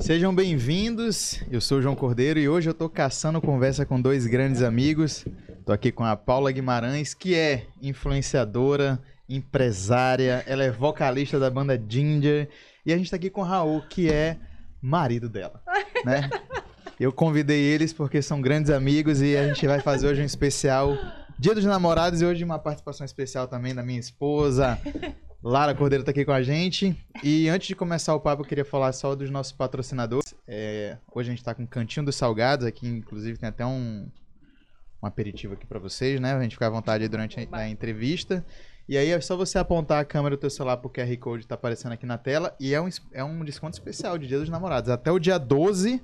Sejam bem-vindos. Eu sou o João Cordeiro e hoje eu tô caçando conversa com dois grandes amigos. Tô aqui com a Paula Guimarães, que é influenciadora, empresária, ela é vocalista da banda Ginger, e a gente tá aqui com o Raul, que é marido dela, né? Eu convidei eles porque são grandes amigos e a gente vai fazer hoje um especial Dia dos Namorados e hoje uma participação especial também da minha esposa, Lara Cordeiro tá aqui com a gente. E antes de começar o papo, eu queria falar só dos nossos patrocinadores. É, hoje a gente tá com o Cantinho dos Salgados, aqui inclusive tem até um, um aperitivo aqui para vocês, né? A gente ficar à vontade aí durante a, a, entrevista. E aí é só você apontar a câmera do teu celular pro QR Code que tá aparecendo aqui na tela. E é um, é um desconto especial de Dia dos Namorados. Até o dia 12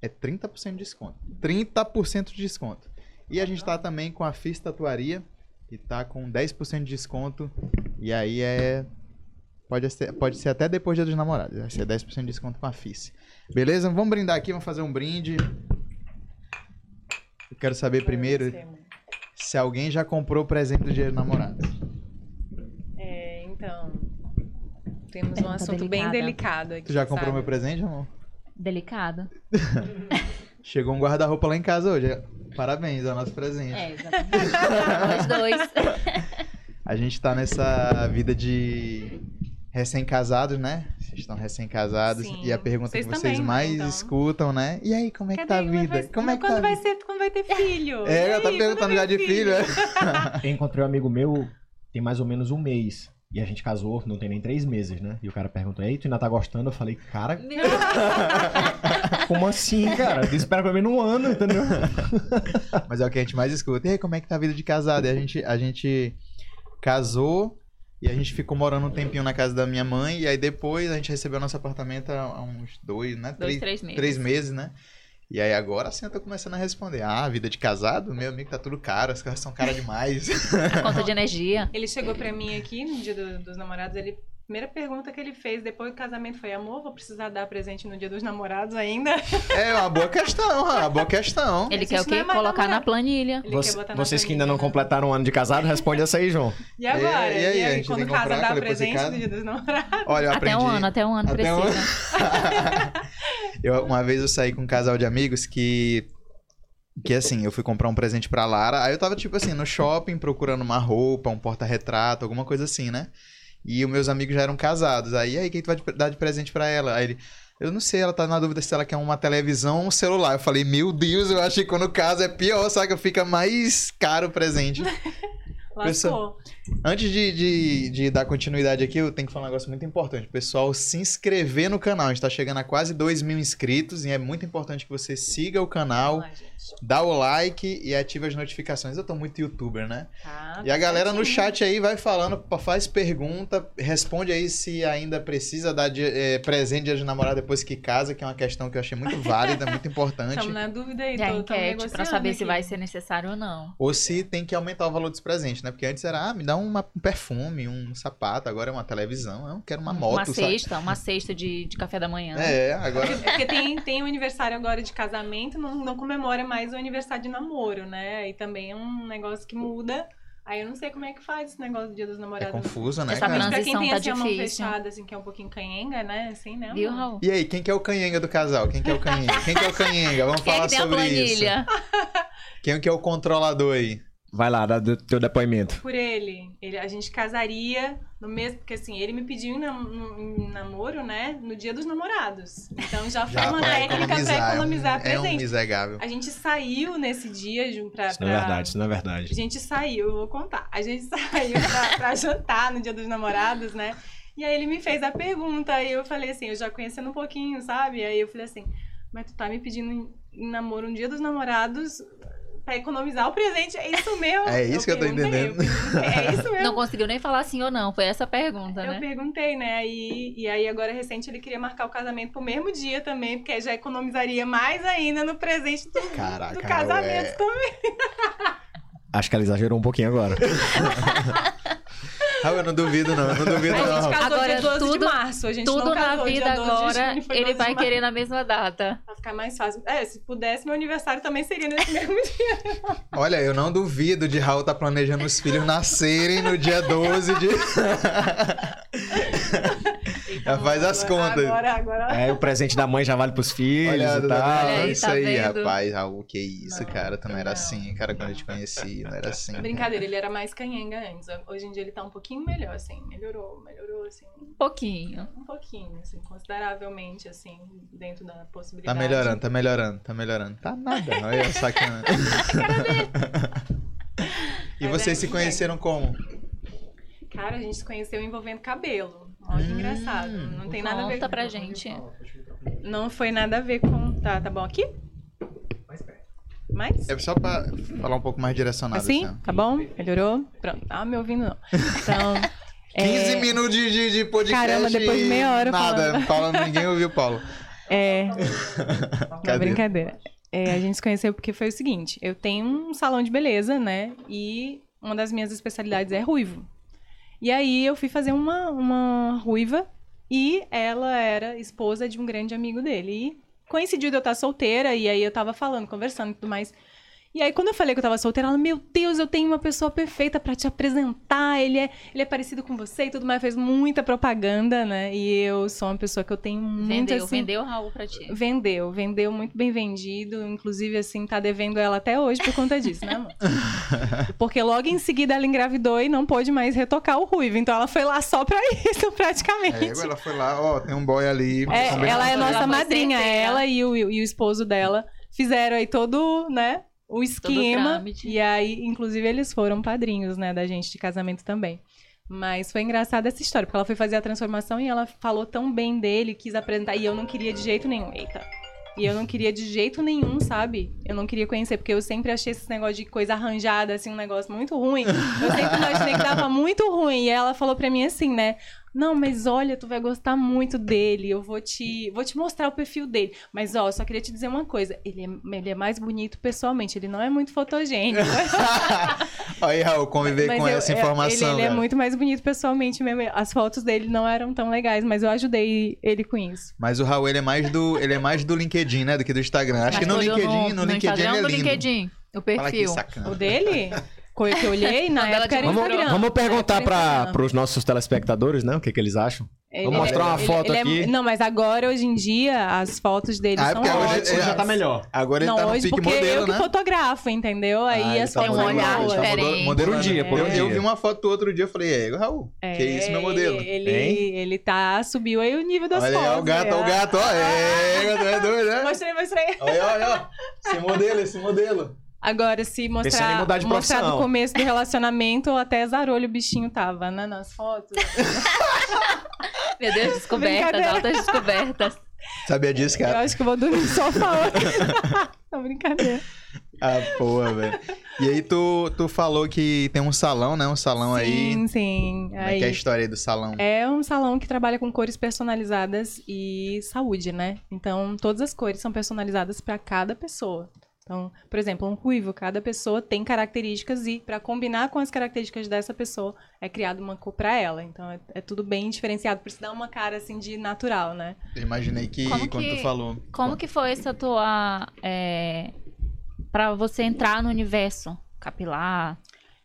é 30% de desconto. 30% de desconto. E a gente tá também com a FIS Tatuaria, que tá com 10% de desconto. E aí é. Pode ser, pode ser até depois do dia dos namorados. Vai ser 10% de desconto com a FIS. Beleza? Vamos brindar aqui, vamos fazer um brinde. Eu quero saber primeiro se alguém já comprou o presente do dia dos namorados. É, então. Temos um assunto delicada. bem delicado aqui. Tu já comprou sabe? meu presente, amor? Delicado. Chegou um guarda-roupa lá em casa hoje. Parabéns, é o nosso presente. É, exatamente. Nós dois. A gente tá nessa vida de recém-casados, né? Vocês estão recém-casados. E a pergunta vocês que vocês também, mais então. escutam, né? E aí, como é Cadê? que tá a vida? Vai, como é que quando tá vai ser, quando vai ter filho? É, ela tá perguntando já de filho. É? Eu encontrei um amigo meu tem mais ou menos um mês. E a gente casou, não tem nem três meses, né? E o cara perguntou, ei, tu ainda tá gostando? Eu falei, cara. como assim, cara? Espera pelo menos um ano, entendeu? Mas é o que a gente mais escuta. E aí, como é que tá a vida de casado? E a gente, a gente casou e a gente ficou morando um tempinho na casa da minha mãe. E aí depois a gente recebeu nosso apartamento há uns dois, né? Dois, três, três meses. Três meses, né? E aí agora sim eu tô começando a responder. Ah, vida de casado? Meu amigo tá tudo caro, as coisas são caras demais. A conta de energia. Ele chegou pra mim aqui no dia do, dos namorados, ele primeira pergunta que ele fez depois do casamento foi: amor, vou precisar dar presente no dia dos namorados ainda? É uma boa questão, uma boa questão. Ele quer o quê? É Colocar na planilha. Você, vocês planilha. que ainda não completaram um ano de casado, responde essa aí, João. E agora? E, e aí, e aí quando casa dá presente no dia dos namorados? Olha, eu aprendi... Até um ano, até um ano até precisa. Um... eu, uma vez eu saí com um casal de amigos que que assim, eu fui comprar um presente pra Lara, aí eu tava, tipo assim, no shopping procurando uma roupa, um porta-retrato, alguma coisa assim, né? E os meus amigos já eram casados. Aí, aí, quem tu vai dar de presente para ela? Aí ele, eu não sei, ela tá na dúvida se ela quer uma televisão ou um celular. Eu falei, meu Deus, eu acho que quando casa é pior, sabe? Fica mais caro o presente. Pessoal, antes de, de, de, dar continuidade aqui, eu tenho que falar um negócio muito importante. Pessoal, se inscrever no canal. A gente tá chegando a quase 2 mil inscritos e é muito importante que você siga o canal. Ai, dá o like e ativa as notificações. Eu tô muito youtuber, né? Ah, e a galera no chat aí vai falando, faz pergunta, responde aí se ainda precisa dar de, é, presente de namorado depois que casa, que é uma questão que eu achei muito válida, muito importante. Estamos na dúvida aí, a enquete pra saber aqui. se vai ser necessário ou não. Ou se tem que aumentar o valor dos presentes, né? Porque antes era, ah, me dá uma, um perfume, um sapato, agora é uma televisão, eu quero uma moto. Uma cesta, sabe? uma cesta de, de café da manhã. É, agora. Porque, porque tem, tem um aniversário agora de casamento, não, não comemora mais o aniversário de namoro, né? E também é um negócio que muda. Aí eu não sei como é que faz esse negócio do Dia dos Namorados. É confuso, né? Essa cara? pra quem tem tá assim, a mão fechada, assim, que é um pouquinho canhenga, né? Assim, né? Viu, Raul? E aí, quem que é o canhenga do casal? Quem que é o canhenga? Quem que é o canhenga? Vamos quem falar é que sobre isso. Quem que é o controlador aí? Vai lá, dá do teu depoimento. Por ele. ele. A gente casaria no mesmo. Porque assim, ele me pediu em, nam em namoro, né? No dia dos namorados. Então já foi já uma técnica pra economizar é um, presente. É um miserável. A gente saiu nesse dia pra. Isso não é verdade, isso não é verdade. A gente saiu, eu vou contar. A gente saiu pra, pra jantar no dia dos namorados, né? E aí ele me fez a pergunta, aí eu falei assim, eu já conhecendo um pouquinho, sabe? Aí eu falei assim, mas tu tá me pedindo em namoro um dia dos namorados, Pra economizar o presente, é isso mesmo? É isso eu que eu tô entendendo. É isso mesmo. Não conseguiu nem falar sim ou não, foi essa a pergunta, eu né? Eu perguntei, né? E, e aí, agora recente, ele queria marcar o casamento pro mesmo dia também, porque já economizaria mais ainda no presente do, Caraca, do casamento é... também. Acho que ela exagerou um pouquinho agora. Ah, eu não duvido, não. Eu não duvido, a não. gente casou agora, dia 12 tudo, de março. A gente tudo não casou, na vida agora, ele vai querer na mesma data. Pra ficar mais fácil. É, se pudesse, meu aniversário também seria nesse mesmo dia. Olha, eu não duvido de Raul estar tá planejando os filhos nascerem no dia 12 de. Já faz as contas. Agora, agora. É, o presente da mãe já vale pros filhos Olha, e tal. Olha aí, isso tá aí, vendo? rapaz. Raul, que isso, Não, cara. Tu não era não. assim, cara, quando eu te conheci. Não era assim. Brincadeira, ele era mais canhenga antes. Hoje em dia ele tá um pouquinho melhor, assim. Melhorou, melhorou, assim. Um pouquinho. Um pouquinho, assim, consideravelmente, assim, dentro da Tá possibilidade. melhorando, tá melhorando, tá melhorando. Tá nada, olha sacana. E Mas vocês é se conheceram como? Cara, a gente se conheceu envolvendo cabelo. Olha que Hum. engraçado. Não tem nada a ver Conta com... pra gente. Não foi nada a ver com... Tá, tá bom aqui? É só pra falar um pouco mais direcionado. Assim? ó. Tá bom? Melhorou? Pronto. Ah, me ouvindo não. Então... 15 é, minutos de, de, de podcast. Caramba, depois de meia hora Nada, falando. falando, ninguém ouviu o Paulo. É. Não, brincadeira. É, a gente se conheceu porque foi o seguinte: eu tenho um salão de beleza, né? E uma das minhas especialidades é ruivo. E aí eu fui fazer uma, uma ruiva e ela era esposa de um grande amigo dele. E coincidiu de eu estar solteira, e aí eu tava falando, conversando e tudo mais. E aí, quando eu falei que eu tava solteira, ela, meu Deus, eu tenho uma pessoa perfeita pra te apresentar, ele é, ele é parecido com você e tudo mais, fez muita propaganda, né? E eu sou uma pessoa que eu tenho muito Vendeu, assim, vendeu o Raul pra ti. Vendeu, vendeu muito bem vendido. Inclusive, assim, tá devendo ela até hoje por conta disso, né, amor? Porque logo em seguida ela engravidou e não pôde mais retocar o ruivo. Então ela foi lá só pra isso, praticamente. Agora ela foi lá, ó, tem um boy ali. É, ela é Ela nossa foi madrinha, ela e o, e o esposo dela fizeram aí todo, né, o esquema. E aí, inclusive, eles foram padrinhos, né, da gente de casamento também. Mas foi engraçada essa história, porque ela foi fazer a transformação e ela falou tão bem dele, quis apresentar, e eu não queria de jeito nenhum. Eita. E eu não queria de jeito nenhum, sabe? Eu não queria conhecer, porque eu sempre achei esse negócio de coisa arranjada, assim, um negócio muito ruim. Eu sempre imaginei que dava muito ruim. E ela falou pra mim assim, né? Não, mas olha, tu vai gostar muito dele. Eu vou te, vou te mostrar o perfil dele. Mas, ó, só queria te dizer uma coisa. Ele é, ele é mais bonito pessoalmente. Ele não é muito fotogênico. Aí, Raul, conviver Mas com eu- essa eu- informação. Ele, ele é muito mais bonito pessoalmente mesmo. As fotos dele não eram tão legais, mas eu ajudei ele com isso. Mas o Raul, ele é mais do, ele é mais do LinkedIn, né? Do que do Instagram. Acho que no Mas olhou LinkedIn, no, LinkedIn Instagram ele é no lindo. LinkedIn? O perfil. O dele? Que eu olhei, na época era Vamos, Instagram. vamos perguntar para os nossos telespectadores, né? O que, que eles acham. Ele- Vou mostrar uma ele- foto ele é- aqui. não, mas agora, hoje em dia, as fotos dele Ah, é são porque hoje- ótimas. Hoje já tá melhor. Agora ele não, tá no hoje pique porque modelo, eu que né? fotografo, entendeu? Aí Ah, ele as tá fotos Tem um olhar diferente. Modelo, um dia, por um eu, eu dia. vi uma foto do outro dia e falei, é, Raul, que isso, meu modelo. Ele, Hein? ele tá, subiu aí o nível das Olha fotos. ó, o gato, né? ó, o gato, ó. É, é doido, né? Mostrei, mostrei. Olha, olha, ó. Esse modelo, esse modelo. Agora, se mostrar, mudar de mostrar do começo do relacionamento, até zarolho o bichinho tava, né, nas fotos. Meu Deus, descobertas, altas descobertas. Sabia disso, Eu cara? acho que eu vou dormir sofá hoje. Não, brincadeira. Ah, porra, velho. E aí tu, tu falou que tem um salão, né? Um salão aí. Sim, sim. Como é que é a Aí, história aí do salão? É um salão que trabalha com cores personalizadas e saúde, né? Então, todas as cores são personalizadas para cada pessoa. Então, por exemplo, um ruivo, cada pessoa tem características e para combinar com as características dessa pessoa é criada uma cor para ela. Então, é, é tudo bem diferenciado, por isso dá uma cara assim de natural, né? Eu imaginei que Como quando que- tu falou. Como que foi essa tua. É, pra você entrar no universo capilar?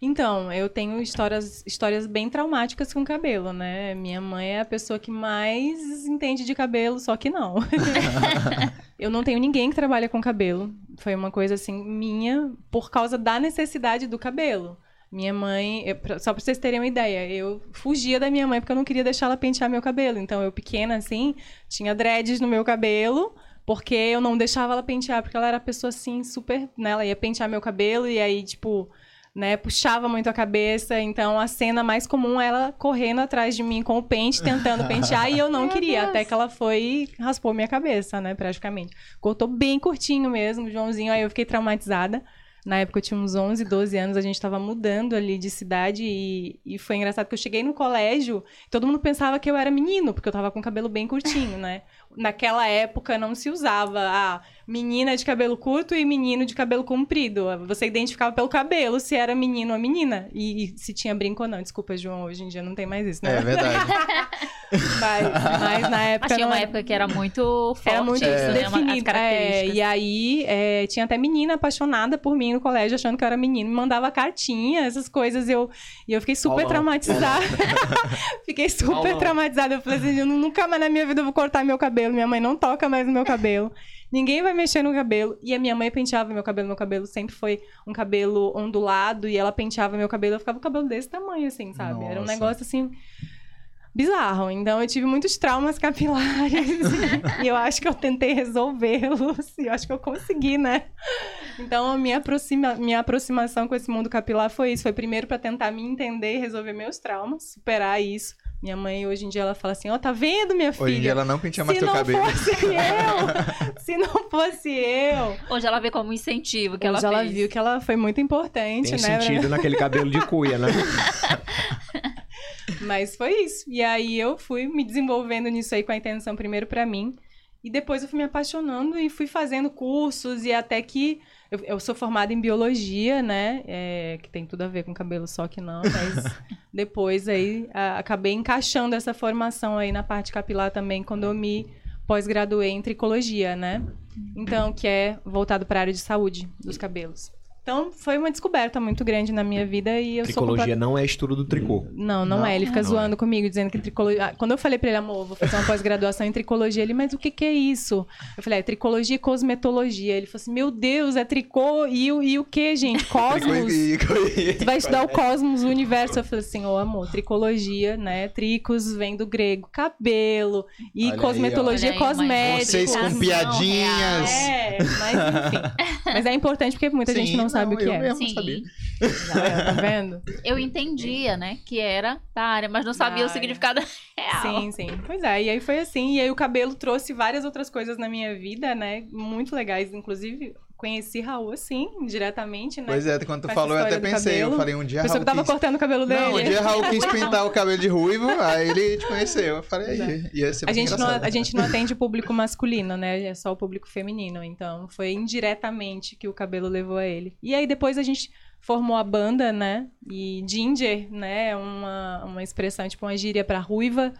Então, eu tenho histórias, histórias bem traumáticas com cabelo, né? Minha mãe é a pessoa que mais entende de cabelo, só que não. eu não tenho ninguém que trabalha com cabelo. Foi uma coisa assim minha por causa da necessidade do cabelo. Minha mãe, eu- só pra vocês terem uma ideia, eu fugia da minha mãe porque eu não queria deixar ela pentear meu cabelo. Então, eu pequena assim, tinha dreads no meu cabelo, porque eu não deixava ela pentear, porque ela era pessoa assim, super. Né, ela ia pentear meu cabelo e aí, tipo, né, puxava muito a cabeça. Então, a cena mais comum é ela correndo atrás de mim com o pente, tentando pentear, e eu não queria. Até que ela foi e raspou minha cabeça, né, praticamente. Cortou bem curtinho mesmo, Joãozinho. Aí eu fiquei traumatizada. Na época eu tinha uns 11, 12 anos, a gente tava mudando ali de cidade e, e foi engraçado que eu cheguei no colégio, todo mundo pensava que eu era menino, porque eu tava com o cabelo bem curtinho, né? Naquela época não se usava a menina de cabelo curto e menino de cabelo comprido. Você identificava pelo cabelo se era menino ou menina e, e se tinha brinco ou não. Desculpa, João, hoje em dia não tem mais isso, né? É verdade. Mas, mas na época. Mas tinha uma era- época que era muito forte. Era muito isso, né? As definido. É, características. e aí, é, tinha até menina apaixonada por mim no colégio, achando que eu era menino. Me mandava cartinha, essas coisas. Eu, e eu fiquei super traumatizada. fiquei super traumatizada. Eu falei assim, eu nunca mais na minha vida eu vou cortar meu cabelo. Minha mãe não toca mais no meu cabelo. Ninguém vai mexer no cabelo. E a minha mãe penteava meu cabelo. Meu cabelo sempre foi um cabelo ondulado. E ela penteava meu cabelo. Eu ficava com o cabelo desse tamanho, assim, sabe? Era um Nossa. negócio, assim, bizarro. Então eu tive muitos traumas capilares. e eu acho que eu tentei resolvê-los. E eu acho que eu consegui, né? Então a minha, aproxima, minha aproximação com esse mundo capilar foi isso. Foi primeiro pra tentar me entender e resolver meus traumas, superar isso. Minha mãe hoje em dia ela fala assim: Ó, tá vendo, minha filha? Hoje em dia ela não penteia mais se teu não cabelo. fosse eu, se não fosse eu, Hoje ela vê como incentivo que hoje ela ela fez. viu que ela foi muito importante, Tem né? sentido naquele cabelo de cuia, né? Mas foi isso. E aí eu fui me desenvolvendo nisso aí com a intenção primeiro pra mim. E depois eu fui me apaixonando e fui fazendo cursos e até que... Eu, eu sou formada em biologia, né? É, que tem tudo a ver com cabelo, só que não. Mas depois aí a- acabei encaixando essa formação aí na parte capilar também quando eu me pós-graduei em tricologia, né? Então, que é voltado para a área de saúde dos cabelos. Então, foi uma descoberta muito grande na minha vida e eu sou Tricologia não é estudo do tricô. não, não, Não? é. Ele fica Não zoando comigo, dizendo que tricologia. Ah, Quando eu falei pra ele, amor, vou fazer uma pós-graduação em tricologia, ele, mas o que que é isso? Eu falei, é tricologia e cosmetologia. Ele falou assim, meu Deus, é tricô e, o- e o que, gente? Cosmos? Tu vai estudar o cosmos, o universo. Eu falei assim, ô amor, tricologia, né? Tricos vem do grego, cabelo. E Olha cosmetologia, aí, mãe. cosméticos. Vocês com piadinhas. É, mas enfim. Mas é importante porque muita gente Sim, não sabe o que eu é. mesmo Sim. sabia. Tá vendo? Eu entendia, né, que era da área, mas não sabia Da o área. significado real. Sim, sim. Pois é, e aí foi assim. E aí o cabelo trouxe várias outras coisas na minha vida, né? Muito legais. Inclusive, conheci Raul, assim, diretamente, né? Pois é, quando tu essa falou, eu até pensei. Eu cabelo. falei, um dia pessoa Raul que tava quis... cortando o cabelo dele. Não, um dia Raul quis pintar o cabelo de ruivo, aí ele te conheceu. Eu falei, aí, ia ser a gente, não, a gente não atende o público masculino, né? É só o público feminino. Então, foi indiretamente que o cabelo levou a ele. E aí, depois a gente formou a banda, né? E Ginger, né? É uma, uma expressão, tipo, uma gíria pra ruiva.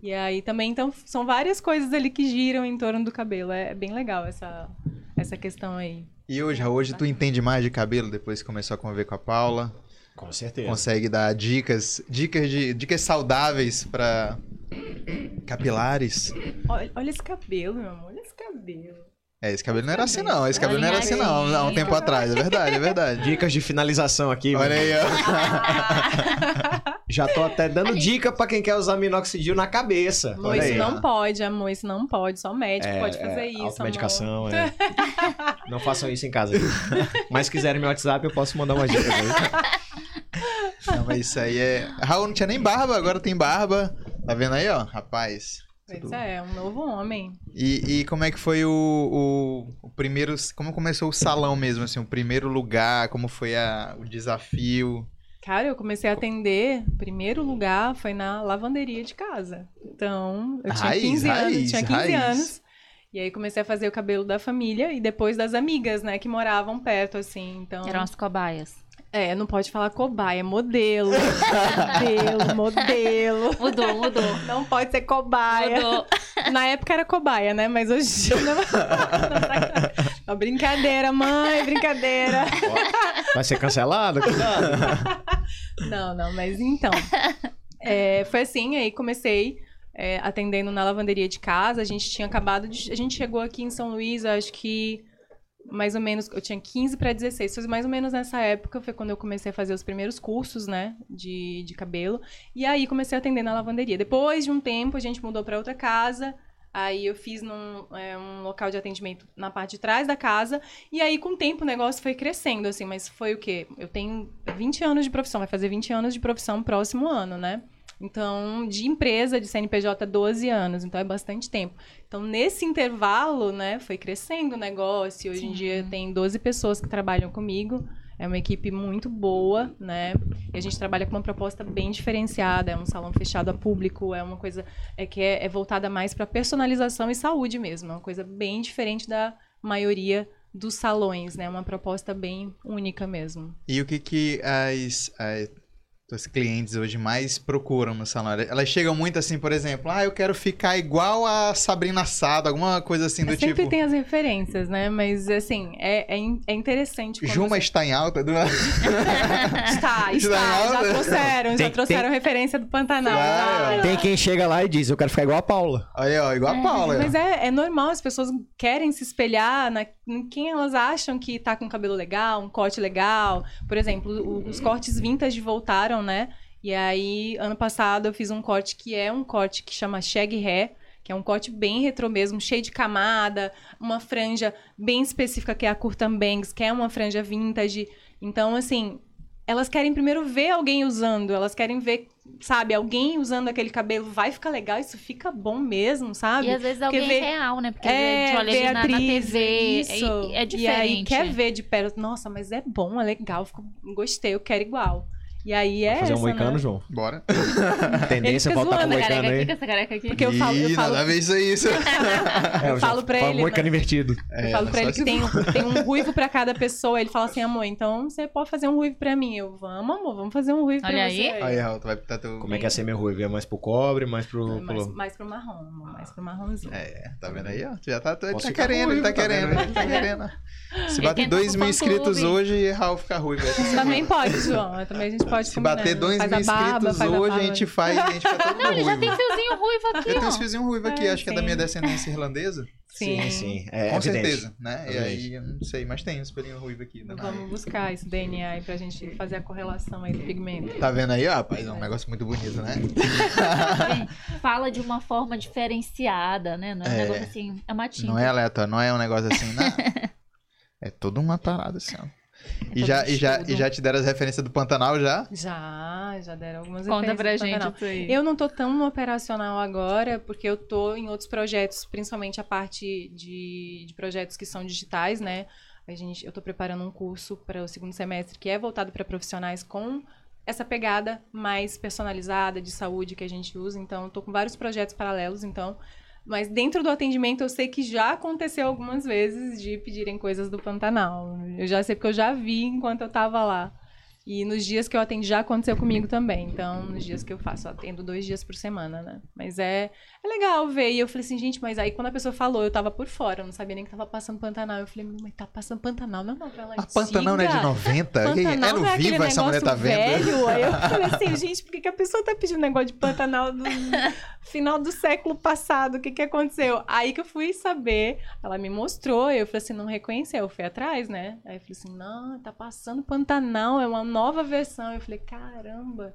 E aí também, então, são várias coisas ali que giram em torno do cabelo. É bem legal essa, essa questão aí. E hoje, Raul, hoje tu entende mais de cabelo depois que começou a conviver com a Paula? Com certeza. Consegue dar dicas, dicas de dicas saudáveis pra capilares? Olha, olha esse cabelo, meu amor. Olha esse cabelo. É, esse cabelo não era assim não, esse cabelo não era assim não, há um tempo atrás, é verdade, é verdade. Dicas de finalização aqui. Olha aí, ó. Já tô até dando dica pra quem quer usar minoxidil na cabeça. Amor, isso aí. não pode, amor. Isso não pode. Só médico É, pode fazer é, isso, amor. Automedicação, é. Não façam isso em casa. Mas se quiserem meu WhatsApp, eu posso mandar uma dica. aí. Não, mas isso aí é... Raul não tinha nem barba, agora tem barba. Tá vendo aí, ó, rapaz? Pois Tudo- é, um novo homem. E, e como é que foi o, o, o primeiro... Como começou o salão mesmo, assim, o primeiro lugar, como foi a, o desafio? Cara, eu comecei a atender, primeiro lugar foi na lavanderia de casa. Então, eu tinha Raiz, 15 anos, raiz, tinha 15 raiz. anos. E aí comecei a fazer o cabelo da família e depois das amigas, né, que moravam perto, assim. Então, Eram as cobaias. É, não pode falar cobaia, é modelo. modelo, modelo. Mudou, mudou. Não pode ser cobaia. Mudou. Na época era cobaia, né? Mas hoje não. Ó, brincadeira, mãe, brincadeira. Vai ser cancelado? Cuidado. Não, não, mas então. é, foi assim, aí comecei é, atendendo na lavanderia de casa. A gente tinha acabado de. A gente chegou aqui em São Luís, acho que mais ou menos. Eu tinha 15 para 16. Foi mais ou menos nessa época, foi quando eu comecei a fazer os primeiros cursos, né? De, de cabelo. E aí comecei a atender na lavanderia. Depois de um tempo, a gente mudou para outra casa. Aí eu fiz num é, um local de atendimento na parte de trás da casa. E aí, com o tempo, o negócio foi crescendo, assim. Mas foi o quê? Eu tenho 20 anos de profissão. Vai fazer 20 anos de profissão próximo ano, né? Então, de empresa, de CNPJ, 12 anos. Então, é bastante tempo. Então, nesse intervalo, né? Foi crescendo o negócio. Hoje em Sim. dia, tem 12 pessoas que trabalham comigo. É uma equipe muito boa, né? E a gente trabalha com uma proposta bem diferenciada. É um salão fechado a público, é uma coisa é que é, é voltada mais para personalização e saúde mesmo. É uma coisa bem diferente da maioria dos salões, né? Uma proposta bem única mesmo. E o que que as, as- tuas clientes hoje mais procuram no salão? Elas chegam muito assim, por exemplo, ah, eu quero ficar igual a Sabrina Sado, alguma coisa assim do Sempre tipo. tem as referências, né? Mas, assim, é, é, é interessante. Juma você- está em alta. Do... Está, Está está. em Já alta? trouxeram, já Tem- trouxeram referência do Pantanal. Tá? Tem quem chega lá e diz, eu quero ficar igual a Paula. Aí, ó, igual a Paula. Mas é, é normal, as pessoas querem se espelhar na, em quem elas acham que tá com cabelo legal, um corte legal. Por exemplo, o- os cortes vintage voltaram, né? E aí, ano passado, eu fiz um corte que é um corte que chama Shag Hair, que é um corte bem retrô mesmo, cheio de camada, uma franja bem específica que é a Curtain Bangs, que é uma franja vintage. Então, assim, elas querem primeiro ver alguém usando, elas querem ver, sabe, alguém usando aquele cabelo, vai ficar legal, isso fica bom mesmo, sabe? E às vezes alguém vê- é real, né? Porque É, a gente olha na, na TV. isso. e- é E diferente. aí quer ver de perto, nossa, mas é bom, é legal, ficou- gostei, eu quero igual. E aí é Fazer um essa, moicano, né? João. Bora. Tendência é fica voltar pro zoando, moicano Careca aí. aqui, com essa careca aqui. Porque eu falo, eu falo, nada a ver isso aí. Isso. É, eu falo pra ele, moicano né? invertido. eu É, falo pra ele que tem, um- tem um ruivo pra cada pessoa. Ele fala assim, amor, então você pode fazer um ruivo pra mim. Eu, vamos, amor, vamos fazer um ruivo Olha pra aí. você. Aí, Raul, tu vai pintar teu... Como é que é ser meu ruivo? É mais pro cobre, mais pro... mais, pro... mais pro marrom, amor, mais pro marronzinho. É, tá vendo aí, ó? Tu Já tá, tu Posso tá ficar querendo, ele tá tá querendo, ele tá querendo. Se Ele bater tentou 2 pro mil inscritos hoje, Raul fica ruivo. Também pode, João. Também a gente pode Se combinar. bater 2 Faz mil a barba, inscritos faz a hoje, a barba. gente faz, a gente fica todo mundo Olha, já tem ruivo. fiozinho ruivo aqui, Eu tenho ó. uns fiozinhos ruivos aqui, É, acho que é da sim. minha descendência irlandesa. Sim, Sim, sim. É Com evidente. certeza, né? E aí, eu não sei, mas tem uns pelinhos ruivos aqui. né? Vamos buscar esse DNA aí pra gente fazer a correlação aí do pigmento. Tá vendo aí, ó, rapaz? É um negócio muito bonito, né? Fala de uma forma diferenciada, né? Não é um É. negócio assim, é uma tinta. Não é aleatório, não é um negócio assim, não. É toda uma parada assim, ó. E todo já, e, já, e já te deram as referências do Pantanal já? Já, já deram algumas Conta referências pra do gente isso aí. Eu não tô tão no operacional agora, porque eu tô em outros projetos, principalmente a parte de, de projetos que são digitais, né? A gente, eu tô preparando um curso para o segundo semestre que é voltado para profissionais com essa pegada mais personalizada de saúde que a gente usa. Então, eu tô com vários projetos paralelos, então. Mas dentro do atendimento, eu sei que já aconteceu algumas vezes de pedirem coisas do Pantanal. Eu já sei porque eu já vi enquanto eu tava lá. E nos dias que eu atendo já aconteceu comigo também. Então, nos dias que eu faço, eu atendo dois dias por semana, né? Mas é, é legal ver. E eu falei assim, gente, mas aí quando a pessoa falou, eu tava por fora, eu não sabia nem que tava passando Pantanal. Eu falei, mas tá passando Pantanal, não é novela A Pantanal não é de antiga? 90? é Pantanal no não é Viva essa mulher tá vendo? velho? Aí eu falei assim, gente, por que, que a pessoa tá pedindo negócio de Pantanal do final do século passado? O que que aconteceu? Aí que eu fui saber, ela me mostrou, eu falei assim, não reconheceu, eu fui atrás, né? Aí eu falei assim, não, tá passando Pantanal, é uma nova versão. Eu falei, caramba.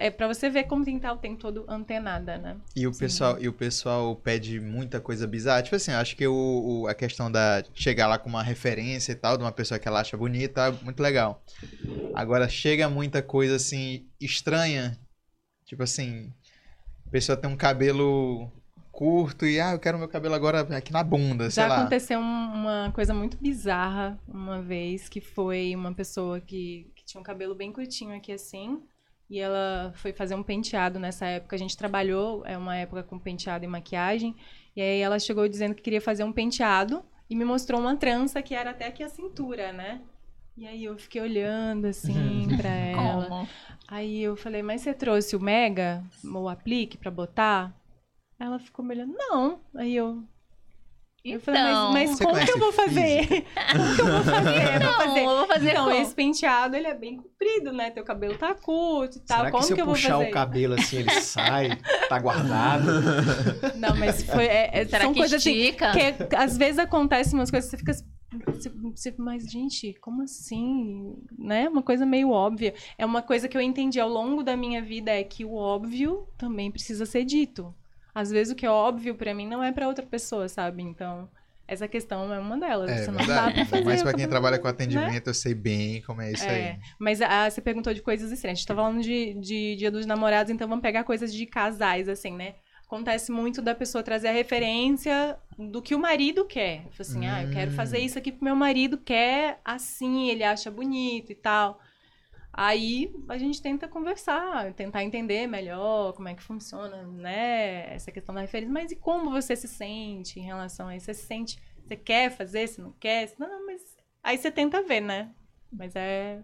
É pra você ver como tem tá o tempo todo antenada, né? E o, pessoal, e o pessoal pede muita coisa bizarra. Tipo assim, acho que o, o- a questão da chegar lá com uma referência e tal, de uma pessoa que ela acha bonita, é muito legal. Agora, chega muita coisa assim, estranha. Tipo assim, a pessoa tem um cabelo curto e, ah, eu quero meu cabelo agora aqui na bunda, sei Já lá. aconteceu um- uma coisa muito bizarra uma vez, que foi uma pessoa que tinha um cabelo bem curtinho aqui assim, e ela foi fazer um penteado nessa época. A gente trabalhou, é uma época com penteado e maquiagem, e aí ela chegou dizendo que queria fazer um penteado e me mostrou uma trança que era até aqui a cintura, né? E aí eu fiquei olhando assim pra ela. Como? Aí eu falei, mas você trouxe o Mega, o aplique pra botar? Ela ficou me olhando, não. Aí eu, eu falei, Então, mas, mas Você como que eu vou fazer? como que eu vou fazer? Não, vou fazer? eu vou fazer Então, como? esse penteado, ele é bem comprido, né? Teu cabelo tá curto e tal. Será que como se eu que eu vou puxar o cabelo assim, ele sai, tá guardado? Não, mas foi, é, é, Será são que coisas assim, estica? que às vezes acontecem umas coisas que você fica... você- você- Mas, gente, como assim? Né? Uma coisa meio óbvia. É uma coisa que eu entendi ao longo da minha vida, é que o óbvio também precisa ser dito. Às vezes o que é óbvio pra mim não é pra outra pessoa, sabe? Então, essa questão é uma delas. É você não dá pra fazer. Mas pra quem trabalha com né? atendimento, eu sei bem como é isso É, aí. mas ah, você perguntou de coisas estranhas. A gente tá falando de, de Dia dos Namorados, então vamos pegar coisas de casais, assim, né? Acontece muito da pessoa trazer a referência do que o marido quer. Assim, ah, eu quero Hum. fazer isso aqui porque meu marido quer assim, ele acha bonito e tal. Aí a gente tenta conversar, tentar entender melhor como é que funciona, né? Essa questão da referência. Mas e como você se sente em relação a isso? Você se sente, você quer fazer, você não quer? Não, mas aí você tenta ver, né? Mas é,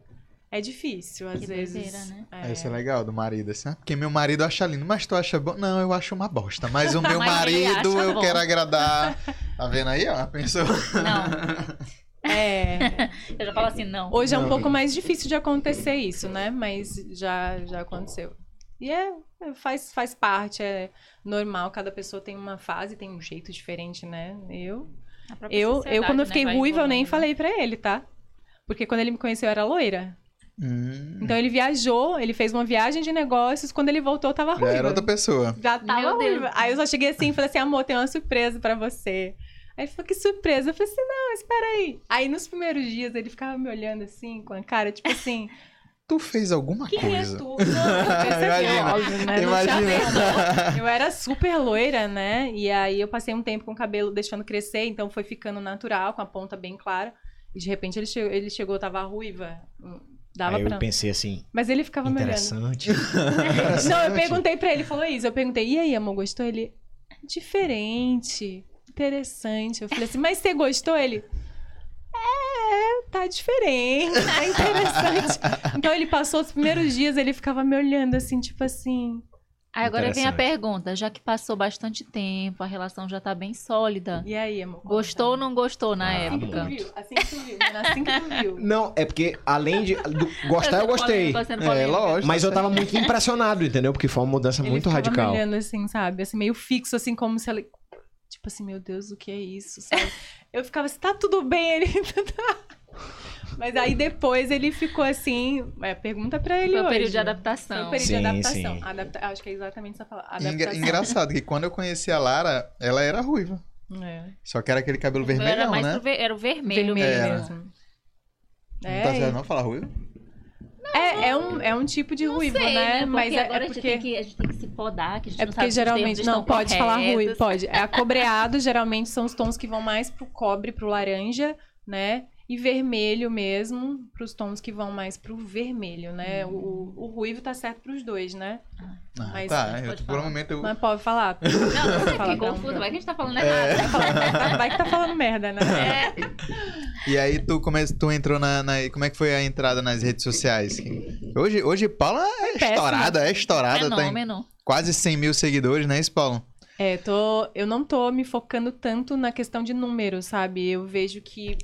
É difícil, às Que vezes. doideira, né? É. Esse é legal do marido, assim. ah, Porque meu marido acha lindo, mas tu acha bom? Não, eu acho uma bosta. Mas o meu Mas marido eu bom. quero agradar. Tá vendo aí, ó? Pensou. Não, É. eu já falo assim, não. Hoje é um Não. pouco mais difícil de acontecer isso, né? Mas já, já aconteceu. E é, é, faz, faz parte, é normal, cada pessoa tem uma fase, tem um jeito diferente, né? Eu, eu, eu quando eu né, fiquei vai ruiva, eu nem falei pra ele, tá? Porque quando ele me conheceu, eu era loira. Hum, Então ele viajou, ele fez uma viagem de negócios, quando ele voltou, eu tava já ruiva. era outra pessoa. Já tava Meu Deus. ruiva. Aí eu só cheguei assim e falei assim, amor, tem uma surpresa pra você. Aí ele falou, que surpresa? Eu falei assim, não, espera aí. Aí nos primeiros dias ele ficava me olhando assim, com a cara, tipo assim, Tu fez alguma quem coisa? é tu? Não, eu pensei assim, Imagina, óbvio, né? Imagina. Eu era super loira, né? E aí eu passei um tempo com o cabelo deixando crescer, então foi ficando natural, com a ponta bem clara. E de repente ele chegou, ele chegou tava ruiva. hum, Dava Aí pra... eu pensei assim, Mas ele ficava me olhando. interessante. Não, eu perguntei pra ele, falou isso. Eu perguntei, e aí, amor, gostou? Ele, diferente, interessante. Eu falei assim, mas você gostou? Ele, é, tá diferente, tá interessante. Então ele passou os primeiros dias, ele ficava me olhando assim, tipo assim. Aí agora vem a pergunta, já que passou bastante tempo, a relação já tá bem sólida. E aí, amor? Gostou ou não gostou na Ah, Assim que tu época? viu, assim que tu viu, né? assim que tu viu. Não, é porque além de do- gostar, eu gostei. Sendo É, polêmica. lógico. Mas eu tava muito impressionado, entendeu? Porque foi uma mudança Ele muito radical. me olhando assim, sabe? Assim, meio fixo, assim, como se ela... Tipo assim, meu Deus, o que é isso, sabe? Eu ficava assim, tá tudo bem, ele... tá. Mas aí depois ele ficou assim... É, pergunta pra ele Foi o hoje. período de Foi adaptação. o período Sim, de adaptação. sim. Adapta- Acho que é exatamente essa palavra. Engra- engraçado que quando eu conheci a Lara, ela era ruiva. É. Só que era aquele cabelo O meu era, vermelhão, mais né? ver- era o vermelho, Vermelho mesmo. mesmo. Não tá certo não falar ruivo? É, é, um, é um tipo de Não ruivo, sei, né? né? Porque Mas é, agora é a, gente porque... tem que, a gente tem que se podar, que a gente É não porque geralmente. Não, pode falar ruim, corretos. pode. É acobreado, geralmente são os tons que vão mais pro cobre, pro laranja, né? E vermelho mesmo, pros tons que vão mais pro vermelho, né? O, o ruivo tá certo pros dois, né? Ah, Mas tá. Eu, por um momento eu... Mas pode falar. Não, não sei, não, confusa. não. Vai que a gente tá falando É. errado. Vai, falar- vai que tá falando merda, né? É. E aí tu, come... tu entrou na, na- Como é que foi a entrada nas redes sociais? Hoje, hoje Paula é péssima. estourada, é estourada. Tem Fenômeno. quase 100 mil seguidores, né, isso, Paulo? É, tô, eu não tô me focando tanto na questão de números, sabe? Eu vejo que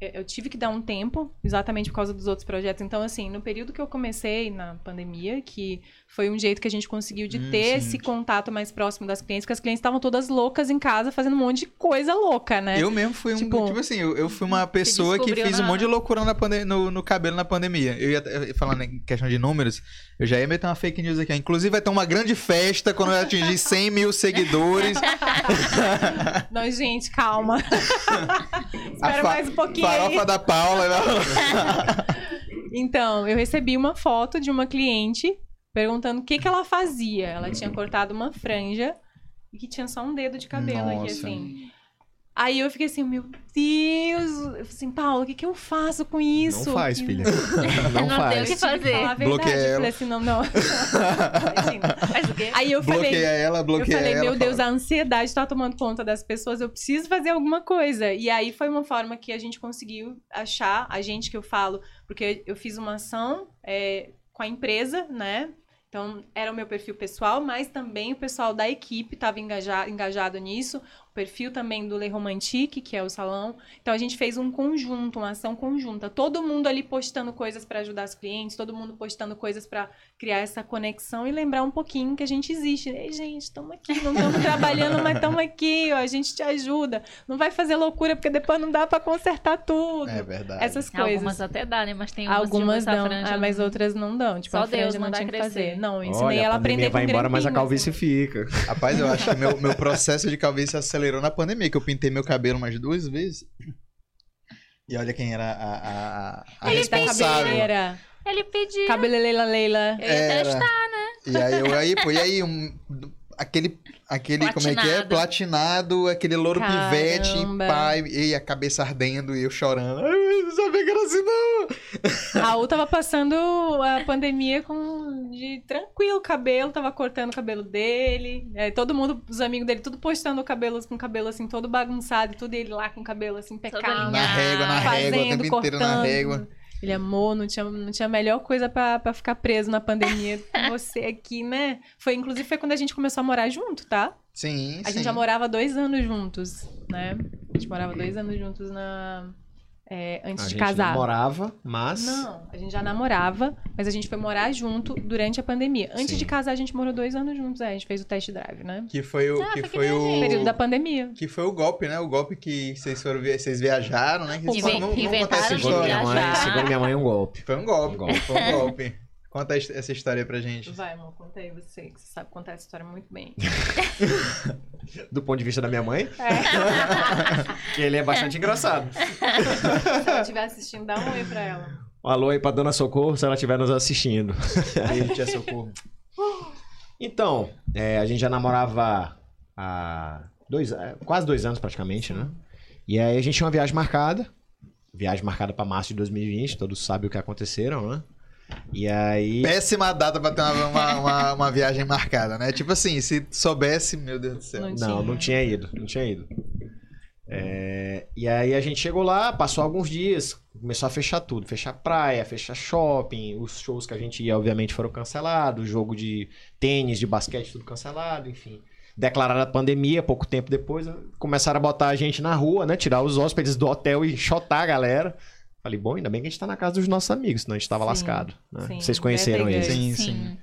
eu tive que dar um tempo, exatamente por causa dos outros projetos. Então, assim, no período que eu comecei na pandemia, que foi um jeito que a gente conseguiu de Hum, ter sim. esse contato mais próximo das clientes, porque as clientes estavam todas loucas em casa fazendo um monte de coisa louca, né? Eu mesmo fui um. Tipo, Tipo, assim, eu, eu fui uma pessoa que fiz um monte de loucura na no, no cabelo na pandemia. Eu ia falando em questão de números, eu já ia meter uma fake news aqui. Inclusive, vai ter uma grande festa quando eu atingir 100 mil seguidores. Não, gente, calma. Espera mais um pouquinho aí. Farofa da Paula. né? Então, eu recebi uma foto de uma cliente perguntando o que, que ela fazia. Ela tinha cortado uma franja e que tinha só um dedo de cabelo aqui, Nossa. assim. Aí eu fiquei assim, meu Deus! Eu falei assim, Paulo, o que, que eu faço com isso? Não faz, filha. Não Não tem o faz. que Eu fazer. falar a verdade. Bloqueia Eu ela. falei assim, não, não. Faz o quê? Aí eu falei, bloqueia ela, eu bloqueia falei, ela. meu Deus, fala. a ansiedade tá tomando conta das pessoas, eu preciso fazer alguma coisa. E aí foi uma forma que a gente conseguiu achar, a gente que eu falo, porque eu fiz uma ação é, com a empresa, né? Então, era o meu perfil pessoal, mas também o pessoal da equipe estava engaja, engajado nisso. Perfil também do Le Romantique, que é o salão. Então, a gente fez um conjunto, uma ação conjunta. Todo mundo ali postando coisas para ajudar os clientes, todo mundo postando coisas para criar essa conexão e lembrar um pouquinho que a gente existe. Ei, gente, estamos aqui, não estamos trabalhando, mas estamos aqui, ó, a gente te ajuda. Não vai fazer loucura, porque depois não dá para consertar tudo. É verdade. Essas coisas. Algumas até dá, né? Mas tem umas Algumas dão, franja ah, mas outras não dão. Tipo, Só a Deus não tinha que fazer. Não, eu ensinei Olha, ela a a aprender pandemia com vai embora, mas a calvície assim. fica. Rapaz, eu acho que meu, meu processo de calvície acelerou na pandemia, que eu pintei meu cabelo mais duas vezes. E olha quem era a, a, a Ele tá responsável. cabeleira. Ele pediu. Cabeleleila Leila. Eu ia testar. E aí, eu, aí, pô, e aí, um, aquele, aquele, como é que é? Platinado. Platinado, aquele louro Caramba. pivete, pai, e a cabeça ardendo e eu chorando. Ai, eu não sabia que era assim, não. Raul tava passando a pandemia com de tranquilo cabelo, tava cortando o cabelo dele. É, todo mundo, os amigos dele, tudo postando o cabelo com o cabelo assim todo bagunçado, e tudo ele lá com o cabelo assim alinhado. Na régua, na régua, o Fazendo, tempo inteiro na cortando. régua. Ele amou, não tinha, não tinha melhor coisa pra, pra ficar preso na pandemia com você aqui, né? Foi, inclusive, foi quando a gente começou a morar junto, tá? Sim, A sim. gente já morava dois anos juntos, né? A gente morava dois anos juntos na... é, antes A de gente casar. namorava, mas... Não, a gente já namorava, mas a gente foi morar junto durante a pandemia. Antes Sim. de casar, a gente morou dois anos juntos, é, a gente fez o test drive, né? Que foi o. Ah, que foi que foi nem a o. gente. Período da pandemia. Que foi o golpe, né? O golpe que vocês foram vocês viajaram, né? Que Inven- vamos- vamos contar de Segundo minha, história. mãe, segundo minha mãe, um golpe. Foi um golpe, Um golpe. Foi um golpe. Conta es- essa história aí pra gente. Vai, amor, conta aí você, que você sabe contar essa história muito bem. Do ponto de vista da minha mãe, É. que ele é bastante engraçado. Se ela estiver assistindo, dá um oi pra ela. Um alô aí pra Dona Socorro, se ela estiver nos assistindo. Aí, tia Socorro. Então, é, a gente já namorava há dois, é, quase dois anos praticamente, né? E aí a gente tinha uma viagem marcada. Viagem marcada pra março de 2020, todos sabem o que aconteceram, né? E aí. Péssima data pra ter uma, uma, uma- uma viagem marcada, né? Tipo assim, se soubesse, meu Deus do céu. Não Não, tinha. não tinha ido, não tinha ido. É, e aí a gente chegou lá, passou alguns dias, começou a fechar tudo, fechar praia, fechar shopping, os shows que a gente ia obviamente foram cancelados, o jogo de tênis, de basquete tudo cancelado, enfim. Declarada a pandemia, pouco tempo depois, começaram a botar a gente na rua, né, tirar os hóspedes do hotel e chotar a galera. Falei, bom, ainda bem que a gente tá na casa dos nossos amigos, senão a gente tava Sim, lascado. né? sim, Vocês conheceram eles. Sim, Sim. sim.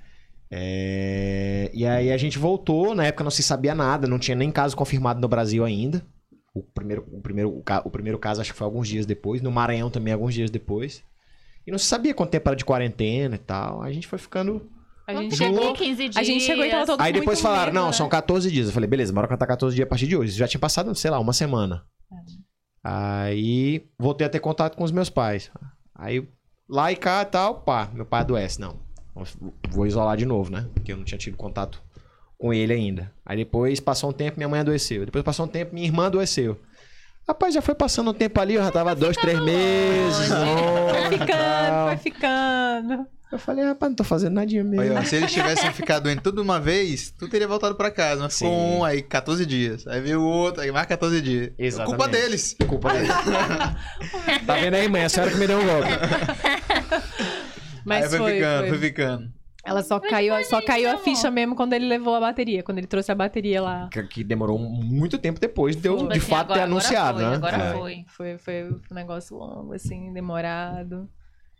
É, E aí a gente voltou, na época não se sabia nada, não tinha nem caso confirmado no Brasil ainda. O primeiro, o primeiro, o primeiro caso acho que foi alguns dias depois, no Maranhão também alguns dias depois. E não se sabia quanto tempo era de quarentena e tal. A gente foi ficando. A gente Junto. chegou. 15 dias. A gente chegou e tava todo aí depois muito falaram, medo, não, né? são 14 dias. Eu falei, beleza, bora contar 14 dias a partir de hoje. Já tinha passado, sei lá, uma semana. Aí voltei a ter contato com os meus pais. Aí lá e cá e tal, pá, meu pai adoece. Não, vou isolar de novo, né? Porque eu não tinha tido contato com ele ainda. Aí depois passou um tempo, minha mãe adoeceu. Depois passou um tempo, minha irmã adoeceu. Rapaz, já foi passando um tempo ali, eu já tava dois, três meses. longe. longe Foi ficando, foi ficando. Eu falei, rapaz, não tô fazendo nadinha mesmo. Ó, se eles tivessem ficado doente tudo de uma vez, tu teria voltado pra casa. Mas ficou um, aí 14 dias. Aí veio o outro, aí mais 14 dias. Exatamente. Culpa deles. Culpa dele. tá vendo aí, mãe? A senhora que me deu um golpe. Mas aí foi, foi, ficando, foi. foi ficando. Ela só Mas caiu, foi só caiu a ficha mesmo quando ele levou a bateria, quando ele trouxe a bateria lá. Que, que demorou muito tempo depois de eu, Foi. de Assim, fato, ter agora- anunciado, agora né? foi, Agora É. foi. Foi, foi um negócio longo, assim, demorado.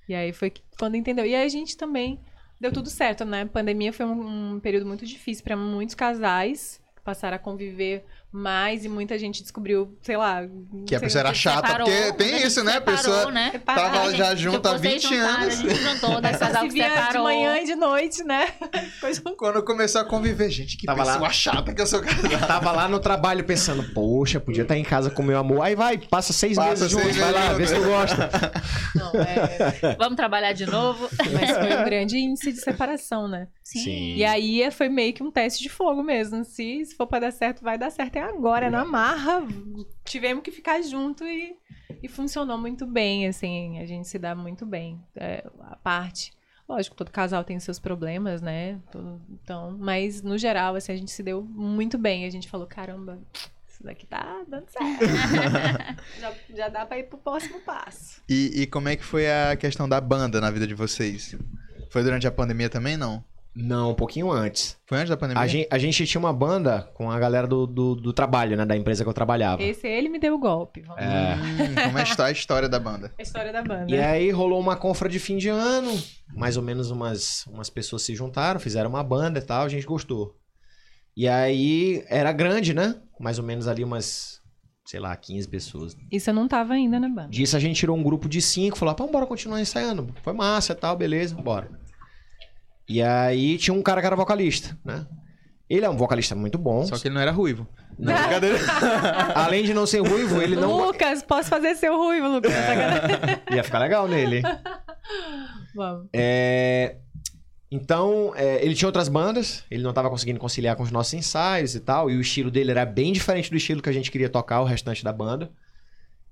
E aí foi quando entendeu. E aí a gente também deu tudo certo, né? A pandemia foi um, um período muito difícil para muitos casais que passaram a conviver mais e muita gente descobriu, sei lá. Que a pessoa era chata, separou, porque quando tem a isso, né? A separou, pessoa né? tava A gente- já junto há tipo, vocês 20 juntaram, anos. A gente juntou, né? Casal se de manhã e de noite, né? Quando começou a conviver, gente, que Tava lá. pessoa chata que eu sou casado. Tava lá no trabalho pensando, poxa, podia estar em casa com meu amor. Aí vai, passa seis Passa meses juntos, vai lá, vê se tu gosta. Não, é. Vamos trabalhar de novo? Mas foi um grande índice de separação, né? Sim. E aí foi meio que um teste de fogo mesmo. Se, se for pra dar certo, vai dar certo. É agora, na marra. Tivemos que ficar junto e, e funcionou muito bem, assim. A gente se dá muito bem. É, a parte. Lógico, todo casal tem seus problemas, né? Todo- então, mas no geral, assim, a gente se deu muito bem. A gente falou, caramba, isso daqui tá dando certo. já, já dá pra ir pro próximo passo. E, e como é que foi a questão da banda na vida de vocês? Foi durante a pandemia também, não? Não, um pouquinho antes. Foi antes da pandemia? A gente, a gente tinha uma banda com a galera do, do, do trabalho, né? Da empresa que eu trabalhava. Esse ele me deu o golpe. Vamos. É. Hum, como é que está a história da banda? A história da banda. E aí rolou uma confra de fim de ano, mais ou menos umas, umas pessoas se juntaram, fizeram uma banda e tal, a gente gostou. E aí era grande, né? Mais ou menos ali umas, sei lá, 15 pessoas. Isso eu não tava ainda na banda. Disso a gente tirou um grupo de cinco, falou, pá, bora continuar ensaiando. Foi massa e tal, beleza, bora. E aí tinha um cara que era vocalista, né? Ele é um vocalista muito bom. Só que ele não era ruivo. Não, brincadeira. Além de não ser ruivo, ele não. Lucas, posso fazer seu ruivo, Lucas? É. Ia ficar legal nele. Vamos. É, Então, é, ele tinha outras bandas, ele não estava conseguindo conciliar com os nossos ensaios e tal, e o estilo dele era bem diferente do estilo que a gente queria tocar, o restante da banda.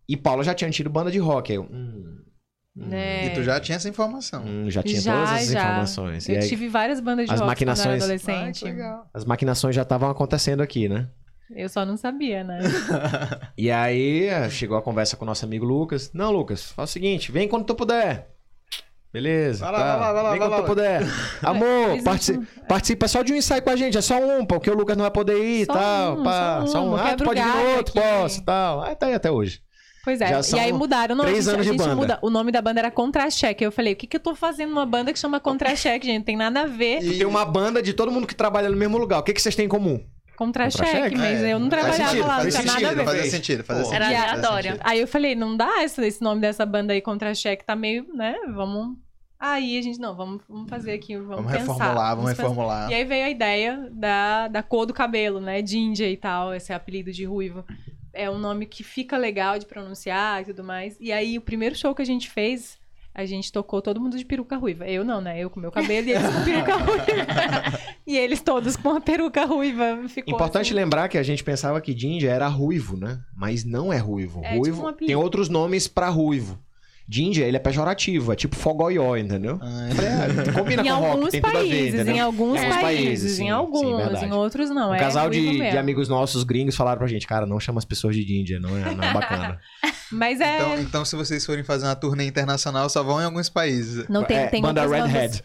E Paula já tinha tido banda de rock. Aí eu, hum, hum, É. E tu já tinha essa informação. hum, já tinha Já, todas essas já. informações. E Eu aí, tive várias bandas de as rock quando eu era maquinações- adolescente. Ah, que legal. as maquinações já estavam acontecendo aqui, né? Eu só não sabia, né? E aí chegou a conversa com o nosso amigo Lucas. Não, Lucas, faz o seguinte, vem quando tu puder. Beleza. Vai lá, tá. vai lá, vai lá, vem vai quando lá. tu puder. Amor, partici- participa só de um ensaio com a gente, é só um, porque o Lucas não vai poder ir e Só tal. um, pá, só um, Ah, tu quebra o pode vir no outro, aqui. posso e tal. Ah, tá aí até hoje. Pois Já é. são E aí mudaram. Não, três a gente, anos de banda. muda. O nome da banda era Contra-Cheque. Eu falei, o que, que eu tô fazendo numa banda que chama Contra-Cheque, gente? Não tem nada a ver. E- Tem uma banda de todo mundo que trabalha no mesmo lugar. O que, que vocês têm em comum? Contra-cheque, Contra-cheque? mas É, eu não faz trabalhava sentido, lá, não faz tinha nada a sentido, ver. Fazia sentido, fazia sentido. Era fazia aleatório. sentido. Aí eu falei, não dá esse, esse nome dessa banda aí, Contra-Cheque, tá meio, né? Vamos. Aí a gente, não, vamos, vamos fazer aqui, vamos, Vamos pensar. reformular, vamos fazer- reformular. E aí veio a ideia da, da cor do cabelo, né? Ginger e tal, esse apelido de ruivo. É um nome que fica legal de pronunciar e tudo mais. E aí, o primeiro show que a gente fez, a gente tocou todo mundo de peruca ruiva. Eu não, né? Eu com meu cabelo e eles com peruca ruiva. e eles todos com a peruca ruiva. Ficou Importante assim. lembrar que a gente pensava que Ginger era ruivo, né? Mas não é ruivo. É tipo ruivo apelido. tem outros nomes pra ruivo. Ginger, ele é pejorativo, é tipo fogoió, entendeu? Ah, É, combina Em com rock, alguns tem tudo a ver, países, entendeu? em alguns Alguns países, países, sim, em sim, alguns, verdade. em outros não. Um é casal de, de amigos nossos gringos falaram pra gente, cara, não chama as pessoas de Ginger, não é, não é bacana. Mas é. Então, então, se vocês forem fazer uma turnê internacional, só vão em alguns países. não tem, É, tem banda Redhead. bandas.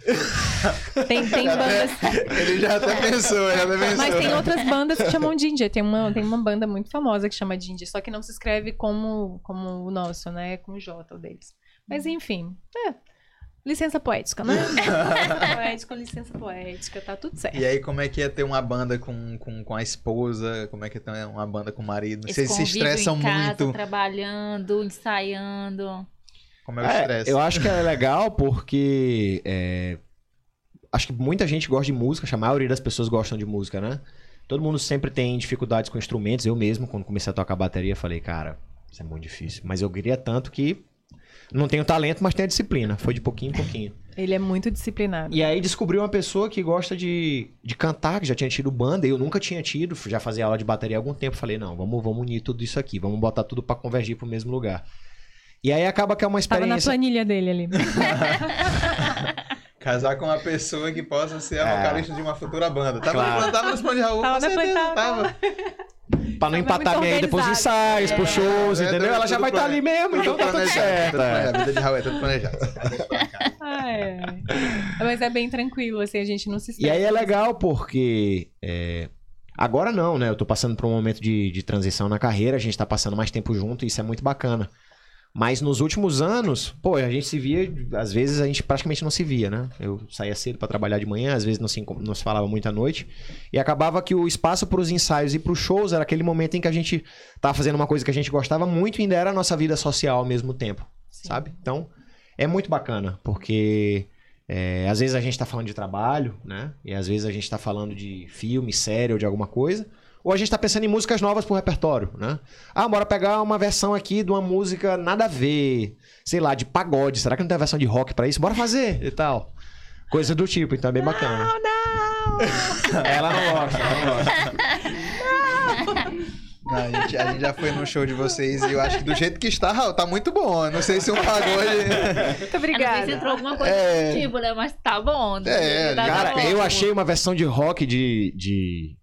Tem, tem bandas. Ele já até pensou, já até pensou. Mas tem outras bandas que chamam Ginger. Tem uma, tem uma banda muito famosa que chama Ginger, só que não se escreve como, como o nosso, né? Com o J o deles. Mas enfim, é. Licença poética, né? licença poética, licença poética, tá tudo certo. E aí, como é que é ter uma banda com, com, com a esposa? Como é que é ter uma banda com o marido? Vocês se estressam em casa, muito? trabalhando, ensaiando. Como é o É, estresse? eu acho que é legal porque é, acho que muita gente gosta de música, a maioria das pessoas gostam de música, né? Todo mundo sempre tem dificuldades com instrumentos. Eu mesmo, quando comecei a tocar bateria, falei, cara, isso é muito difícil. Mas eu queria tanto que não tenho talento, mas tenho a disciplina. Foi de pouquinho em pouquinho. Ele é muito disciplinado. E aí descobri uma pessoa que gosta de, de cantar, que já tinha tido banda, eu nunca tinha tido, já fazia aula de bateria há algum tempo. Falei, não, vamos, vamos unir tudo isso aqui, vamos botar tudo pra convergir pro mesmo lugar. E aí acaba que é uma Tava na experiência. planilha dele ali. Casar com uma pessoa que possa ser a É. vocalista de uma futura banda. Tava, Claro. no, tava nos planos de Raul, Tava com na certeza, plan- tava- tava. Pra não empatar aí depois organizado. ensaios, pros É, shows, é, entendeu? tudo- Ela já vai estar plane- ali mesmo, então tá tudo planejado, certo. é. A vida de Raul é tudo planejado. Ah, é. Mas é bem tranquilo, assim, a gente não se E aí é legal porque. é, Agora não, né? Eu tô passando por um momento de, de transição na carreira, a gente tá passando mais tempo junto e isso é muito bacana. Mas nos últimos anos, pô, a gente se via, às vezes a gente praticamente não se via, né? Eu saía cedo pra trabalhar de manhã, às vezes não se, não se falava muito à noite. E acabava que o espaço pros ensaios e pros shows era aquele momento em que a gente tava fazendo uma coisa que a gente gostava muito e ainda era a nossa vida social ao mesmo tempo, Sim. sabe? Então, é muito bacana, porque é, às vezes a gente tá falando de trabalho, né? E às vezes a gente tá falando de filme, série ou de alguma coisa. Ou a gente tá pensando em músicas novas pro repertório, né? Ah, bora pegar uma versão aqui de uma música nada a ver. Sei lá, de pagode. Será que não tem versão de rock pra isso? Bora fazer e tal. Coisa do tipo, então é bem bacana. Não, não! Ela não gosta, ela não gosta. Não, a, gente, a gente já foi no show de vocês e eu acho que do jeito que está, Raul, tá muito bom. Não sei se um pagode. Muito Eu não sei se obrigada. entrou alguma coisa É. do tipo, né? Mas tá bom. É, tá Cara, bom. eu achei uma versão de rock de. de...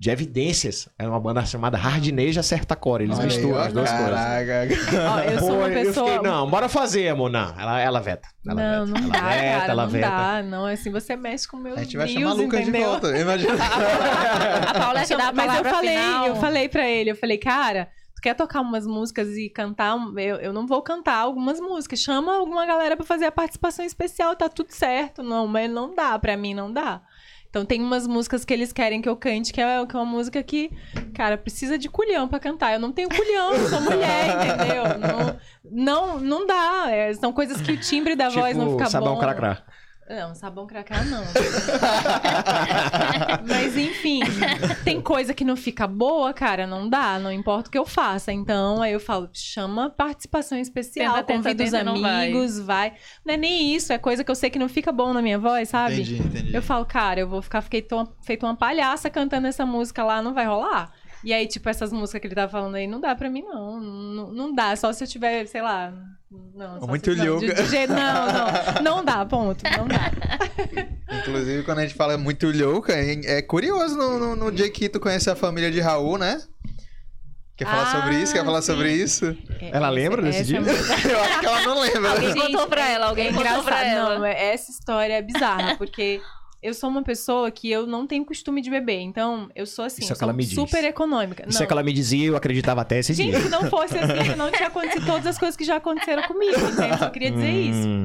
De evidências. Era uma banda chamada Hardneja Certacore. Eles Olha aí, misturam ó, as duas coisas. Caraca. Ó, eu sou uma eu pessoa. fiquei, não, bora fazer, amor. Não, ela, ela veta. Ela não, veta. não ela dá, veta, cara, ela não veta. dá, não, assim, você mexe com meus A gente vai chamar Lucas de volta. Imagina. A Paula é que dá a Mas eu falei, final. eu falei pra ele, eu falei, cara, tu quer tocar umas músicas e cantar, eu, eu não vou cantar algumas músicas, chama alguma galera pra fazer a participação especial, tá tudo certo, não, mas não dá, pra mim não dá. Então tem umas músicas que eles querem que eu cante, que é, que é uma música que, cara, precisa de culhão pra cantar. Eu não tenho culhão, eu sou mulher, entendeu? Não, não, não dá. é, são coisas que o timbre da voz não Tipo, fica sabão bom. cracrá. Não, sabão cracá não. Mas enfim, tem coisa que não fica boa, cara, não dá, não importa o que eu faça. Então, aí eu falo, chama participação especial, Tenta, tenta, convida os tenta, não vai. amigos, vai. Não é nem isso, é coisa que eu sei que não fica bom na minha voz, sabe? Entendi, entendi. Eu falo, cara, eu vou ficar fiquei tão, feito uma palhaça cantando essa música lá, não vai rolar. E aí, tipo, essas músicas que ele tá falando aí, não dá pra mim, não. Não, não dá. Só se eu tiver, sei lá, Não, só Muito se- não, de- louca. de não, não. Não dá, ponto. Não dá. Inclusive, quando a gente fala muito louca, é é curioso no, no, no dia que tu conhece a família de Raul, né? Quer falar Ah, sobre isso? Quer falar sim. sobre isso? Ela lembra desse é dia? muito- Eu acho que ela não lembra. Alguém contou pra ela, alguém é contou pra ela. Não, é- essa história é bizarra, porque eu sou uma pessoa que eu não tenho costume de beber. Então, eu sou assim, Isso é eu sou me diz. super econômica. Isso não. é que ela me dizia e eu acreditava até esse Gente, dia. se não fosse assim, não tinha acontecido todas as coisas que já aconteceram comigo, entende? Eu só queria dizer isso. Hum.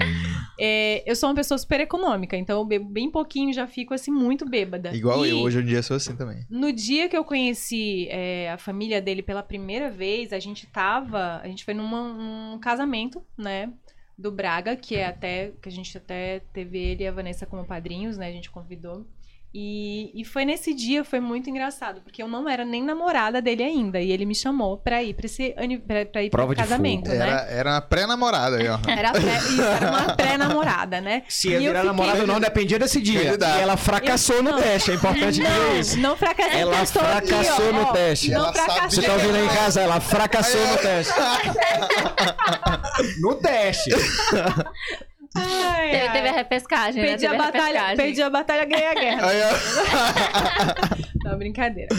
É, eu sou uma pessoa super econômica, então eu bebo bem pouquinho e já fico assim muito bêbada. Igual E eu, hoje em dia sou assim também. No dia que eu conheci é, a família dele pela primeira vez, a gente tava. A gente foi num casamento, né? Do Braga, que é até. Que a gente até teve ele e a Vanessa como padrinhos, né? A gente convidou. E, e foi nesse dia, foi muito engraçado, porque eu não era nem namorada dele ainda. E ele me chamou pra ir pra, esse, pra, pra ir Prova pro casamento, né? Era, era uma pré-namorada aí, ó. Era, pré, isso, era uma pré-namorada, né? Se ia E eu virar fiquei- namorada ou não dependia desse dia. E ela fracassou no Eu- teste, é importante dizer isso. Não, não fracassei. Ela eu aqui, fracassou ó, no ó, teste. Não Ela fracassei. Você tá ouvindo aí em casa? Ela fracassou no teste. No teste. Ai, Teve, ai. teve a repescagem, né? Perdi a Teve batalha, repescagem. perdi a batalha, ganhei a guerra. Não, brincadeira.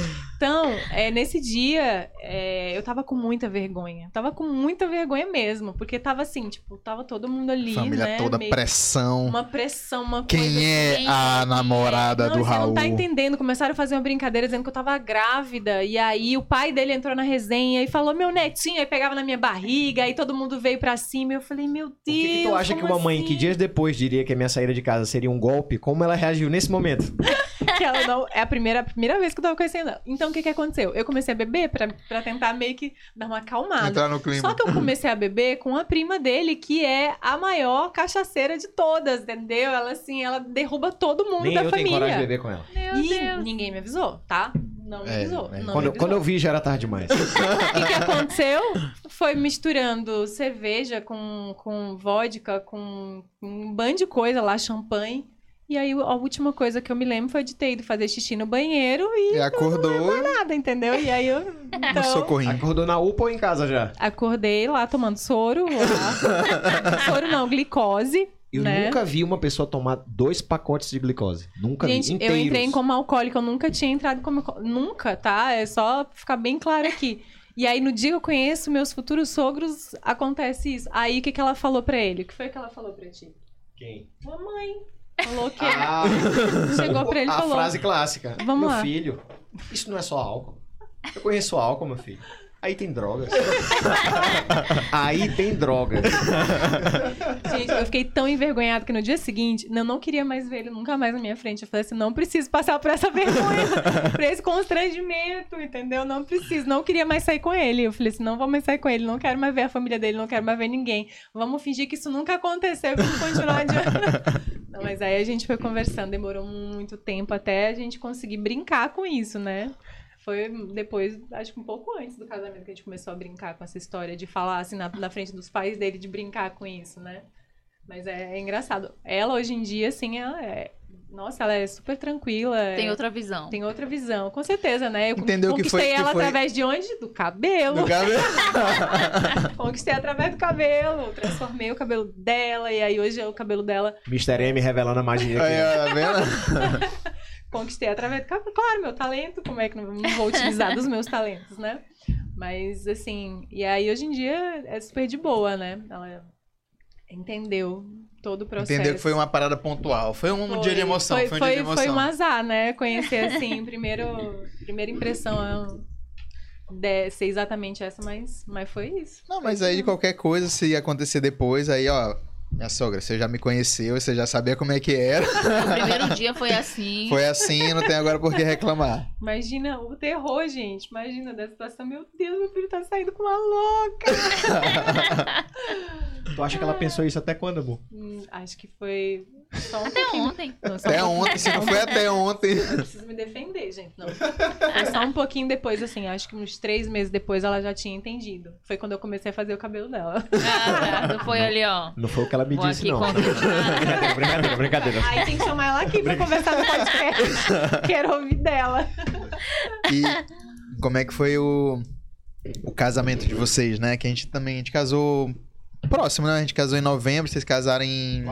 Então, é, nesse dia, é, eu tava com muita vergonha. Tava com muita vergonha mesmo, porque tava assim, tipo, tava todo mundo ali, Família né? toda, meio- pressão. Uma pressão, uma coisa Quem é Quem a é? namorada não, do você Raul? não tá entendendo. Começaram a fazer uma brincadeira dizendo que eu tava grávida. E aí o pai dele entrou na resenha e falou: meu netinho, aí pegava na minha barriga, aí todo mundo veio pra cima. E eu falei, meu Deus. O que, que tu acha que uma mãe assim? que dias depois diria que a minha saída de casa seria um golpe, como ela reagiu nesse momento? que ela não. É a primeira, a primeira vez que eu tava conhecendo ela. Então que que aconteceu? Eu comecei a beber pra, pra tentar meio que dar uma acalmada. Entrar no clima. Só que eu comecei a beber com a prima dele, que é a maior cachaceira de todas, entendeu? Ela assim, ela derruba todo mundo Nem da eu família. tenho coragem de beber com ela. Meu E Deus. ninguém me avisou, tá? Não me É, avisou. é. Não Quando, me eu- quando eu vi já era tarde demais. o que, que aconteceu? Foi misturando cerveja com, com vodka, com, com um bando de coisa lá, champanhe. E aí a última coisa que eu me lembro foi de ter ido fazer xixi no banheiro e E acordou nada, entendeu? E aí eu. Então, socorrinho. Acordou na UPA ou em casa já? acordei lá tomando soro. Lá. soro não, glicose. Eu né? nunca vi uma pessoa tomar dois pacotes de glicose. Nunca Gente, vi. eu Inteiros. entrei em coma alcoólica, eu nunca tinha entrado alcoólica. Nunca, tá? É só ficar bem claro aqui. E aí, no dia que eu conheço meus futuros sogros, acontece isso. Aí, o que, que ela falou pra ele? O que foi que ela falou pra ti? Quem? Mamãe. Falou que... Ah, Chegou pra ele e a falou... frase clássica. Vamos meu lá. filho, isso não é só álcool. Eu conheço álcool, meu filho. Aí tem drogas. Aí tem drogas. Gente, eu fiquei tão envergonhada que no dia seguinte, eu não queria mais ver ele nunca mais na minha frente. Eu falei assim, não preciso passar por essa vergonha, por esse constrangimento, entendeu? Não preciso, não queria mais sair com ele. Eu falei assim, não vou mais sair com ele, não quero mais ver a família dele, não quero mais ver ninguém. Vamos fingir que isso nunca aconteceu vamos continuar adiante. Não, mas aí a gente foi conversando, demorou muito tempo até a gente conseguir brincar com isso, né? Foi depois, acho que um pouco antes do casamento que a gente começou a brincar com essa história de falar assim na, na frente dos pais dele, de brincar com isso, né? Mas é, é engraçado. Ela hoje em dia, assim, ela é. Nossa, ela é super tranquila. é- Tem outra visão. tem outra visão, com certeza, né? Eu Entendeu que conquistei foi- que ela foi- através de onde? Do cabelo. No cabelo. Conquistei através do cabelo. Transformei o cabelo dela. E aí hoje é o cabelo dela. Mr. M revelando a magia Aí, tá vendo? Conquistei através do. Claro, meu talento. Como é que não, vou utilizar dos meus talentos, né? Mas assim. E aí hoje em dia é super de boa, né? Ela entendeu todo o processo. Entendeu que foi uma parada pontual. Foi um dia de emoção. Foi, um dia de emoção. Foi um azar, né? Conhecer assim, primeiro, primeira impressão é de ser exatamente essa, mas, mas foi isso. Não, mas aí de qualquer coisa, se acontecer depois, aí, ó. Minha sogra, você já me conheceu, você já sabia como é que era. O primeiro dia foi assim. Foi assim, não tem agora por que reclamar. Imagina o terror, gente. Imagina da situação. Meu Deus, meu filho tá saindo com uma louca. Tu acha que ela pensou isso até quando, amor? Hum, acho que foi só Até ontem. Não, um Até ontem, se não foi até ontem. Eu preciso me defender, gente. Não. Foi só um pouquinho depois, assim. Acho que uns três meses depois ela já tinha entendido. Foi quando eu comecei a fazer o cabelo dela. Ah, tá. Não foi ali, ó. Não foi o que ela me Vou disse, não. brincadeira, brincadeira, brincadeira. Aí tem que chamar ela aqui pra conversar no podcast. Quero ouvir dela. E como é que foi o, o casamento de vocês, né? Que a gente também, a gente casou próximo, né? A gente casou em novembro, vocês casaram em,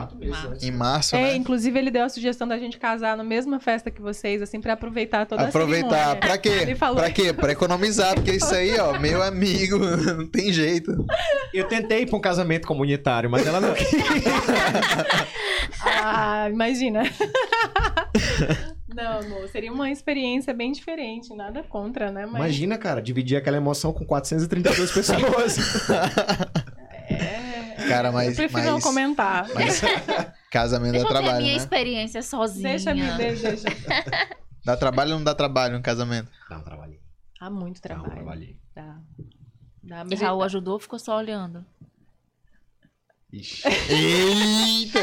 em março, É, né? inclusive ele deu a sugestão da gente casar na mesma festa que vocês, assim, pra aproveitar toda a Aproveitar. Pra quê? Ele falou. Pra quê? Pra economizar, porque isso aí, ó, meu amigo, não tem jeito. Eu tentei ir pra um casamento comunitário, mas ela não quis. Ah, imagina. Não, amor, seria uma experiência bem diferente, nada contra, né? Mas Imagina, cara, dividir aquela emoção com 432 pessoas. É... Cara, mas- Eu prefiro não mas- comentar. Mas casamento Deixa dá eu ter a trabalho, minha né? experiência sozinha. Deixa me deixa, deixa. Dá trabalho ou não dá trabalho no casamento? Não, trabalhei. Dá muito Não, trabalho. trabalhei. Dá. Dá, E Raul ajudou ou ficou só olhando? Ixi. Eita!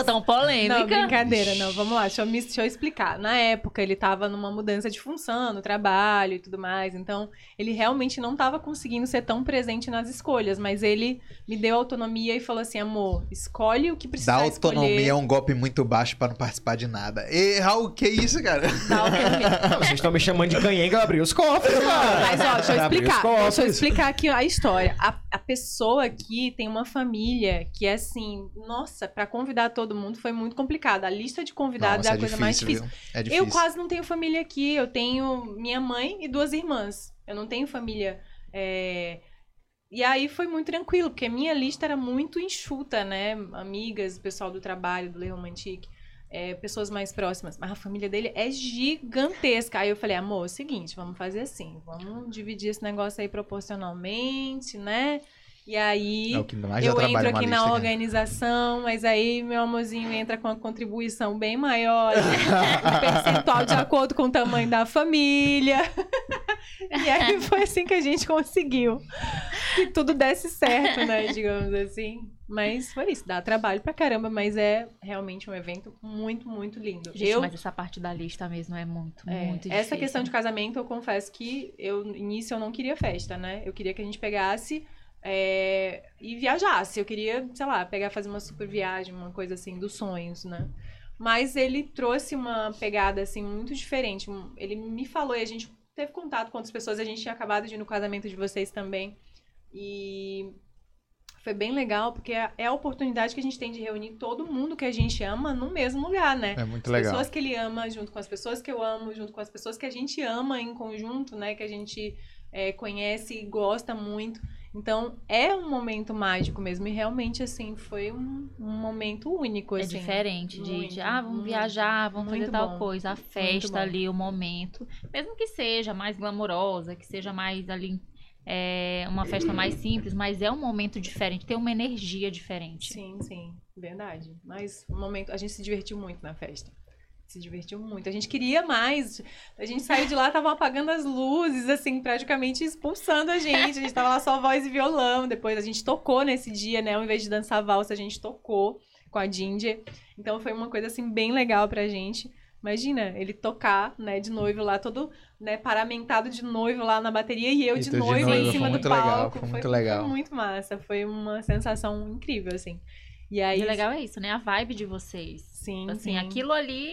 Tô tão Não, polêmica. brincadeira, não. Vamos lá, deixa eu, me- deixa eu explicar. Na época, ele tava numa mudança de função, no trabalho e tudo mais. Então, ele realmente não tava conseguindo ser tão presente nas escolhas. Mas ele me deu autonomia e falou assim: amor, escolhe o que precisa Dar autonomia é um golpe muito baixo pra não participar de nada. E, Raul, que isso, cara? Dá autonomia. Não, vocês estão me chamando de canhenga, eu abri os cofres, cara. Mas, ó, deixa eu explicar. Deixa eu explicar aqui a história. A, a pessoa aqui tem uma família que é assim, nossa, pra convidar todo mundo foi muito complicado. A lista de convidados Nossa, é a coisa mais difícil. É difícil. Eu quase não tenho família aqui. Eu tenho minha mãe e duas irmãs. Eu não tenho família. é, E aí foi muito tranquilo, porque minha lista era muito enxuta, né? Amigas, pessoal do trabalho, do Le Romantique, é, pessoas mais próximas. Mas a família dele é gigantesca. Aí eu falei, amor, é o seguinte, vamos fazer assim. Vamos dividir esse negócio aí proporcionalmente, né? E aí É eu entro aqui lista, na cara. organização, mas aí meu amorzinho entra com uma contribuição bem maior, um percentual de acordo com o tamanho da família. E aí foi assim que a gente conseguiu que tudo desse certo, né, digamos assim. Mas foi isso, dá trabalho pra caramba, mas é realmente um evento muito, muito lindo. Gente, eu mas essa parte da lista mesmo é muito, é, muito difícil. essa questão de casamento, eu confesso que eu, no início, eu não queria festa, né? Eu queria que a gente pegasse é, e viajasse. Eu queria, sei lá, pegar, fazer uma super viagem, uma coisa assim, dos sonhos, né? Mas ele trouxe uma pegada, assim, muito diferente. Ele me falou e a gente teve contato com outras pessoas. A gente tinha acabado de ir no casamento de vocês também. E foi bem legal, porque é é a oportunidade que a gente tem de reunir todo mundo que a gente ama no mesmo lugar, né? É muito as legal. pessoas que ele ama, junto com as pessoas que eu amo, junto com as pessoas que a gente ama em conjunto, né? Que a gente é, conhece e gosta muito. Então, é um momento mágico mesmo. E realmente, assim, foi um, um momento único, É assim. diferente de, muito, de, ah, vamos muito, viajar, vamos fazer tal bom. coisa. A festa ali, o momento. Mesmo que seja mais glamourosa, que seja mais ali, é, uma festa mais simples, mas é um momento diferente, tem uma energia diferente. Sim, sim. Verdade. Mas, um momento... A gente se divertiu muito na festa. Se divertiu muito. A gente queria mais. A gente saiu de lá, tava apagando as luzes, assim, praticamente expulsando a gente. A gente tava lá só voz e violão. Depois a gente tocou nesse dia, né? Ao invés de dançar valsa, a gente tocou com a Ginger. Então foi uma coisa, assim, bem legal pra gente. Imagina, ele tocar, né, de noivo lá, todo, né, paramentado de noivo lá na bateria e eu E de tu de noiva noiva, em foi cima do muito legal, palco. foi muito legal. Foi muito massa. Foi uma sensação incrível, assim. E aí. E o legal é isso, né? A vibe de vocês. Sim, Assim, sim. aquilo ali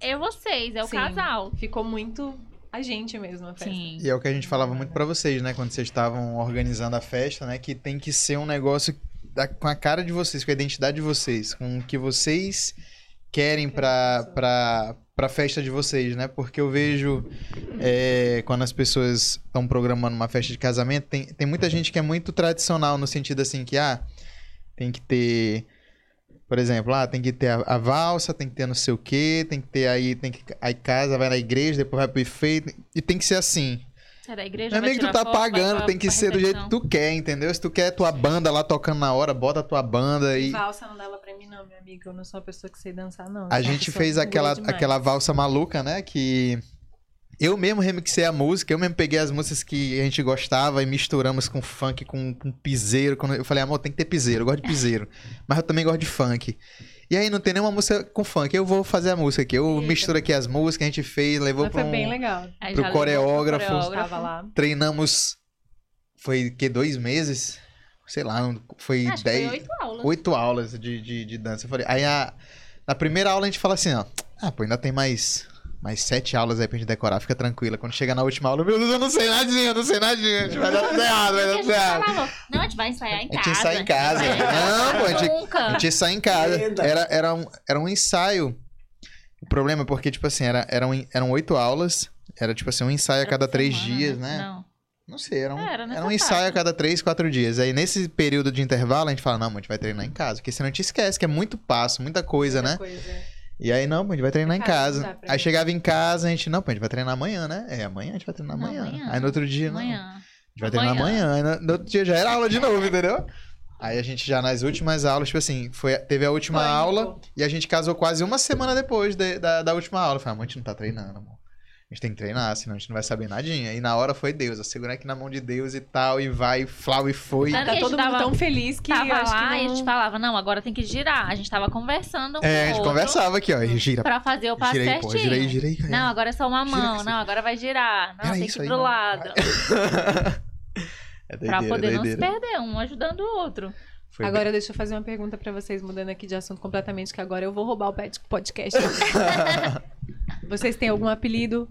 é vocês, é o Sim. casal. Ficou muito a gente mesmo a festa. Sim. E é o que a gente falava muito pra vocês, né? Quando vocês estavam organizando a festa, né? Que tem que ser um negócio da- com a cara de vocês, com a identidade de vocês, com o que vocês querem pra, pra, pra festa de vocês, né? Porque eu vejo é, quando as pessoas estão programando uma festa de casamento, tem, tem muita gente que é muito tradicional no sentido assim que, ah, tem que ter... Por exemplo, ah, tem que ter a, a valsa, tem que ter não sei o quê, tem que ter aí, tem que aí casa, vai na igreja, depois vai pro buffet, e tem que ser assim. É da igreja, é meio que tu tá foto, pagando, pra- tem que ser do jeito que tu quer, entendeu? Se tu quer tua banda lá tocando na hora, bota a tua banda e. Valsa não dava pra mim, não, minha amiga. Eu não sou uma pessoa que sei dançar, não. A gente fez que aquela, demais. aquela valsa maluca, né? Que eu mesmo remixei a música, eu mesmo peguei as músicas que a gente gostava e misturamos com funk, com, com piseiro. Quando eu falei, amor, tem que ter piseiro, eu gosto de piseiro. mas eu também gosto de funk. E aí não tem nenhuma música com funk, eu vou fazer a música aqui. Eu Eita. misturo aqui as músicas, a gente fez, levou foi um... bem legal. Aí pro coreógrafo. Lá. Treinamos, foi que dois meses? Sei lá, foi Acho dez... foi oito aulas. oito aulas de, de, de dança. Eu falei, aí a, na primeira aula a gente fala assim, ó. Ah, pô, ainda tem mais, mais sete aulas aí pra gente decorar, fica tranquila. Quando chega na última aula, meu Deus, eu não sei nadinha, eu não sei nadinha. Vai dar tudo errado, vai dar tudo a gente errado. não, a gente gente vai ensaiar em A gente casa. ensaia em casa. É. Não, pô, a gente, Nunca. a gente sai em casa. Era, era, um, era um ensaio. O problema é porque, tipo assim, era, eram, eram oito aulas. Era, tipo assim, um ensaio a Era cada três semana, dias, né? Não. Não sei, era um, Era era, nessa um ensaio a cada três, quatro dias. Aí, nesse período de intervalo, a gente fala, não, a gente vai treinar em casa. Porque senão a gente esquece, que é muito passo, muita coisa, né? Coisa. E aí, não, pô, a gente vai treinar em Casa, Aí chegava em casa, a gente, não, pô, a gente vai treinar amanhã, né? É, amanhã a gente vai treinar Não, amanhã. amanhã. Aí no outro dia, não. A Amanhã. gente vai treinar amanhã. Aí no, no outro dia já era aula de novo, entendeu? Aí a gente já nas últimas aulas, tipo assim, foi, teve a última Pânico. aula e a gente casou quase uma semana depois de- da, da última aula. Eu falei, amor, a gente não tá treinando, amor. A gente tem que treinar, senão a gente não vai saber nadinha. E na hora foi Deus, eu segurei aqui na mão de Deus e tal, e vai, flau, e foi. Tá todo mundo tava- tão feliz que Tava lá que não... e a gente falava, não, agora tem que girar. A gente tava conversando um com É, a gente outro conversava aqui, ó, e gira. Pra fazer o passo Gira aí, pô, certinho. gira aí, gira aí. Não, agora é só uma mão. Não, agora vai girar. Não, Era tem que ir aí, pro não. lado. É Pra doideira, poder não se doideira. perder, um ajudando o outro. Foi Agora deixa eu fazer uma pergunta pra vocês, mudando aqui de assunto completamente, que agora eu vou roubar o pet- podcast. vocês têm algum apelido?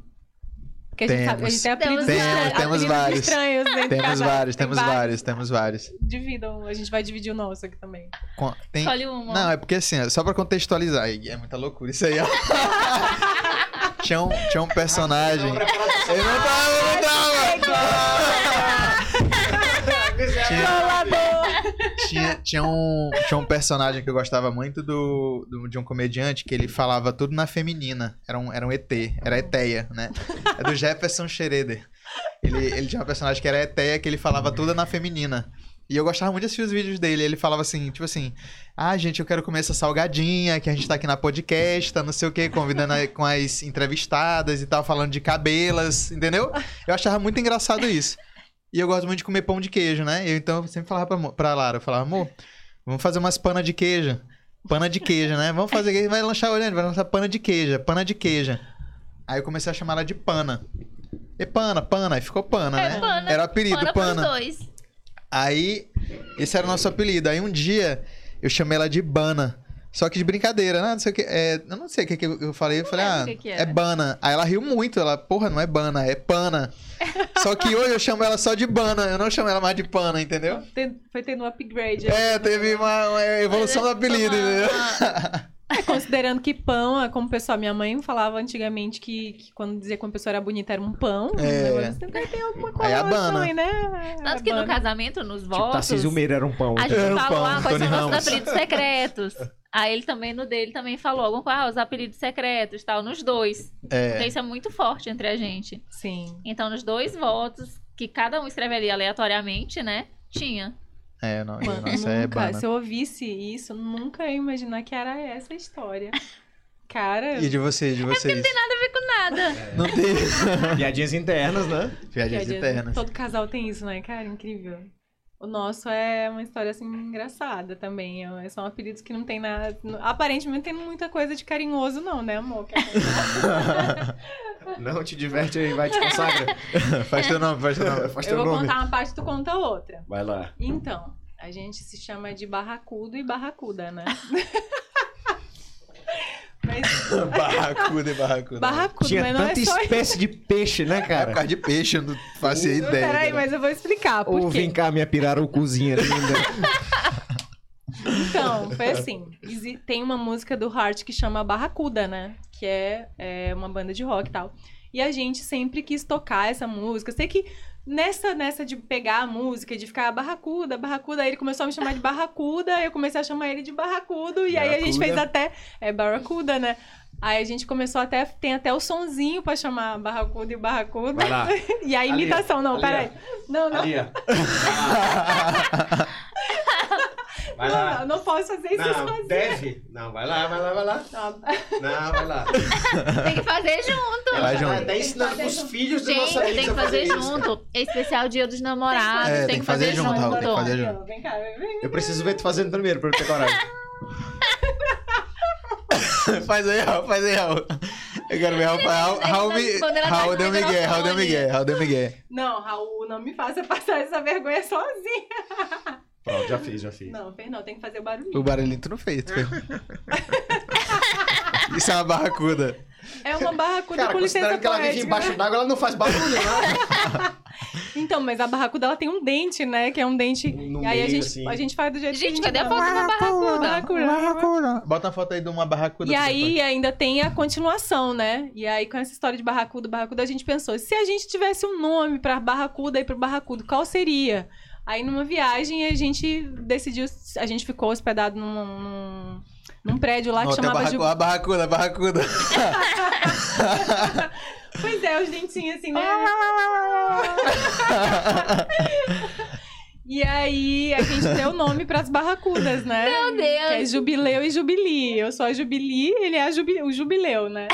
Porque a gente, sabe, a gente tem apelidos Temos- estranhos. temos apelidos vários. estranhos dentro de Temos casa. vários, Tem temos vários, temos vários. Dividam, a gente vai dividir o nosso aqui também. Com- tem- Escolhe uma. Não, é porque assim, só pra contextualizar, e é muita loucura isso aí, ó. tinha, um, tinha um personagem. Eu não tava, eu não tava! tinha, tinha, tinha um, tinha um personagem que eu gostava muito do, do- de um comediante que ele falava tudo na feminina. Era um, era um ET, era Eteia, né? É do Jefferson Schroeder. Ele, ele tinha um personagem que era Eteia, que ele falava tudo na feminina. E eu gostava muito de assistir os vídeos dele. Ele falava assim, tipo assim, ah, gente, eu quero comer essa salgadinha, que a gente tá aqui na podcast, tá não sei o quê, convidando a- com as entrevistadas e tal, falando de cabelas, entendeu? Eu achava muito engraçado isso. E eu gosto muito de comer pão de queijo, né? Eu então sempre falava pra, pra Lara, eu falava, amor, vamos fazer umas panas de queijo. Pana de queijo, né? Vamos fazer, vai lanchar olhando, vai lançar pana de queijo, pana de queijo. Aí eu comecei a chamar ela de pana. E pana, pana, aí ficou pana, É, né? pana, Era o apelido, Pana pana. dois. Aí, esse era o nosso apelido. Aí um dia eu chamei ela de Bana. Só que de brincadeira, né? Não sei o que. É, eu não sei o que, que eu falei. Eu falei, ah, que que é era. Bana. Aí ela riu muito. Ela, porra, não é Bana, é Pana. Só que hoje eu chamo ela só de Bana. Eu não chamo ela mais de Pana, entendeu? Tem- Foi tendo um upgrade. É, teve uma, uma evolução do apelido, entendeu? É, considerando que pão, é como o pessoal, minha mãe falava antigamente que, que quando dizia que uma pessoa era bonita era um pão. É. Agora sempre tem alguma Aí a correlação Bana. aí, né? Tanto que no casamento, nos Tipo, votos, Tarcísio Meira era um pão. a gente Era um falou pão, ah, quais Tony são nossos apelidos secretos. Aí ele também, no dele, também falou alguma coisa, ah, os apelidos secretos tal, nos dois. Porque É, isso é muito forte entre a gente. Sim. Então, nos dois votos, que cada um escreveria aleatoriamente, né? Tinha. é, não, Mano, nossa, é nunca, Bana. se eu ouvisse isso, nunca ia imaginar que era essa a história. Cara, E de vocês, de vocês? Nada a ver com nada. Não tem. Piadinhas internas, né? Piadinhas piadinha- eternas. todo casal tem isso, né, cara? Incrível. O nosso é uma história assim engraçada também. É- São apelidos que não tem nada. Aparentemente não tem muita coisa de carinhoso, não, né, amor? Não, te diverte aí, vai, te consagra. faz teu nome, faz teu nome. Faz Eu teu vou nome. contar uma parte, tu conta outra. Vai lá. Então, a gente se chama de barracudo e barracuda, né? Mas Barracuda e barracuda. barracudo, Tinha mas não é tanta só espécie de peixe, né, É por cara? causa de peixe, eu não faço ideia. Peraí, mas eu vou explicar. Por Ou quê? vem cá, minha pirarucuzinha linda. Então, foi assim. Tem uma música do Heart que chama Barracuda, né? Que é, é uma banda de rock e tal. E a gente sempre quis tocar essa música. Eu sei que nessa, nessa de pegar a música, de ficar barracuda, barracuda, aí ele começou a me chamar de barracuda, eu comecei a chamar ele de barracudo, e aí a gente Barracuda. fez até. É barracuda, né? Aí a gente começou até. Tem até o sonzinho pra chamar barracuda e barracuda. Vai lá. E a imitação, não, Ali, peraí. Não, não. Ali, ó. Vai Não, lá. não, não posso fazer isso Não, sozinha. deve. Não, vai lá, vai lá, vai lá. Não. Não, vai lá. Tem que fazer junto. Vai, Ela tá até ensinando pros filhos do Gente, nosso amigo tem que fazer junto. Especial Dia dos Namorados. É, tem, que fazer, junto. Raul, tem que fazer junto. Vem cá, vem. Eu preciso ver tu fazendo primeiro pra eu ter coragem. faz aí, Raul, faz aí, Raul. Eu quero ver Raul. Raul, Raul, me- Quando ela tá Raul deu comendo Miguel, Raul deu. Miguel, Raul deu Miguel. Não, Raul, não me faça passar essa vergonha sozinha. Pronto, já fiz, já fiz. Não, fez não, tem que fazer o barulhinho. O barulhinho tu não fez, tu fez. Isso é uma barracuda. É uma barracuda Cara, com licença que ela vive poética. embaixo d'água, ela não faz barulho, né? Então, mas a barracuda ela tem um dente, né? Que é um dente. No e aí a meio, gente, assim. a gente faz do jeito que a Gente, gente cadê a foto da barracuda? Barracuda. Barracuda. Bota uma foto aí de uma barracuda. E aí ainda tem a continuação, né? E aí com essa história de barracuda, barracuda, a gente pensou, se a gente tivesse um nome pra barracuda e pro barracudo, qual seria? Aí numa viagem a gente decidiu, a gente ficou hospedado num, num, num prédio lá que Não, chamava barracuda, a barracuda, a barracuda. Ju... Pois é, os dentinhos assim, né? E aí a gente deu nome pras barracudas, né? Meu Que é Deus. Jubileu e Jubili. Eu sou a Jubili, ele é a Jubi- o Jubileu, né?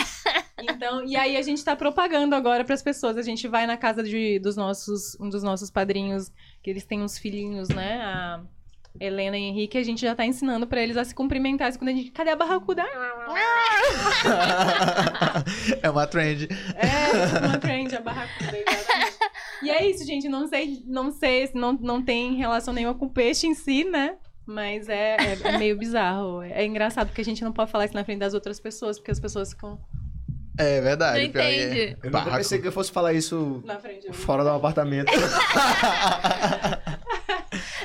Então, e aí a gente tá propagando agora pras pessoas. A gente vai na casa de, dos nossos, um dos nossos padrinhos, que eles têm uns filhinhos, né? A Helena e Henrique, a gente já tá ensinando pra eles a se cumprimentar. Assim, quando a gente, cadê a barracuda? é uma trend. É, uma trend, a barracuda, exatamente. E é isso, gente. Não sei, não sei, se não, não tem relação nenhuma com o peixe em si, né? Mas é, é, é meio bizarro. É engraçado porque a gente não pode falar isso na frente das outras pessoas, porque as pessoas ficam É verdade. Não pior que é. entende. Eu nunca pensei que eu fosse falar isso frente. de- fora do apartamento.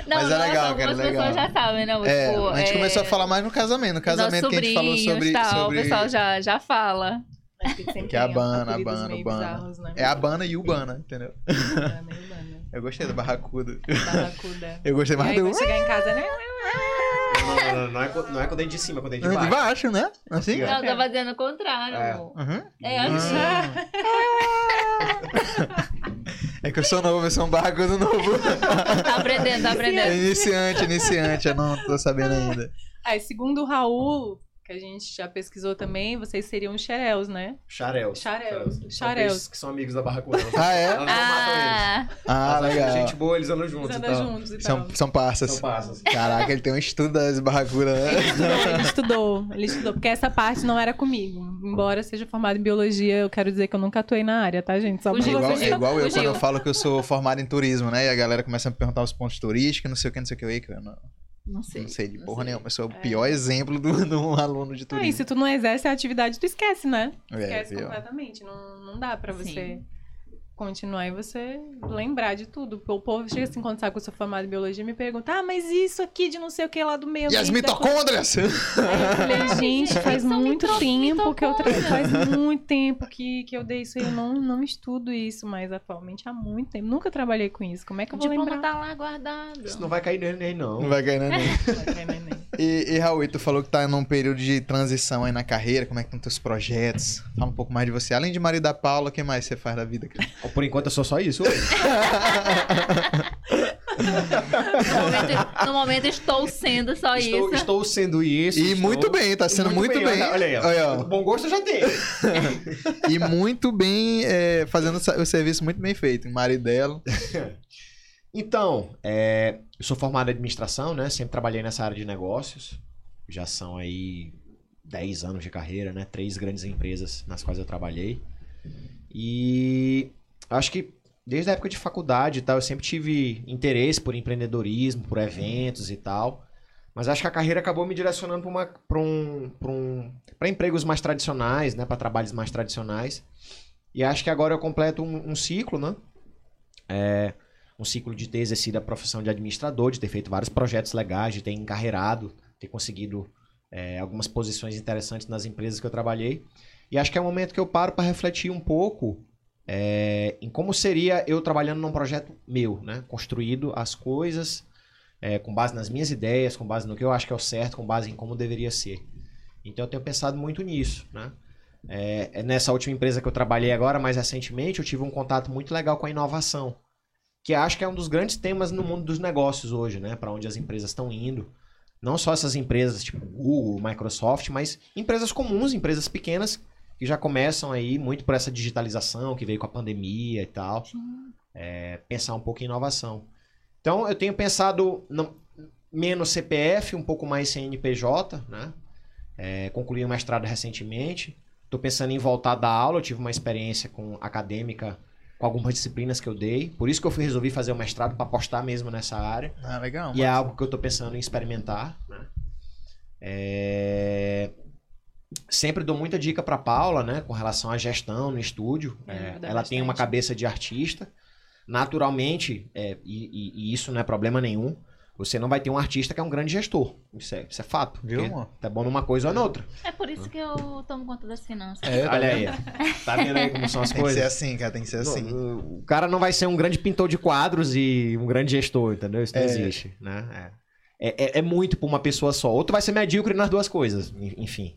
Não, Mas é nossa, legal, cara, algumas legal. pessoas já sabem, né? É, Tipo, a gente é, começou a falar mais no casamento. No casamento que a gente falou sobre. tal, sobre... O pessoal já, já fala. Que é a Bana, a Bana, bizarros, né? É a Bana e o Bana, entendeu? É, Bana. Eu gostei da barracuda. Barracuda. Eu gostei E mais do. quando chegar em casa, né? Não, é com, não é com o dente de cima, é com o dente de De baixo. baixo, né? Assim? Não, tá fazendo o contrário. É. amor. Uhum. É assim. É que eu sou novo, eu sou um barracudo novo. Tá aprendendo, tá É aprendendo. iniciante, iniciante, eu não tô sabendo ainda. Aí, segundo o Raul, que a gente já pesquisou também, vocês seriam os xeréus, né? Xaréus. Xaréus. Xaréus. Que são amigos da barracuda. Ah, é? Elas não matam eles. Ah, Ah, Elas legal. Gente boa, eles andam juntos Eles andam tal. juntos e tal. São, são parças. São passas. Caraca, ele tem um estudo das barracudas, né? Ele estudou, ele estudou, porque essa parte não era comigo. Embora seja formado em biologia, eu quero dizer que eu nunca atuei na área, tá, gente? Só pra É Fugiu, igual, é igual eu Fugiu. quando eu falo que eu sou formado em turismo, né? E a galera começa a me perguntar os pontos turísticos, não sei o que, não sei o que. Eu, que eu não, não sei. não sei de porra sei. nenhuma. Eu sou o É. pior exemplo de um aluno de Ah, e turismo. se tu não exerce a atividade, tu esquece, né? É, Esquece completamente. Não, não dá pra Sim. você continuar e você lembrar de tudo. O povo chega assim, quando sabe que eu sou formada em biologia, me pergunta, ah, mas isso aqui de não sei o que lá do meio E as ambiente da mitocôndrias? Aí eu falei, gente, faz são muito tempo que eu faz muito tempo que, que eu dei isso aí. Eu não, não estudo isso mais atualmente há muito tempo. Nunca trabalhei com isso. Como é que eu O vou diploma lembrar? tá lá guardado. Isso não vai cair no Enem, não. Não vai ganhar, não. Vai cair no Enem. E, e Raul, tu falou que tá num período de transição aí na carreira, como é que estão teus projetos? Fala um pouco mais de você. Além de marido da Paula, o que mais você faz da vida? cara? Por enquanto eu sou só isso. hoje. No momento, no momento estou sendo só estou, isso. estou sendo isso. E estou- muito bem, tá sendo muito, bem. Olha, olha aí, ó. Olha, ó. Bom gosto eu já tenho. E muito bem, é, fazendo o serviço muito bem feito. Marido dela. Então, é, eu sou formado em administração, né? Sempre trabalhei nessa área de negócios. Já são aí 10 anos de carreira, né? Três grandes empresas nas quais eu trabalhei. E acho que desde a época de faculdade e tal, eu sempre tive interesse por empreendedorismo, por eventos e tal. Mas acho que a carreira acabou me direcionando para um, um, empregos mais tradicionais, né? Para trabalhos mais tradicionais. E acho que agora eu completo um, um ciclo, né? É, um ciclo de ter exercido a profissão de administrador, de ter feito vários projetos legais, de ter encarreirado, ter conseguido é, algumas posições interessantes nas empresas que eu trabalhei. E acho que é o momento que eu paro para refletir um pouco é, em como seria eu trabalhando num projeto meu, né? Construído as coisas é, com base nas minhas ideias, com base no que eu acho que é o certo, com base em como deveria ser. Então eu tenho pensado muito nisso, né? É, é nessa última empresa que eu trabalhei agora, mais recentemente, eu tive um contato muito legal com a inovação que acho que é um dos grandes temas no mundo dos negócios hoje, né? Para onde as empresas estão indo. Não só essas empresas tipo Google, Microsoft, mas empresas comuns, empresas pequenas que já começam aí muito por essa digitalização que veio com a pandemia e tal. É, pensar um pouco em inovação. Então eu tenho pensado não- menos CPF, um pouco mais CNPJ, né? É, concluí o mestrado recentemente. Estou pensando em voltar a dar aula. Eu tive uma experiência com acadêmica com algumas disciplinas que eu dei. Por isso que eu fui, resolvi fazer o mestrado para apostar mesmo nessa área. Ah, legal. E é algo que eu tô pensando em experimentar. Né? É, Sempre dou muita dica para Paula, né, com relação à gestão no estúdio. É, É, ela tem uma bastante. cabeça de artista, naturalmente, é, e, e- e isso não é problema nenhum, você não vai ter um artista que é um grande gestor. Isso é, isso é fato. Viu, amor? Tá bom numa coisa ou noutra. É por isso que eu tomo conta das finanças. É, tá Olha aí. Tá vendo aí como são as Tem que ser coisas? assim, cara, tem que ser assim. No- O cara não vai ser um grande pintor de quadros e um grande gestor, entendeu? Isso não É. existe, né? É, é, é- é muito pra uma pessoa só. Outro vai ser medíocre nas duas coisas, en- enfim.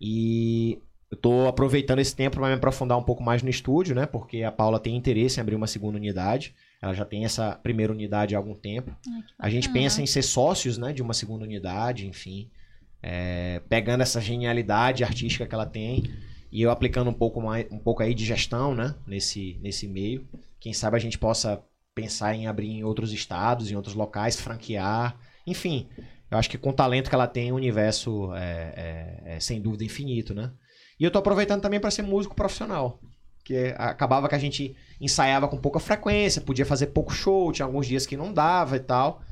E eu tô aproveitando esse tempo para me aprofundar um pouco mais no estúdio, né? Porque a Paula tem interesse em abrir uma segunda unidade. Ela já tem essa primeira unidade há algum tempo. Ai, A gente pensa em ser sócios, né, de uma segunda unidade, enfim, É, pegando essa genialidade artística que ela tem e eu aplicando um pouco mais, um pouco aí de gestão, né, nesse nesse meio. Quem sabe a gente possa pensar em abrir em outros estados, em outros locais, franquear, enfim. Eu acho que com o talento que ela tem, o universo é, é- é, sem dúvida infinito, né? E eu tô aproveitando também para ser músico profissional. Que acabava que a gente ensaiava com pouca frequência, podia fazer pouco show, tinha alguns dias que não dava e tal.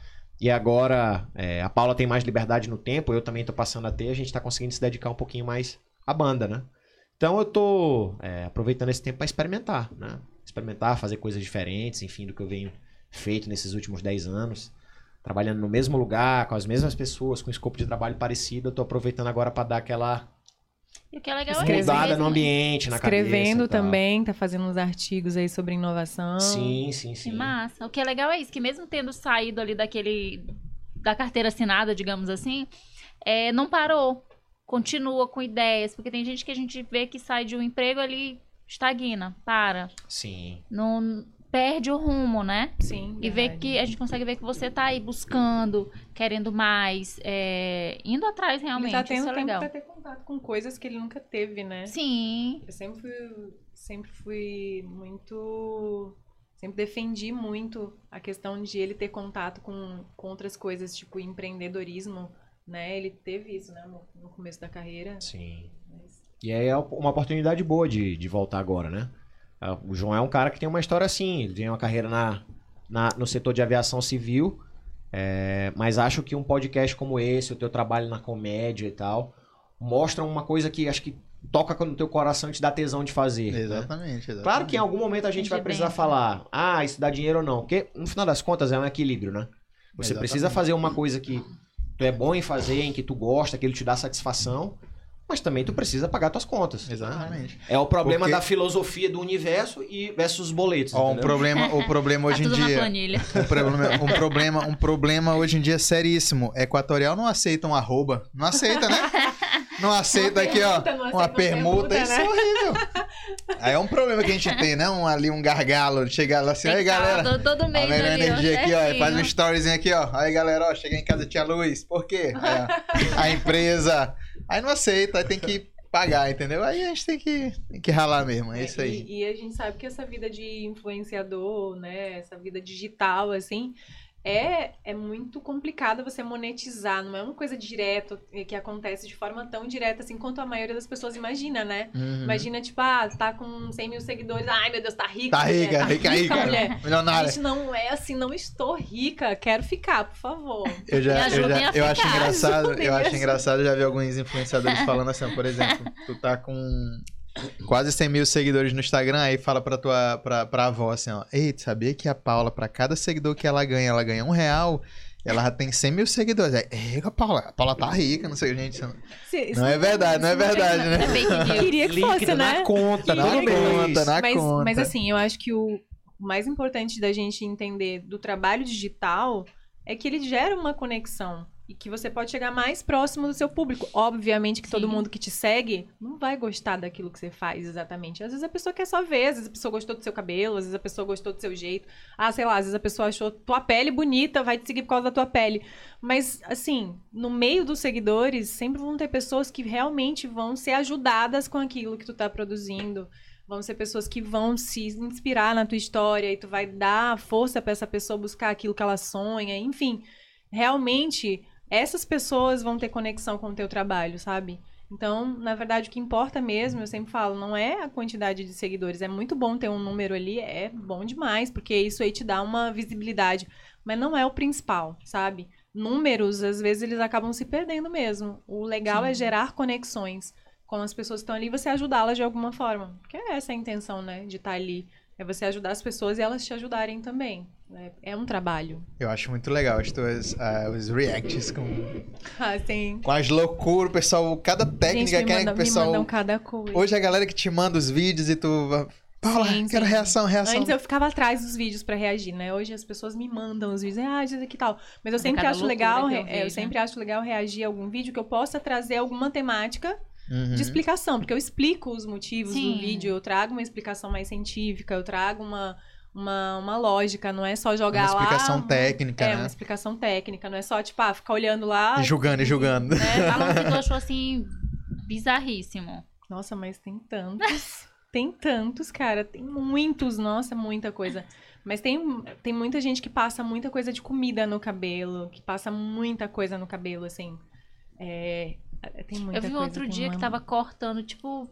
E agora é, a Paula tem mais liberdade no tempo, eu também tô passando a ter, a gente tá conseguindo se dedicar um pouquinho mais à banda, né? Então eu tô é, aproveitando esse tempo para experimentar, né? Experimentar, fazer coisas diferentes, enfim, do que eu venho feito nesses últimos 10 anos. Trabalhando no mesmo lugar, com as mesmas pessoas, com um escopo de trabalho parecido, eu tô aproveitando agora para dar aquela E o que é legal é Escrevendo. isso mudada mesmo. no ambiente, na cabeça. Escrevendo tal. também, tá fazendo uns artigos aí sobre inovação. Sim, sim, Que sim. massa. O que é legal é isso, que mesmo tendo saído ali daquele. da carteira assinada, digamos assim, é, não parou. Continua com ideias. Porque tem gente que a gente vê que sai de um emprego ali, estagna, para. Sim. Não perde o rumo, né? Sim. E ver verdade. que a gente consegue ver que você tá aí buscando, querendo mais, é, indo atrás Ele realmente. tá tendo isso é tempo legal. pra ter contato com coisas que ele nunca teve, né? Sim. Eu sempre fui, sempre fui muito. Sempre defendi muito a questão de ele ter contato com, com outras coisas, tipo empreendedorismo, né? Ele teve isso, né, no, no começo da carreira. Sim. Mas- E aí é uma oportunidade boa de, de voltar agora, né? Ah, O João é um cara que tem uma história assim, ele tem uma carreira na, na- no setor de aviação civil, é, mas acho que um podcast como esse, o teu trabalho na comédia e tal, mostra uma coisa que acho que toca no teu coração e te dá tesão de fazer. né? Exatamente, exatamente. Claro que em algum momento a gente vai precisar bem. falar, ah, isso dá dinheiro ou não. Porque, no final das contas, é um equilíbrio, né? Você Exatamente. precisa fazer uma coisa que tu é bom em fazer, em que tu gosta, que ele te dá satisfação, mas também tu precisa pagar tuas contas. Exatamente. É o problema Porque- da filosofia do universo e versus os boletos. Ó, um problema, o problema Tá hoje em tudo na dia. Um problema, um problema, um problema hoje em dia seríssimo. Equatorial não aceita um arroba. Não aceita, né? Não aceita aqui, ó. permuta, aceita Uma uma permuta, permuta, isso né? é horrível. Aí é um problema que a gente tem, né? Um, ali um gargalo. Chegar lá assim, aí tá galera. todo, todo A ó, energia aqui, ó. Faz um storyzinho aqui, ó. Aí, galera, ó, cheguei em casa, tinha luz. Por quê? Aí, ó, a empresa. Aí não aceita, aí tem que pagar, entendeu? Aí a gente tem que, tem que ralar mesmo. É isso aí. E, e a gente sabe que essa vida de influenciador, né? Essa vida digital, assim, é, é muito complicado você monetizar. Não é uma coisa direta que acontece de forma tão direta assim quanto a maioria das pessoas imagina, né? Uhum. Imagina, tipo, ah, tá com 100 mil seguidores. Ai, meu Deus, tá rica. Tá mulher, rica, rica, rica. mulher. Milionária. Gente, não é assim, não estou rica, quero ficar, por favor. Eu já, Me eu, já, a eu acho engraçado, eu acho engraçado, já vi alguns influenciadores falando assim, por exemplo, tu tá com quase 100 mil seguidores no Instagram, aí fala pra tua, pra, pra avó assim, ó, ei, tu sabia que a Paula, pra cada seguidor que ela ganha, ela ganha um real, ela já tem 100 mil seguidores. Aí, ei, Paula, a Paula tá rica, não sei, gente, não- Se- isso não é verdade, não é verdade, É né? fake news. Queria que Líquido fosse, na né? conta, Na Queria que mês. conta, na mas, conta. mas assim, eu acho que o mais importante da gente entender do trabalho digital é que ele gera uma conexão e que você pode chegar mais próximo do seu público. Obviamente que todo Sim. mundo que te segue não vai gostar daquilo que você faz exatamente. Às vezes a pessoa quer só ver, às vezes a pessoa gostou do seu cabelo, às vezes a pessoa gostou do seu jeito. Ah, sei lá, às vezes a pessoa achou tua pele bonita, vai te seguir por causa da tua pele. Mas, assim, no meio dos seguidores, sempre vão ter pessoas que realmente vão ser ajudadas com aquilo que tu tá produzindo. Vão ser pessoas que vão se inspirar na tua história e tu vai dar força pra essa pessoa buscar aquilo que ela sonha. Enfim, realmente, essas pessoas vão ter conexão com o teu trabalho, sabe? Então, na verdade, o que importa mesmo, eu sempre falo, não é a quantidade de seguidores. É muito bom ter um número ali, é bom demais, porque isso aí te dá uma visibilidade. Mas não é o principal, sabe? Números, às vezes, eles acabam se perdendo mesmo. O legal é Sim. gerar conexões com as pessoas que estão ali e você ajudá-las de alguma forma. Porque é essa a intenção, né? De estar ali É você ajudar as pessoas e elas te ajudarem também. É, é um trabalho. Eu acho muito legal as tuas, ah, os reacts com, Ah, sim. com as loucuras, o pessoal, cada técnica Gente, me, que manda, o pessoal... me mandam cada coisa. Hoje a galera que te manda os vídeos e tu... Paula, Sim, quero sim. reação, reação. Antes eu ficava atrás dos vídeos pra reagir, né? Hoje as pessoas me mandam os vídeos, ah, isso aqui tal. Mas eu sempre cada acho legal, que eu é, eu vejo. sempre acho legal reagir a algum vídeo que eu possa trazer alguma temática Uhum. de explicação, porque eu explico os motivos Sim. do vídeo, eu trago uma explicação mais científica, eu trago uma, uma, uma lógica, não é só jogar Uma lá. explicação técnica, É, né? uma explicação técnica, não é só, tipo, ah, ficar olhando lá. E julgando e julgando. né? Fala um que tu achou assim bizarríssimo. Nossa, mas tem tantos. tem tantos, cara. Tem muitos. Nossa, muita coisa. Mas tem, tem muita gente que passa muita coisa de comida no cabelo. Que passa muita coisa no cabelo, assim. É. Tem muita eu vi coisa, outro dia uma- que tava cortando, tipo.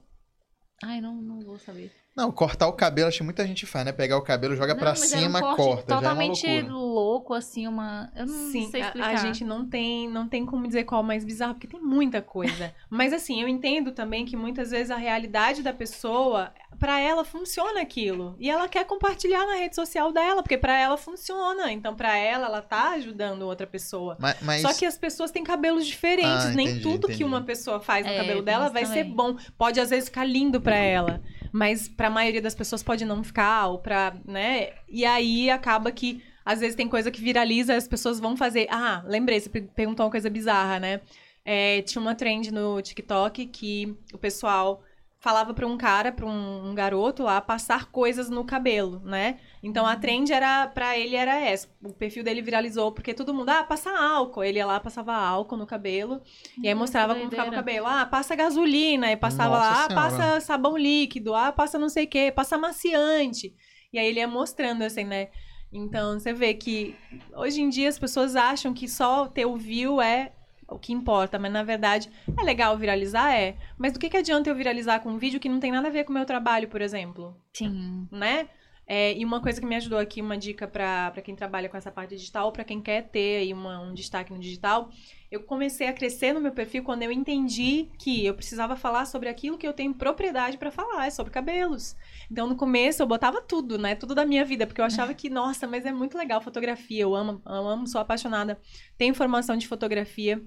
Ai, não, não vou saber. Não, cortar o cabelo, acho que muita gente faz, né? Pegar o cabelo, joga não, pra mas era um cima, corte corta. Totalmente já é uma loucura. louco, assim, uma. Eu não Sim, sei a- explicar. a, gente não tem, não tem como dizer qual é o mais bizarro, porque tem muita coisa. Mas assim, eu entendo também que muitas vezes a realidade da pessoa, pra ela funciona aquilo. E ela quer compartilhar na rede social dela, porque pra ela funciona. Então, pra ela, ela tá ajudando outra pessoa. Mas, mas- Só que as pessoas têm cabelos diferentes. Ah, Nem entendi, tudo entendi. que uma pessoa faz no É, cabelo dela vai ser também. bom. Pode às vezes ficar lindo pra ela, mas pra maioria das pessoas pode não ficar ou pra, né? E aí acaba que às vezes tem coisa que viraliza, as pessoas vão fazer. Ah, lembrei, você pe- perguntou uma coisa bizarra, né? É, tinha uma trend no TikTok que o pessoal falava pra um cara, pra um, um garoto lá, passar coisas no cabelo, né? Então Uhum. a trend era para ele era essa. O perfil dele viralizou porque todo mundo, ah, passa álcool. Ele ia lá, passava álcool no cabelo e aí mostrava como ficava o cabelo. Ah, passa gasolina, e passava Nossa lá, ah, passa sabão líquido, ah, passa não sei o quê, passa amaciante. E aí ele ia mostrando assim, né? Então você vê que hoje em dia as pessoas acham que só ter o view é o que importa, mas na verdade é legal viralizar, é. Mas do que, que adianta eu viralizar com um vídeo que não tem nada a ver com o meu trabalho, por exemplo? Sim. né? É, e uma coisa que me ajudou aqui, uma dica pra quem trabalha com essa parte digital, pra quem quer ter aí uma- um destaque no digital, eu comecei a crescer no meu perfil quando eu entendi que eu precisava falar sobre aquilo que eu tenho propriedade pra falar, é sobre cabelos. Então no começo eu botava tudo, né? Tudo da minha vida, porque eu achava que, nossa, mas é muito legal fotografia, eu amo, eu amo, sou apaixonada. Tenho formação de fotografia.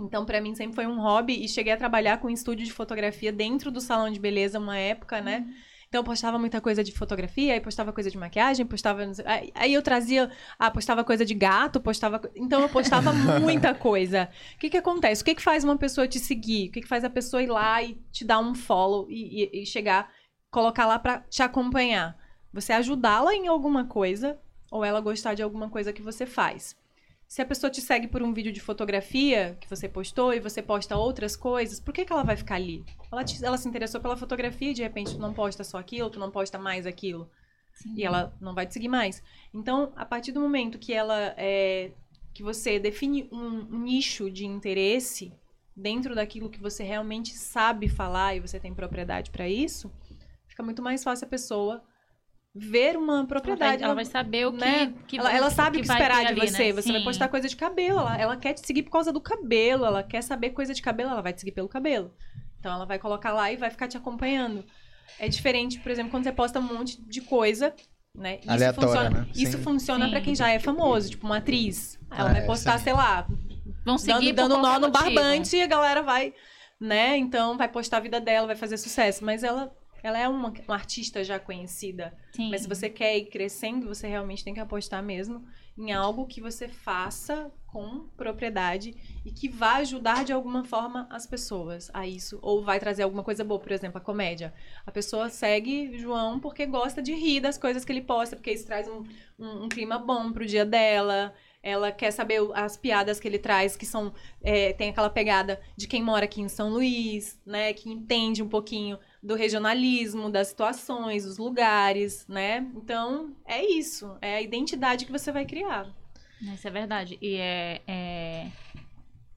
Então, pra mim, sempre foi um hobby e cheguei a trabalhar com um estúdio de fotografia dentro do salão de beleza uma época, né? Então eu postava muita coisa de fotografia, aí postava coisa de maquiagem, postava. Aí, eu trazia. Ah, postava coisa de gato, postava. Então eu postava muita coisa. O que que acontece? O que que faz uma pessoa te seguir? O que que faz a pessoa ir lá e te dar um follow e, e- e chegar, colocar lá pra te acompanhar? Você ajudá-la em alguma coisa ou ela gostar de alguma coisa que você faz. Se a pessoa te segue por um vídeo de fotografia que você postou e você posta outras coisas, por que, que ela vai ficar ali? Ela, te- ela se interessou pela fotografia e de repente tu não posta só aquilo, tu não posta mais aquilo. Sim. E ela não vai te seguir mais. Então, a partir do momento que ela é, que você define um, um nicho de interesse dentro daquilo que você realmente sabe falar e você tem propriedade para isso, fica muito mais fácil a pessoa ver uma Ela vai, propriedade. ela vai saber o que, né? que ela, ela sabe o que vai esperar de ali, você. né? Você vai Sim. postar coisa de cabelo. Ela, ela quer te seguir por causa do cabelo. Ela quer saber coisa de cabelo. Ela vai te seguir pelo cabelo. Então ela vai colocar lá e vai ficar te acompanhando. É diferente, por exemplo, quando você posta um monte de coisa, né? Isso Aleatória, funciona, né? Isso Sim. funciona pra quem já é famoso, tipo uma atriz. Ela É, vai postar, sim. sei lá, Vão seguir dando, dando nó no motivo. barbante e a galera vai, né? Então vai postar a vida dela, vai fazer sucesso. Mas ela, ela é uma, uma artista já conhecida. Sim. Mas se você quer ir crescendo, você realmente tem que apostar mesmo em algo que você faça com propriedade e que vai ajudar de alguma forma as pessoas a isso. Ou vai trazer alguma coisa boa, por exemplo, a comédia. A pessoa segue João porque gosta de rir das coisas que ele posta, porque isso traz um, um, um clima bom pro dia dela. Ela quer saber as piadas que ele traz, que são. é, tem aquela pegada de quem mora aqui em São Luís, né? Que entende um pouquinho do regionalismo, das situações, dos lugares, né? Então, é isso. É a identidade que você vai criar. Isso é verdade. E é, é,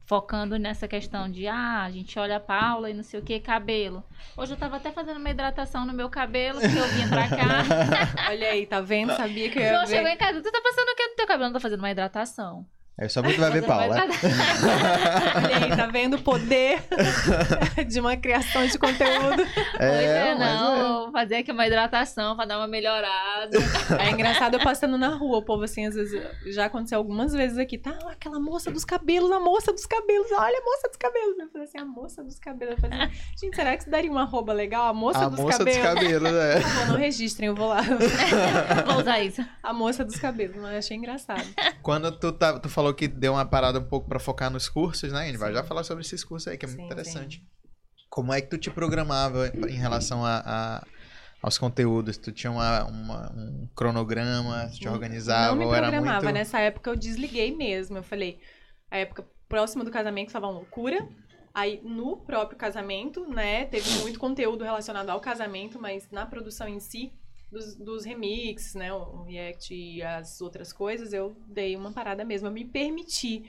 focando nessa questão de, ah, a gente olha a Paula e não sei o que, cabelo. Hoje eu tava até fazendo uma hidratação no meu cabelo, que eu vim pra cá. Olha aí, tá vendo? Sabia que eu ia ver. em casa, tu tá passando o que no teu cabelo? Não tô fazendo uma hidratação. É só tu vai ver Paula. tratar. Olha aí, tá vendo o poder de uma criação de conteúdo? Pois é, mas não. Fazer aqui uma hidratação pra dar uma melhorada. É engraçado eu passando na rua, o povo assim, às vezes, já aconteceu algumas vezes aqui, tá, aquela moça dos cabelos, a moça dos cabelos, olha a moça dos cabelos. Eu falei assim, a moça dos cabelos. Eu falei assim, gente, será que isso daria uma arroba legal? A moça A dos moça cabelos. dos cabelos, é. Favor, não registrem, eu vou lá. Vou usar isso. A moça dos cabelos, mas eu achei engraçado. Quando tu, tá, tu falou que deu uma parada um pouco pra focar nos cursos, né? A gente vai já falar sobre esses cursos aí, que é muito Sim, interessante. Como é que tu te programava em relação a, a- aos conteúdos? Tu tinha uma, uma- um cronograma, tu te organizava, não me programava, muito... nessa época eu desliguei mesmo. Eu falei, a época próxima do casamento estava uma loucura. Aí, no próprio casamento, né, teve muito conteúdo relacionado ao casamento, mas na produção em si, dos, dos remixes, né, o React e as outras coisas, eu dei uma parada mesmo. Eu me permiti.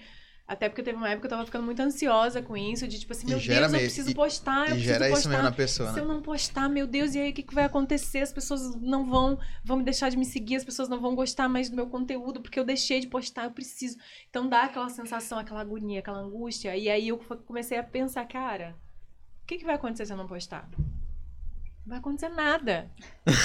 Até porque teve uma época que eu tava ficando muito ansiosa com isso, de tipo assim, meu Deus, eu preciso e- postar, eu E preciso gera isso postar. mesmo na pessoa, Se né? eu não postar, meu Deus, e aí o que, que vai acontecer? As pessoas não vão, vão me deixar de me seguir, as pessoas não vão gostar mais do meu conteúdo porque eu deixei de postar, eu preciso. Então dá aquela sensação, aquela agonia, aquela angústia. E aí eu comecei a pensar, cara, o que, que vai acontecer se eu não postar? Não vai acontecer nada.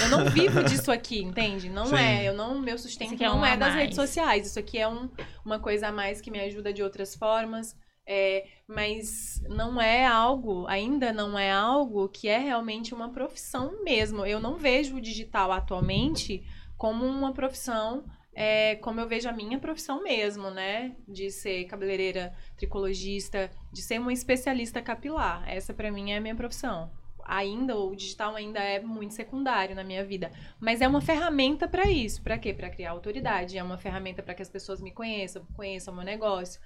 Eu não vivo disso aqui, entende? Não Sim. é. Eu não, meu sustento é não um é a das mais. redes sociais. Isso aqui é um, uma coisa a mais que me ajuda de outras formas. É, mas não é algo, ainda não é algo que é realmente uma profissão mesmo. Eu não vejo o digital atualmente como uma profissão, é, como eu vejo a minha profissão mesmo, né? De ser cabeleireira tricologista, de ser uma especialista capilar. Essa pra mim é a minha profissão. Ainda o digital ainda é muito secundário na minha vida, mas é uma ferramenta pra isso. Pra quê? Pra criar autoridade. É uma ferramenta pra que as pessoas me conheçam, conheçam o meu negócio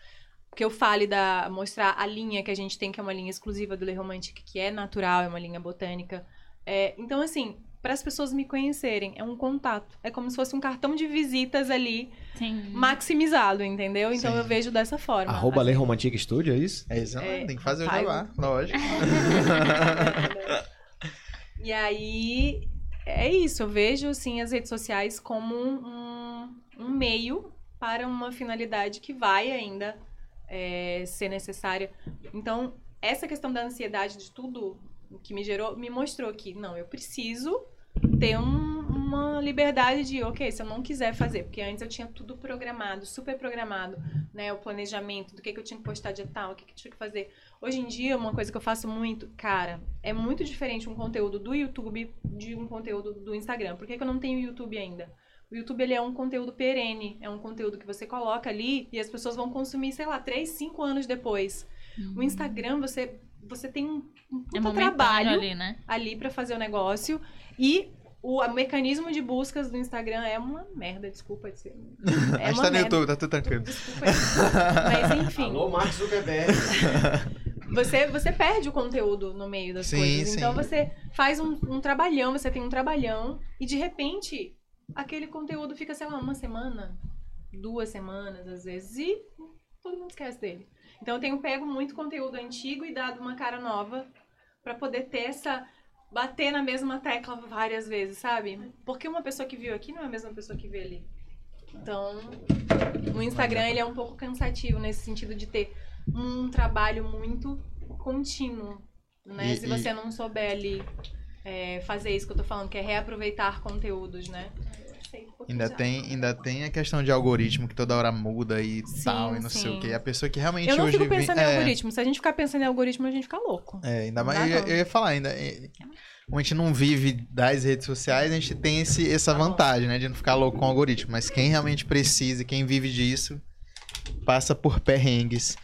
que eu fale da mostrar a linha que a gente tem, que é uma linha exclusiva do Le Romantique, que é natural, é uma linha botânica. É, então, assim, para as pessoas me conhecerem, é um contato. É como se fosse um cartão de visitas ali, Sim. maximizado, entendeu? Então Sim. eu vejo dessa forma. Arroba assim. Lei Romantic Studio, é isso? É isso, É, tem que fazer o jabá, lógico. E aí, é isso. Eu vejo, assim, as redes sociais como um, um meio para uma finalidade que vai ainda é, ser necessária. Então, essa questão da ansiedade de tudo que me gerou, me mostrou que, não, eu preciso ter um- uma liberdade de, ok, se eu não quiser fazer, porque antes eu tinha tudo programado, super programado, né, o planejamento do que, que eu tinha que postar de tal, o que, que eu tinha que fazer. Hoje em dia, uma coisa que eu faço muito, cara, é muito diferente um conteúdo do YouTube de um conteúdo do Instagram. Por que, que eu não tenho YouTube ainda? O YouTube ele é um conteúdo perene, é um conteúdo que você coloca ali e as pessoas vão consumir, sei lá, 3, 5 anos depois. O Instagram, você, você tem um, um É trabalho ali, né? ali pra fazer o negócio e o mecanismo de buscas do Instagram é uma merda, desculpa dizer. É a gente tá no merda. YouTube, tá tudo tranquilo. Desculpa. Mas enfim, Alô, Mark Zuckerberg. você, você perde o conteúdo no meio das Sim, coisas. sim. Então você faz um, um trabalhão, você tem um trabalhão e de repente aquele conteúdo fica, sei lá, uma semana, duas semanas às vezes e todo mundo esquece dele. Então eu tenho pego muito conteúdo antigo e dado uma cara nova pra poder ter essa bater na mesma tecla várias vezes, sabe? Porque uma pessoa que viu aqui não é a mesma pessoa que vê ali. Então, o Instagram ele é um pouco cansativo nesse sentido de ter um trabalho muito contínuo, né? E- Se e- você não souber ali é, fazer isso que eu tô falando, que é reaproveitar conteúdos, né? Um Ainda tem, ainda tem a questão de algoritmo que toda hora muda e Sim, tal, e não sei o sim. que. A pessoa que realmente Eu não hoje fico pensando vi- em é, algoritmo. Se a gente ficar pensando em algoritmo, a gente fica louco. É, ainda mais. Eu, eu ia falar, ainda. é, Como a gente não vive das redes sociais, a gente tem esse, essa Tá vantagem, né? De não ficar louco com o algoritmo. Mas quem realmente precisa, e quem vive disso, passa por perrengues.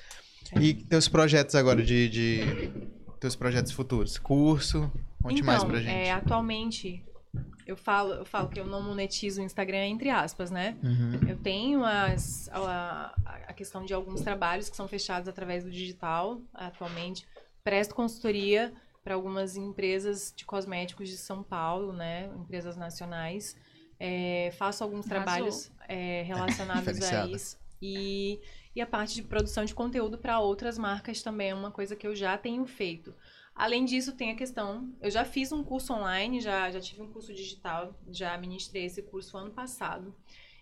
E teus projetos agora de. de teus projetos futuros? Curso? Conte mais pra gente. é, atualmente, eu falo, eu falo que eu não monetizo o Instagram entre aspas, né? Uhum. Eu tenho as, a, a questão de alguns trabalhos que são fechados através do digital atualmente. Presto consultoria para algumas empresas de cosméticos de São Paulo, né? Empresas nacionais. É, faço alguns Arrasou. trabalhos é, relacionados a isso. E, e a parte de produção de conteúdo para outras marcas também é uma coisa que eu já tenho feito. Além disso, tem a questão. Eu já fiz um curso online, já, já tive um curso digital, já ministrei esse curso ano passado.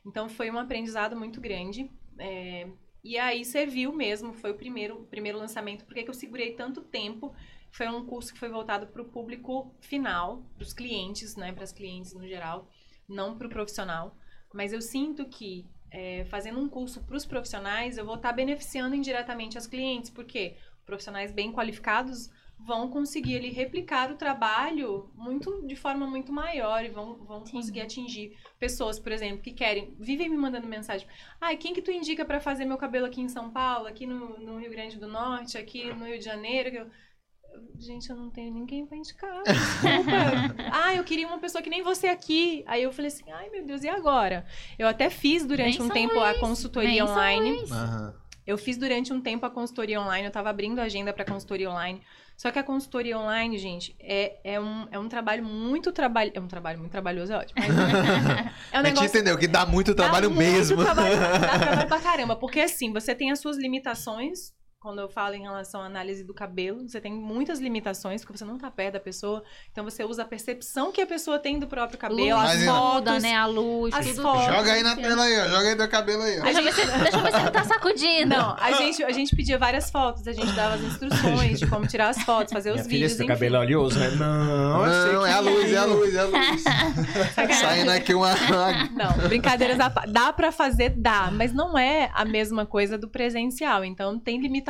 Então foi um aprendizado muito grande. é, E aí serviu mesmo, foi o primeiro, primeiro lançamento. Por que que eu segurei tanto tempo? Foi um curso que foi voltado para o público final, para os clientes, né? Para as clientes no geral, não para o profissional. Mas eu sinto que é, fazendo um curso para os profissionais, eu vou estar beneficiando indiretamente as clientes, porque profissionais bem qualificados vão conseguir ali, replicar o trabalho muito de forma muito maior e vão, vão conseguir atingir pessoas, por exemplo, que querem, vivem me mandando mensagem. Ai, quem que tu indica para fazer meu cabelo aqui em São Paulo, aqui no, no Rio Grande do Norte, aqui no Rio de Janeiro? Que eu, Gente, eu não tenho ninguém pra indicar. Desculpa. ah, eu queria uma pessoa que nem você aqui. Aí eu falei assim, ai meu Deus, e agora? Eu até fiz durante Nem um tempo a consultoria online. Eu fiz durante um tempo a consultoria online, eu tava abrindo a agenda para consultoria online. Só que a consultoria online, gente, é, é, um, é um trabalho muito trabalho. É um trabalho muito trabalhoso, é ótimo. É um a gente entendeu que dá muito trabalho dá muito mesmo. trabalho- dá trabalho pra caramba. Porque assim, você tem as suas limitações. Quando eu falo em relação à análise do cabelo, você tem muitas limitações, porque você não tá perto da pessoa. Então você usa a percepção que a pessoa tem do próprio cabelo, Luz as muda, fotos. né? A luz, as tudo. fotos. Joga aí na tela aí, ó. Joga aí do cabelo aí, ó. Deixa eu ver se, deixa eu ver se ele tá sacudindo. Não, a gente, a gente pedia várias fotos, a gente dava as instruções de como tirar as fotos, fazer os Minha filha, vídeos, enfim. cabelo é oleoso, né? Não, Não, é a luz, é a luz, é a luz. Saindo aqui uma. Não, brincadeiras à. Dá pra fazer, dá, mas não é a mesma coisa do presencial. Então tem limitações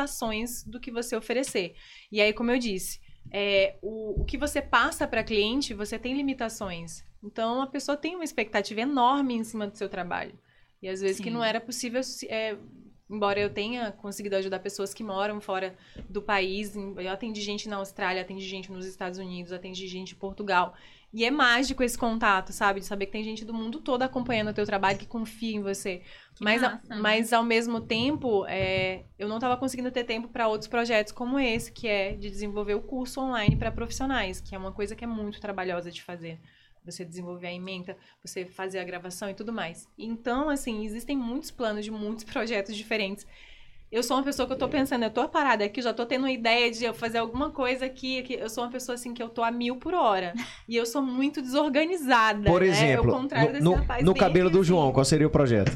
do que você oferecer. E aí, como eu disse, é, o, o que você passa para cliente, você tem limitações. Então a pessoa tem uma expectativa enorme em cima do seu trabalho. E às vezes que Sim. não era possível. é, Embora eu tenha conseguido ajudar pessoas que moram fora do país, eu atendi gente na Austrália, atendi gente nos Estados Unidos, atendi gente em Portugal. E é mágico esse contato, sabe? De saber que tem gente do mundo todo acompanhando o teu trabalho, que confia em você. Que Mas, massa, mas ao mesmo tempo, é, eu não estava conseguindo ter tempo para outros projetos como esse, que é de desenvolver o curso online para profissionais, que é uma coisa que é muito trabalhosa de fazer. Você desenvolver a ementa, você fazer a gravação e tudo mais. Então, assim, existem muitos planos de muitos projetos diferentes. Eu sou uma pessoa que eu tô pensando, eu tô parada aqui, já tô tendo uma ideia de eu fazer alguma coisa aqui, aqui. Eu sou uma pessoa assim que eu tô a mil por hora. E eu sou muito desorganizada. Por né? exemplo, Ao contrário no, desse no- rapaz no cabelo do aqui, João, qual seria o projeto?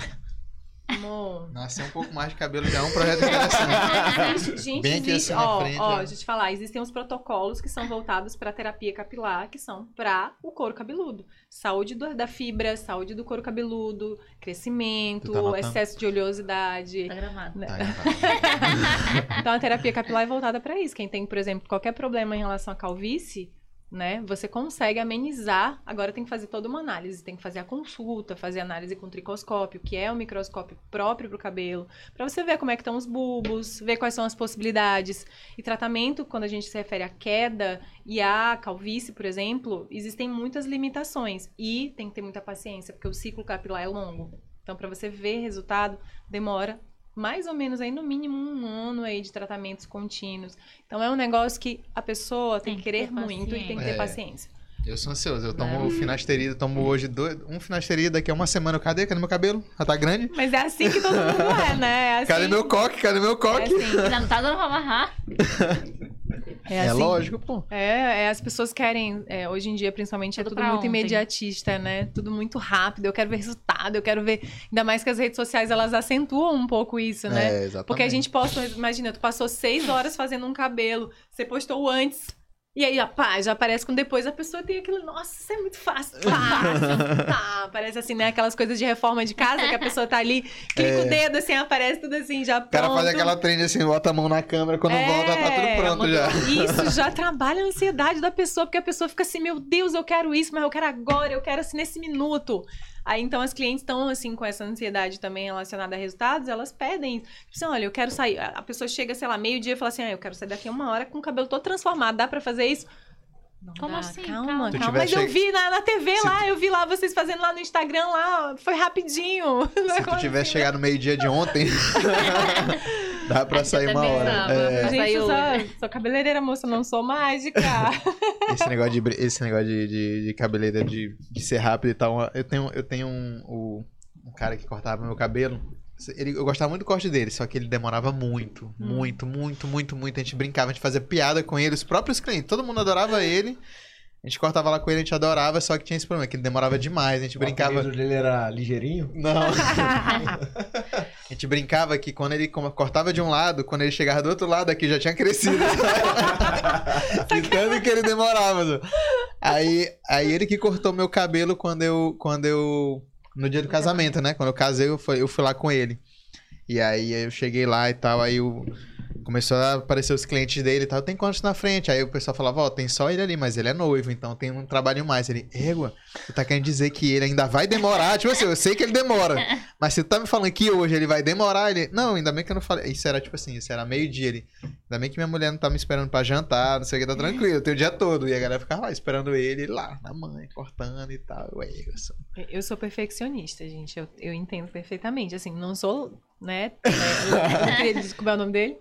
Amor. Nascer um pouco mais de cabelo já é um projeto interessante. Gente, gente, Bem aqui existe, assim ó, frente, ó, ó. deixa eu te falar, existem os protocolos que são voltados para terapia capilar, que são para o couro cabeludo. Saúde do- da fibra, saúde do couro cabeludo, crescimento, tá excesso de oleosidade. Tá gravado. né? Tá, tá. Então a terapia capilar é voltada para isso. Quem tem, por exemplo, qualquer problema em relação à calvície, né, você consegue amenizar. Agora tem que fazer toda uma análise, tem que fazer a consulta, fazer análise com tricoscópio, que é o microscópio próprio para o cabelo, para você ver como é que estão os bulbos, ver quais são as possibilidades. E tratamento, quando a gente se refere à queda e à calvície, por exemplo, existem muitas limitações e tem que ter muita paciência, porque o ciclo capilar é longo. Então, para você ver resultado, demora mais ou menos aí no mínimo um ano aí de tratamentos contínuos. Então é um negócio que a pessoa tem, Tem que que querer ter muito e tem que ter É. paciência. Eu sou ansioso. Eu tomo finasterida, tomo hoje dois, um finasterida, daqui a uma semana. Cadê? Cadê meu cabelo? Já tá grande? Mas é assim que todo mundo é, né? É assim, Cadê meu coque? Cadê meu É coque? assim. Ainda não tá dando pra amarrar? É, É, assim. lógico, pô. É, é, as pessoas querem, é, hoje em dia, principalmente, é Tudo tudo pra muito ontem. imediatista, né? Tudo muito rápido. Eu quero ver resultado, eu quero ver. Ainda mais que as redes sociais elas acentuam um pouco isso, né? É, exatamente. Porque a gente posta, imagina, tu passou seis horas fazendo um cabelo, você postou antes. E aí, pá, já aparece com depois, a pessoa tem aquilo, nossa, isso é muito fácil, fácil, tá. Parece assim, né, aquelas coisas de reforma de casa, que a pessoa tá ali, clica o dedo, assim, aparece tudo assim, já É. O cara pronto. faz aquela trend assim, bota a mão na câmera, quando É, volta tá tudo pronto uma- já. Isso já trabalha a ansiedade da pessoa, porque a pessoa fica assim, meu Deus, eu quero isso, mas eu quero agora, eu quero assim nesse minuto. Aí então as clientes estão assim com essa ansiedade também relacionada a resultados, elas pedem, tipo assim, olha, eu quero sair. A pessoa chega, sei lá, meio-dia e fala assim: "Ah, eu quero sair daqui uma hora com o cabelo todo transformado, dá pra fazer isso?" Não Como dá, assim? Calma, Calma. Tu calma. Mas eu vi na, na TV Se lá, eu vi lá vocês fazendo lá no Instagram lá, foi rapidinho. Se tu tivesse assim, chegado no meio-dia de ontem, dá pra Acho sair uma hora. É, Gente, eu sou, sou cabeleireira, moça, não sou mágica. esse negócio de, esse negócio de, de, de cabeleira, de, de ser rápido e tal. Eu tenho, eu tenho um, o- um cara que cortava meu cabelo. Ele, eu gostava muito do corte dele, só que ele demorava muito, muito, muito, muito, muito. A gente brincava, a gente fazia piada com ele, os próprios clientes, todo mundo adorava ele. A gente cortava lá com ele, a gente adorava, só que tinha esse problema, que ele demorava demais, a gente brincava. O dele era ligeirinho? Não. A gente brincava que quando ele co- cortava de um lado, quando ele chegava do outro lado aqui já tinha crescido. De tanto que ele demorava. Aí, aí ele que cortou meu cabelo quando eu. Quando eu. No dia do casamento, né? Quando eu casei, eu fui, eu fui lá com ele. E aí eu cheguei lá e tal, aí o. Começou a aparecer os clientes dele e tal. Tem quantos na frente? Aí o pessoal falava, ó, tem só ele ali, mas ele é noivo, então tem um trabalho mais. Ele, égua, tu tá querendo dizer que ele ainda vai demorar? Tipo assim, eu sei que ele demora. Mas se tu tá me falando que hoje ele vai demorar, ele. Não, ainda bem que eu não falei. Isso era tipo assim, isso era meio-dia. Ele. Ainda bem que minha mulher não tá me esperando pra jantar, não sei o que, tá tranquilo, tem o dia todo. E a galera ficava lá esperando ele lá, na mãe, cortando e tal. Ué, eu sou... Eu sou perfeccionista, gente. Eu, eu entendo perfeitamente. Assim, não sou, né? é, eu queria descobrir o nome dele.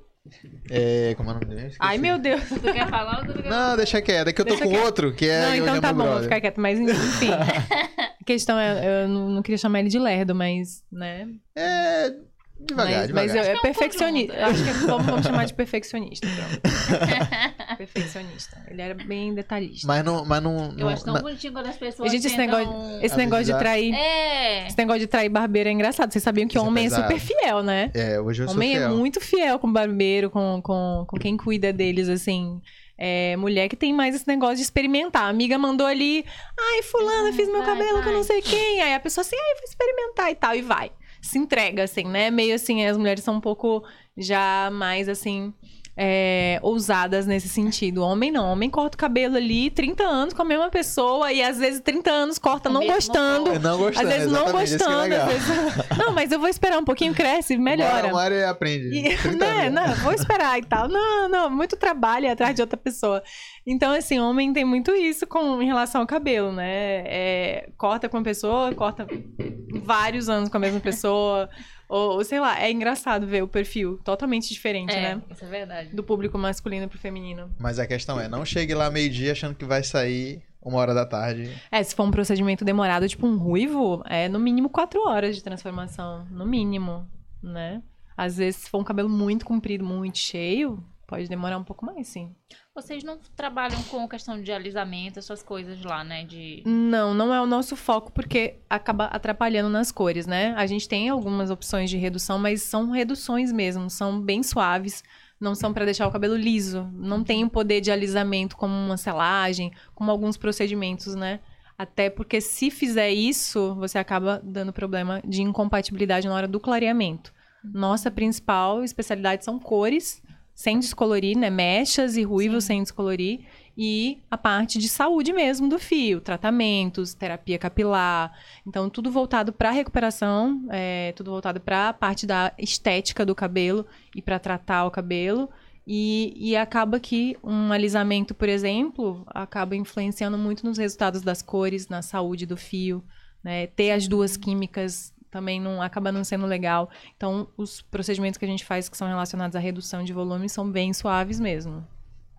É, como é o nome dele? Ai, meu Deus. Tu quer falar ou tu quer Não, deixa quieto. É que eu tô Deixa com quieto. outro, que é. não, então tá bom, vou ficar quieto. Mas, enfim. A questão é, eu não, não queria chamar ele de lerdo, mas, né? É. Devagar, mas, devagar. mas eu, é um perfeccionista. Acho que vamos, vamos chamar de perfeccionista. pronto. perfeccionista. Ele era bem detalhista. Mas não. Mas não, Eu não- acho tão não- bonitinho quando as pessoas Gente, esse negócio, esse negócio de trair. É. Esse negócio de trair barbeiro é engraçado. Vocês sabiam que Isso é homem é, super fiel, né? É, hoje eu sou homem é fiel. muito fiel com o barbeiro, com, com, com quem cuida deles, assim. É, mulher que tem mais esse negócio de experimentar. A amiga mandou ali, ai, fulana, fiz meu vai, cabelo com não sei quem. Aí a pessoa assim, ai, vou experimentar e tal, e vai. Se entrega, assim, né? Meio assim, as mulheres são um pouco já mais, assim, é, ousadas nesse sentido. Homem não. Homem corta o cabelo ali 30 anos com a mesma pessoa e às vezes 30 anos corta não gostando. Eu não gostando, Às vezes não é gostando, às vezes... Não, mas eu vou esperar um pouquinho, cresce, melhora. Uma hora aprende. E, 30 né, não, vou esperar e tal. Não, não, muito trabalho ir atrás de outra pessoa. Então, assim, homem tem muito isso com, em relação ao cabelo, né? É, corta com uma pessoa, corta vários anos com a mesma pessoa. Ou, ou, sei lá, é engraçado ver o perfil totalmente diferente, É, né? isso é verdade. Do público masculino pro feminino. Mas a questão é, não chegue lá meio-dia achando que vai sair uma hora da tarde. É, se for um procedimento demorado, tipo um ruivo, é no mínimo quatro horas de transformação. No mínimo, né? Às vezes, se for um cabelo muito comprido, muito cheio, pode demorar um pouco mais, sim. Vocês não trabalham com questão de alisamento, essas coisas lá, né? De... Não, não é o nosso foco porque acaba atrapalhando nas cores, né? A gente tem algumas opções de redução, mas são reduções mesmo, são bem suaves, não são para deixar o cabelo liso, não tem o poder de alisamento como uma selagem, como alguns procedimentos, né? Até porque se fizer isso, você acaba dando problema de incompatibilidade na hora do clareamento. Nossa principal especialidade são cores sem descolorir, né? Mechas e ruivos sem descolorir e a parte de saúde mesmo do fio, tratamentos, terapia capilar. Então, tudo voltado para recuperação, é, tudo voltado para a parte da estética do cabelo e para tratar o cabelo. E, e acaba que um alisamento, por exemplo, acaba influenciando muito nos resultados das cores, na saúde do fio. Né? Ter as duas químicas também não acaba não sendo legal. Então, os procedimentos que a gente faz que são relacionados à redução de volume são bem suaves mesmo.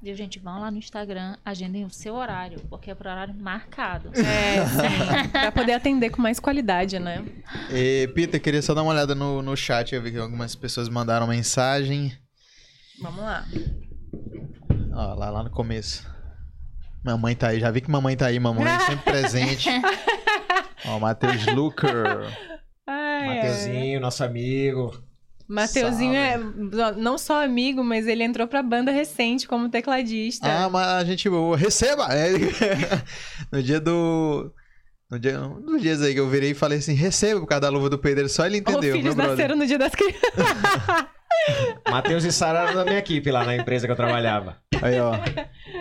Viu, gente? Vão lá no Instagram, agendem o seu horário, porque é por horário marcado. É, sim. pra poder atender com mais qualidade, né? E, Peter, queria só dar uma olhada no, no chat. Eu vi que algumas pessoas mandaram mensagem. Vamos lá. Ó, lá, lá no começo. Mamãe tá aí. Já vi que mamãe tá aí, mamãe sempre presente. Ó, Matheus Luker. Ai, ai. Mateuzinho, nosso amigo. Mateuzinho é não só amigo, mas ele entrou pra banda recente como tecladista. Ah, mas a gente boa. Receba! É, no dia do. No dia, um dos dias aí que eu virei e falei assim: receba por causa da luva do Pedro. Só ele Os entendeu. filhos meu brother. nasceram no dia das crianças. Matheus e Sara eram da minha equipe lá na empresa que eu trabalhava. Aí, ó.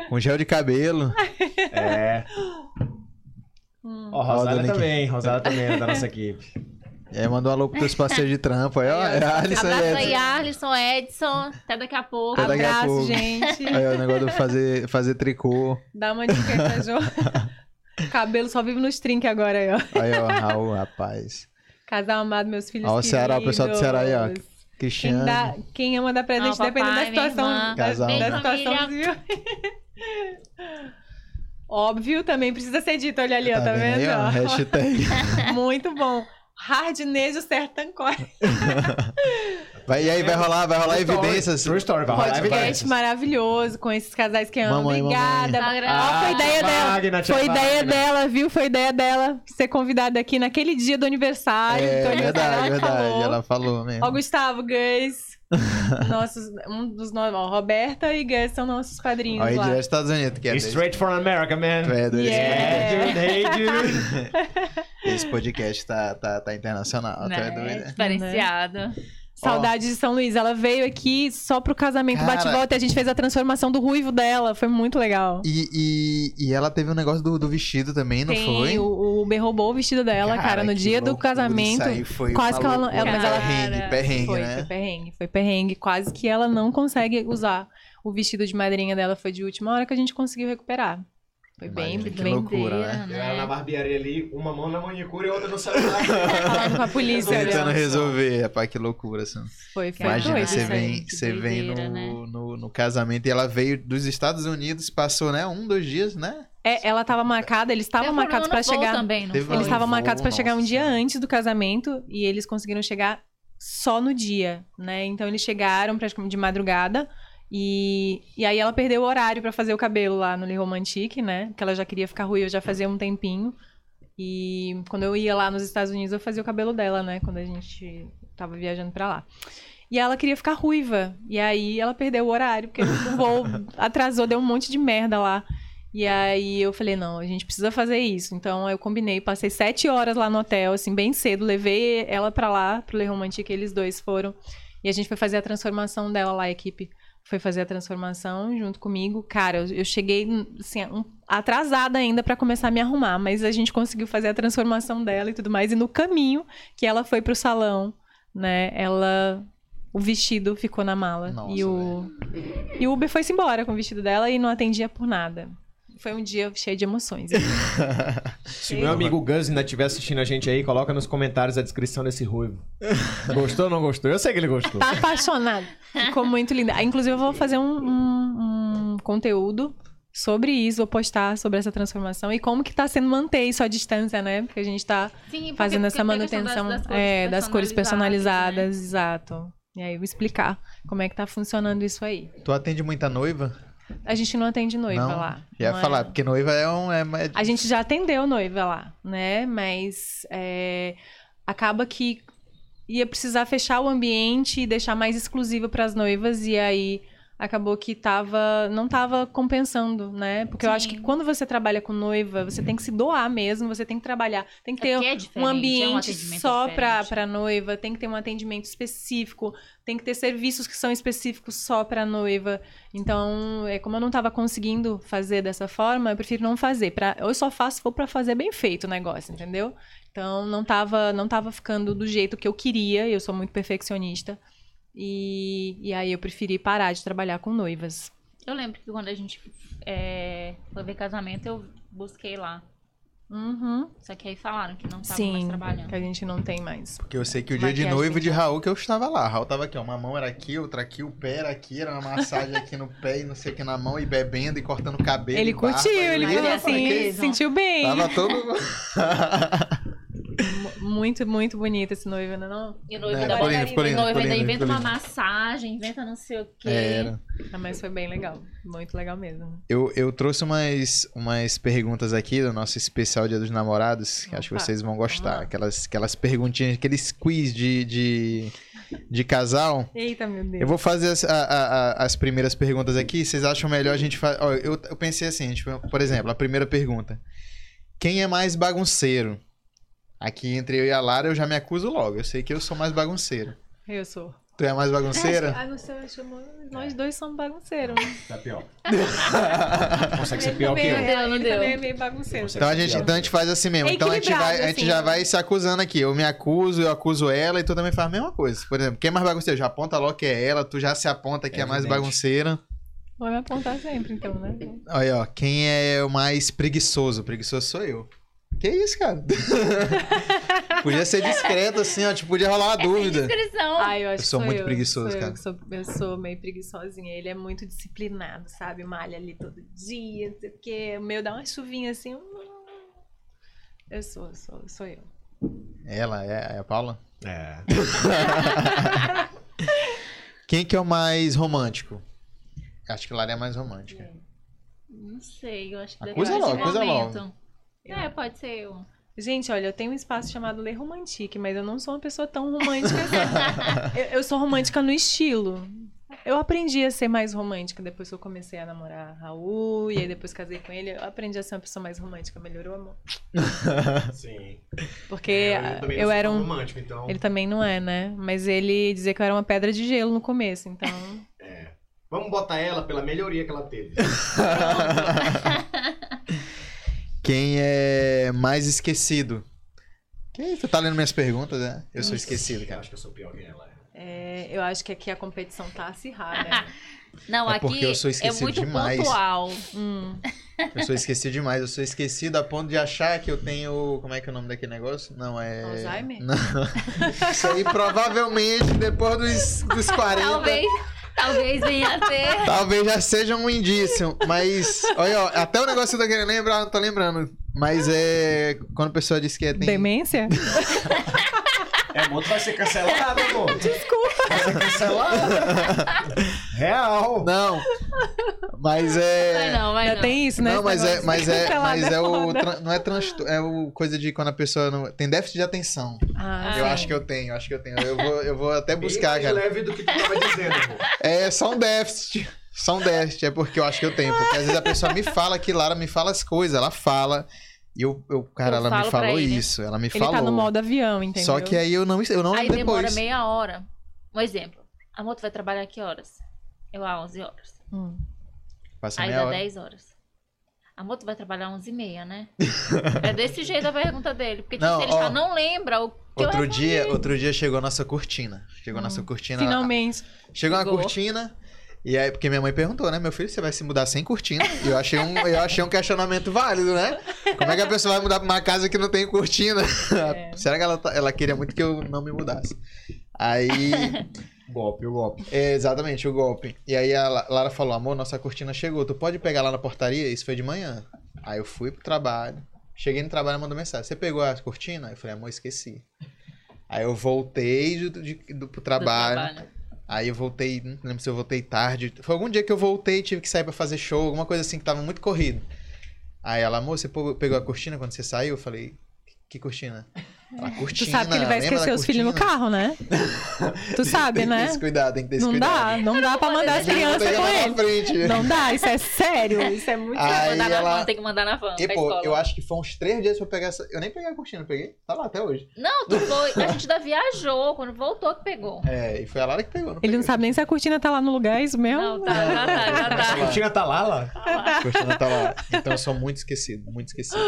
Com gel de cabelo. É. Hum. Ó, Nick. também. Rosália também é da nossa equipe. E aí mandou um alô pros teus parceiros de trampo. Aí, ó. É a Alisson e Abraço aí, Edson. Arlisson, Edson. Até daqui a pouco. Até daqui a Abraço, pouco. gente. Aí, ó, o negócio de fazer, fazer tricô. Dá uma dica aí Jo. Cabelo só vive nos trinques agora aí, ó. Aí, ó, Raul, rapaz. Casal amado, meus filhos Ó, o Ceará, o pessoal do Ceará aí, ó. queridos. Quem, Cristiano. dá, quem ama dar presente, Ó, dependendo papai, da minha situação. irmã. Da, Casal. da Beijo, situação civil. Óbvio, também precisa ser dito. Olha ali, ó, tá aí, vendo? ó? ó? Hashtag. Muito bom. Hardnejo Sertancói. Vai, e aí, vai rolar, vai rolar story. evidências. True story, vai rolar Podcast evidências. maravilhoso com esses casais que amam. Mamãe, Obrigada. mamãe. Ó, foi ideia Ah, dela. Foi ideia Wagner. dela, viu? Foi ideia dela ser convidada aqui naquele dia do aniversário. É, aniversário, verdade, ela verdade. falou. Ela falou mesmo. Ó, Gustavo, Gus. nossos, um dos nossos. Roberta e Gus são nossos padrinhos Aí lá. direto dos Estados Unidos, que é Straight from America, man. Tu é doido. Yeah. Hey, dude. Esse podcast tá, tá, tá internacional, tu é né? doido. Diferenciado. Saudade de São Luís. Ela veio aqui só pro casamento Cara- bate-volta e a gente fez a transformação do ruivo dela. Foi muito legal. E, e, e ela teve um negócio do, do vestido também, não Tem, foi? O, o Uber roubou o vestido dela, cara, no que dia do casamento. isso aí foi quase que ela não- mas ela- Perrengue, perrengue, foi, né? foi perrengue, foi perrengue. Quase que ela não consegue usar o vestido de madrinha dela. Foi de última hora que a gente conseguiu recuperar. Foi bem, Imagina, que bem loucura, né? doideira, Eu era na barbearia ali, uma mão na manicure e outra no celular. falando com a polícia. Tentando resolver, rapaz, que loucura, assim. Foi, foi Imagina, doido você vem, você vem no, né? no, no casamento e ela veio dos Estados Unidos, passou, né, um, dois dias, né? É, ela tava marcada, eles estavam marcados pra chegar. Também, não? Eles estavam marcados pra chegar um dia antes do casamento e eles conseguiram chegar só no dia, né? Então eles chegaram praticamente de madrugada e, e aí ela perdeu o horário pra fazer o cabelo lá no Le Romantique, né? Porque ela já queria ficar ruiva já fazia um tempinho. E quando eu ia lá nos Estados Unidos, eu fazia o cabelo dela, né? Quando a gente tava viajando pra lá. E ela queria ficar ruiva. E aí ela perdeu o horário, porque o voo atrasou, deu um monte de merda lá. E aí eu falei, não, a gente precisa fazer isso. Então eu combinei, passei sete horas lá no hotel, assim, bem cedo, levei ela pra lá, pro Le Romantique, eles dois foram. E a gente foi fazer a transformação dela lá, a equipe foi fazer a transformação junto comigo. Cara, eu, eu cheguei, assim, um- atrasada ainda pra começar a me arrumar, mas a gente conseguiu fazer a transformação dela e tudo mais. E no caminho que ela foi pro salão, né, ela... O vestido ficou na mala. Nossa, e, o, e o Uber foi-se embora com o vestido dela e não atendia por nada. Foi um dia cheio de emoções. Se meu amigo Gus ainda estiver assistindo a gente aí, coloca nos comentários a descrição desse ruivo. Gostou ou não gostou? Eu sei que ele gostou. Tá apaixonado. Ficou muito linda. Ah, Inclusive, eu vou fazer um, um- um conteúdo sobre isso, vou postar sobre essa transformação e como que tá sendo manter isso à distância, né? Porque a gente tá Sim, porque- fazendo essa porque tem a questão manutenção das, das cores é, das cores personalizadas, né? personalizadas, exato. E aí eu vou explicar como é que tá funcionando isso aí. Tu atende muita noiva? A gente não atende noiva não? lá. Ia não é- falar, porque noiva é um... É, é- A gente já atendeu noiva lá, né? Mas é, acaba que ia precisar fechar o ambiente e deixar mais exclusivo para as noivas e aí acabou que tava não tava compensando, né? Porque eu acho Sim. que quando você trabalha com noiva, você tem que se doar mesmo, você tem que trabalhar, tem que É ter porque é um diferente, é um ambiente só para para noiva, tem que ter um atendimento específico, tem que ter serviços que são específicos só para noiva. Então, é como eu não estava conseguindo fazer dessa forma, eu prefiro não fazer. Pra, eu só faço se for para fazer bem feito o negócio, entendeu? Então, não tava não tava ficando do jeito que eu queria, eu sou muito perfeccionista. E, e aí eu preferi parar de trabalhar com noivas. Eu lembro que quando a gente é, foi ver casamento, eu busquei lá. Uhum. Só que aí falaram que não estavam mais Sim, trabalhando. que a gente não tem mais. Porque eu sei que o dia de noivo de. Raul que eu estava lá. Raul tava aqui, ó. Uma mão era aqui, outra aqui, o pé era aqui, era uma massagem aqui no pé e não sei o que na mão, e bebendo e cortando cabelo. Ele barba, curtiu, e ele falou falei, assim, "Que se sentiu bem. Tava todo. Muito, muito bonito esse noivo, né? Não? E o noivo É, da ficou lindo, ficou lindo, noivo ainda inventa uma massagem, inventa não sei o quê. Era. Ah, Mas foi bem legal. Muito legal mesmo. Eu, eu trouxe umas, umas perguntas aqui do nosso especial Dia dos Namorados, que acho que Opa, vocês vão gostar. Aquelas, aquelas perguntinhas, aqueles quiz de, de, de casal. Eita, meu Deus. Eu vou fazer as, a- a- as primeiras perguntas aqui. Vocês acham melhor a gente fazer. Eu, eu pensei assim, gente, por exemplo, a primeira pergunta: Quem é mais bagunceiro? Aqui entre eu e a Lara, eu já me acuso logo. Eu sei que eu sou mais bagunceiro. Eu sou. Tu é mais bagunceira? Ah, você chamou. Nós dois somos bagunceiros. né? Tá pior. Consegue ser pior que eu. é- Não deu, não deu. é meio bagunceiro. Então a gente, então a gente faz assim mesmo. É então a gente, vai, a gente assim, já né? vai se acusando aqui. Eu me acuso, eu acuso ela e tu também faz a mesma coisa. Por exemplo, quem é mais bagunceiro? Já aponta logo que é ela, tu já se aponta que é, mais Evidente. bagunceira. Vai me apontar sempre, então, né? Aí, ó, quem é o mais preguiçoso? Preguiçoso sou eu. Que isso, cara? podia ser discreto, assim, ó. Tipo, podia rolar uma dúvida. Descrição. Ah, eu acho Eu que sou muito eu, preguiçoso, sou eu cara. que sou- Eu sou, meio preguiçosinha. Ele é muito disciplinado, sabe? Malha ali todo dia, não sei o quê. O meu dá uma chuvinha assim. Eu sou, eu sou, sou eu. Ela é, é a Paula? É. Quem que é o mais romântico? Acho que Lara é a mais romântica. Não sei, eu acho que Acusa depende logo, do acusa logo. É, pode ser eu. Gente, olha, eu tenho um espaço chamado Ler Romantique, mas eu não sou uma pessoa tão romântica assim. eu, eu sou romântica no estilo. Eu aprendi a ser mais romântica depois que eu comecei a namorar Raul, e aí depois casei com ele, eu aprendi a ser uma pessoa mais romântica, melhorou o amor. Sim. Porque É, eu, sou era um. romântico, então. Ele também não é, né? Mas ele dizia que eu era uma pedra de gelo no começo, então. É. Vamos botar ela pela melhoria que ela teve. Quem é mais esquecido? Que isso? Tu tá lendo minhas perguntas, né? Eu sou esquecido, Eu cara. acho que eu sou pior que ela. É, eu acho que aqui a competição tá acirrada. Não, É aqui porque eu sou é esquecido muito demais. pontual. hum. Eu sou esquecido demais. Eu sou esquecido a ponto de achar que eu tenho. Como é que é o nome daquele negócio? Não, é. Alzheimer? Não. Isso aí provavelmente depois dos, dos 40. Talvez, talvez venha a ter. Talvez já seja um indício, mas. Olha, ó, até o negócio que eu tô querendo lembrar, não tô lembrando. Mas é. Quando a pessoa diz que é, tem. Demência? É, amor, tu vai ser cancelado, amor. Desculpa. Vai ser cancelado. Real. Não. Mas é. Não, Ainda não. tem isso, né? Não, mas é, mas é, mas é o. Não é transtorno. É o coisa de quando a pessoa não. Tem déficit de atenção. Ah, Eu sim. acho que eu tenho, eu acho que eu tenho. Eu vou, eu vou até buscar, Bem mais cara. leve do que tu tava dizendo, amor. É só um déficit. Só um déficit. É porque eu acho que eu tenho. Porque às vezes a pessoa me fala que Lara me fala as coisas. Ela fala. E eu, eu cara, Eu ela me falou ele. isso. Ela me Ele falou. tá no modo avião, entendeu? Só que aí eu não, eu não Aí lembro demora depois. meia hora. Um exemplo. Amor, tu vai trabalhar que horas? Eu, ah, 11 horas. Hum. Passa Aí meia dá hora. 10 horas. Amor, tu vai trabalhar 11 e meia, né? é desse jeito a pergunta dele. Porque tipo, Não, ele ó, já não lembra o que Outro dia, outro dia chegou a nossa cortina. Chegou a nossa cortina. Finalmente. Chegou uma Chegou. cortina. E aí, porque minha mãe perguntou, né? Meu filho, você vai se mudar sem cortina? E eu achei um, eu achei um questionamento válido, né? Como é que a pessoa vai mudar pra uma casa que não tem cortina? É. Será que ela, tá- ela queria muito que eu não me mudasse? Aí, Golpe, o golpe. é, exatamente, o golpe. E aí a La- Lara falou, amor, nossa cortina chegou. Tu pode pegar lá na portaria? Isso foi de manhã. Aí eu fui pro trabalho. Cheguei no trabalho e mandou mensagem. Você pegou a cortina? Eu falei, amor, esqueci. Aí eu voltei do, de, do, pro Do trabalho. Aí eu voltei, não lembro se eu voltei tarde. Foi algum dia que eu voltei tive que sair pra fazer show, alguma coisa assim que tava muito corrido. Aí ela, amor, você pegou a cortina quando você saiu? Eu falei, que cortina? Ela, Tu cortina. sabe que ele vai esquecer os filhos no cortina?" carro, né? Tu sabe, Tem que ter né? esse cuidado, tem que ter esse Não cuidado. dá, não dá pra mandar as Tem que crianças com ele. na frente. Não dá, isso é sério. Isso é muito Tem que Aí mandar na ela- van, tem que mandar na van. E, pra pô, escola. eu acho que foi uns três dias pra eu pegar essa. Eu nem peguei a cortina, eu peguei. Tá lá até hoje. Não, tu foi. A gente ainda viajou. Quando voltou que pegou. É, e foi a Lara que pegou. Ele peguei. não sabe nem se a cortina tá lá no lugar, é isso mesmo? Não, tá, já tá, já A tá. cortina tá lá, lá. A cortina tá lá. Então eu sou muito esquecido, muito esquecido.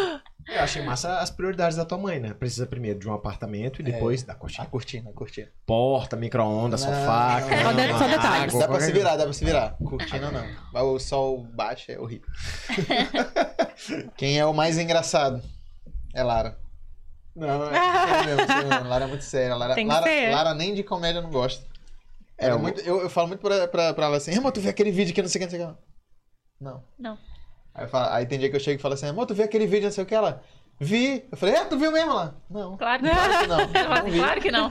Eu achei massa as prioridades da tua mãe, né? Precisa primeiro de um apartamento e depois da A cortina. cortina, a cortina. Porta, micro-ondas, Não, sofá, não, cama, Só de- só detalhes. Dá pra se virar, dá pra se virar. Cortina não. Mas O sol baixa é horrível. Quem é o mais engraçado? É Lara. Não, é sério mesmo, mesmo. Lara é muito séria. Lara, Tem que Lara, ser. Lara nem de comédia não gosta. É, é muito, eu, eu falo muito pra, pra, pra ela assim, irmão, tu vê aquele vídeo que não sei o que, não sei o que. Não. Não. Aí, eu falo- aí tem dia que eu chego e falo assim, irmão, tu vê aquele vídeo, não sei o que, ela... Vi. Eu falei, é, tu viu mesmo lá? Não. Claro que Claro que não. não. Não claro que não.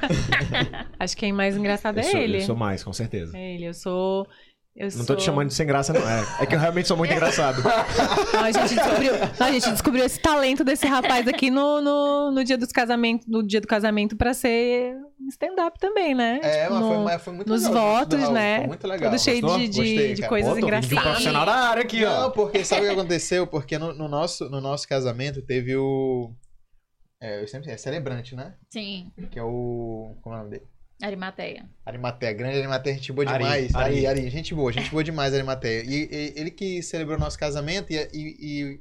Acho que quem mais engraçado Eu é sou, ele. eu sou mais, com certeza. É ele, eu sou. Eu Não sou... tô te chamando de sem graça, não. É, é que eu realmente sou muito engraçado. Não, a, gente descobriu, não, a gente descobriu esse talento desse rapaz aqui no, no, no dia dos casamentos, no dia do casamento pra ser stand-up também, né? É, Tipo, mas, no- foi, mas foi muito nos legal. votos, né? Foi muito legal. Todo cheio Gostou? de, de, Gostei, de coisas de um engraçadas. profissional da área aqui, ó. Não, porque sabe o que aconteceu? Porque no, no nosso, no nosso casamento teve o. É, eu sempre é celebrante, né? Sim, Que é o. Como é o nome dele? Arimateia. Arimateia. Grande Arimateia, gente boa demais. Ari, Ari. Ari, gente boa, gente boa demais, Arimateia. E, e- ele que celebrou nosso casamento e, e- e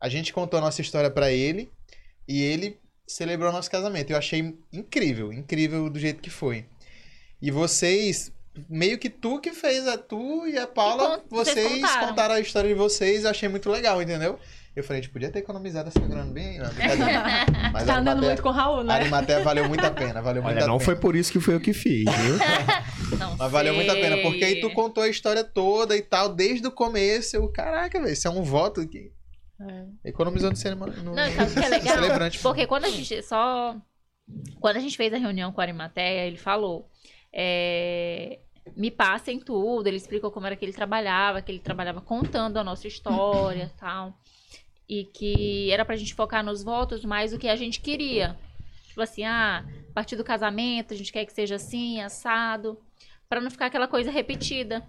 a gente contou a nossa história pra ele e ele celebrou nosso casamento. Eu achei incrível, incrível do jeito que foi. E vocês, meio que tu que fez, a tu e a Paula, Que vocês vocês contaram. contaram a história de vocês, eu achei muito legal, entendeu? Eu falei, a gente podia ter economizado essa grana bem. Não, brincadeira. Mas Tá andando muito com o Raul, a né? Arimateia valeu muito a pena, valeu muito Olha, a não pena. foi por isso que foi eu que fiz, viu? Não Mas valeu muito a pena, sei. porque aí tu contou a história toda e tal, desde o começo. Eu, caraca, velho, isso é um voto que economizou no cinema. No, Não, sabe o que é legal? Celebrante. Porque quando a gente só. Quando a gente fez a reunião com a Arimateia, ele falou. é, me passem tudo. Ele explicou como era que ele trabalhava, que ele trabalhava contando a nossa história tal. E que era pra gente focar nos votos mais o que a gente queria. Tipo assim, ah, a partir do casamento, a gente quer que seja assim, assado. Pra não ficar aquela coisa repetida.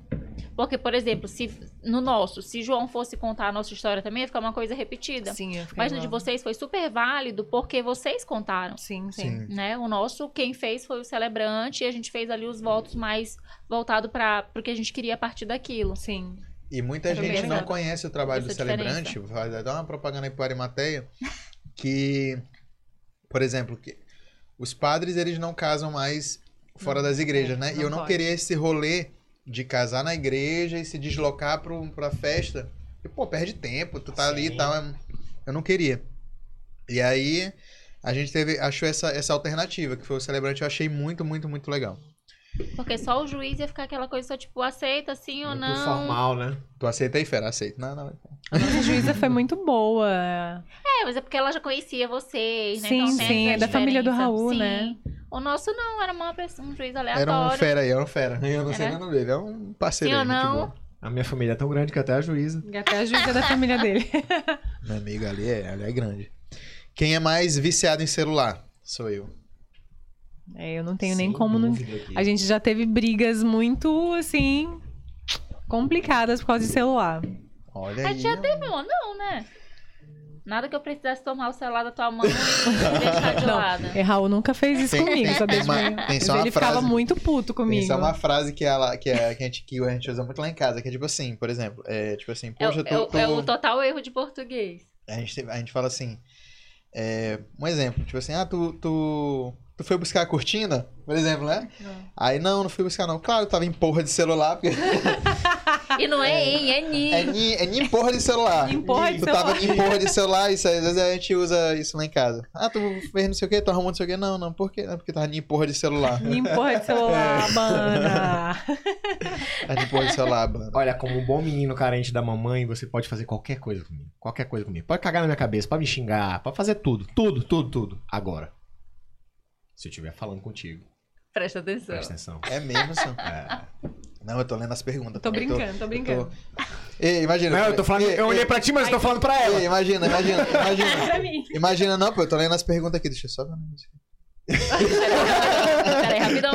Porque, por exemplo, se no nosso, se João fosse contar a nossa história também, ia ficar uma coisa repetida. Sim, eu Mas no de vocês foi super válido porque vocês contaram Sim, sim. Sim. né? O nosso, quem fez foi o celebrante e a gente fez ali os votos mais voltado para o que a gente queria a partir daquilo. Sim. E muita gente não conhece o trabalho do essa celebrante. Vai dar uma propaganda aí pro Arimateia. Que, por exemplo, que os padres eles não casam mais fora das igrejas, né? e eu não pode. queria esse rolê de casar na igreja e se deslocar pro, pra festa. E, pô, perde tempo, tu tá ali e Sim. tal. é- Eu não queria. E aí a gente teve, achou essa, essa alternativa, que foi o celebrante, eu achei muito, muito, muito legal. Porque só o juiz ia ficar aquela coisa só tipo, aceita sim ou Muito não. formal, né? Tu aceita aí, Fera? Aceito. Não, não. A nossa juíza foi muito boa. É, mas é porque ela já conhecia vocês, né? Sim, então tem sim, é da família do. Raul, Sim. né? O nosso não, era uma pessoa, um juiz aleatório. Era um fera aí, era um fera. Eu não sei Era? o nome dele, é um parceiro Sim aí, não? boa. A minha família é tão grande que até a juíza. E Até a juíza da família dele. Meu amigo ali é, ali é grande. Quem é mais viciado em celular? Sou eu. É, eu não tenho nem Sem como. Não... A gente já teve brigas muito, assim, complicadas por causa de celular. Olha A aí. gente já teve uma, não, né? Nada que eu precisasse tomar o celular da tua mão e deixar de Não, lado. E Raul nunca fez isso Tem- comigo, tem- tem uma- Mas tem só uma ele ficava frase- muito puto comigo. só uma frase que, ela, que, é, que, a gente, que a gente usa muito lá em casa, que é tipo assim, por exemplo, é tipo assim, É, o- poxa, é o- tu- é o total erro de português. a, gente, a gente fala assim, é, um exemplo, tipo assim, ah, tu, tu, tu foi buscar a cortina, por exemplo, né? Aí, não, não fui buscar não. Claro, eu tava em porra de celular, porque E não é em, é ni. é em, é em porra de celular. Em porra de tu tava celular. em porra de celular, isso aí, às vezes a gente usa isso lá em casa. Ah, tu fez não sei o que, tu arrumou não sei o que. Não, não, por quê? Não, porque tava em porra de celular. Em porra de celular, É. mana. Tava em porra de celular, mano. Olha, como um bom menino carente da mamãe, você pode fazer qualquer coisa comigo. Qualquer coisa comigo. Pode cagar na minha cabeça, pode me xingar, pode fazer tudo. Tudo, tudo, tudo. Agora. Se eu estiver falando contigo, Presta atenção. presta atenção. É mesmo, Sam? É. Não, eu tô lendo as perguntas. Tô eu brincando, tô eu brincando. Ei, imagina. Não, eu tô falando. Ei, Eu olhei ei, pra ti, mas eu tô falando pra ela. ei, imagina, imagina, imagina. Imagina, não, pô, eu tô lendo as perguntas aqui, deixa eu só ver. Um. Peraí, rapidão.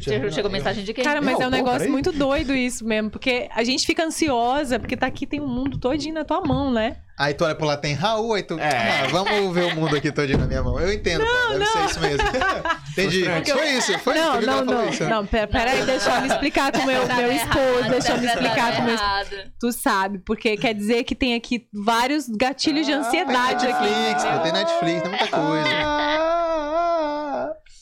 que- Chegou, mensagem de quem? Cara, mas Não, é um pô, negócio peraí. muito doido isso mesmo, porque a gente fica ansiosa, porque tá aqui tem o mundo todinho na tua mão, né? Aí tu olha pro lado, tem Raul, aí tu. É. Ah, vamos ver o mundo aqui todinho na minha mão. Eu entendo, pô, deve ser isso mesmo. Entendi. Foi isso, foi isso. não, que não, não, isso? não, pera, pera aí, deixa eu me explicar com o meu, meu esposo, deixa eu me explicar com o meu esposo. Tu sabe, porque quer dizer que tem aqui vários gatilhos de ansiedade aqui. Netflix, pô, tem Netflix, tem muita coisa.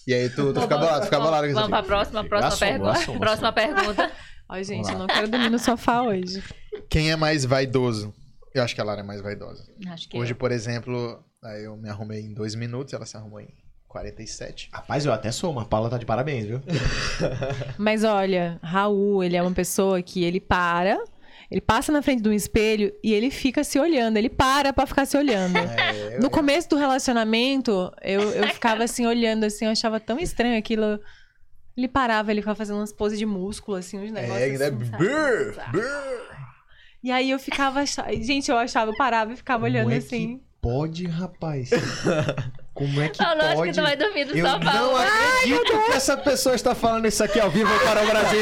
E aí tu, tu fica bolado, fica bolado com Vamos pra próxima, próxima assumo, pergunta. assumo, próxima pergunta. Ai, gente, eu não quero dormir no sofá hoje. Quem é mais vaidoso? Eu acho que a Lara é mais vaidosa. Acho que Hoje, por exemplo, aí eu me arrumei em dois minutos, ela se arrumou em 47. Rapaz, eu até sou, mas a Paula tá de parabéns, viu? Mas olha, Raul, ele é uma pessoa que ele para, ele passa na frente de um espelho e ele fica se olhando, ele para pra ficar se olhando. É, eu- No começo do relacionamento, eu, eu ficava assim, olhando assim, eu achava tão estranho aquilo. Ele parava, ele ficava fazendo umas poses de músculo, assim, uns negócios. É, ainda é. assim? Brrr, brrr. E aí eu ficava. Gente, eu achava, eu parava e ficava olhando Como é assim. que pode, rapaz? Como é que Não, lógico pode? que tu vai dormir no Eu sofá. não acredito que essa pessoa está falando isso aqui ao vivo para o Brasil.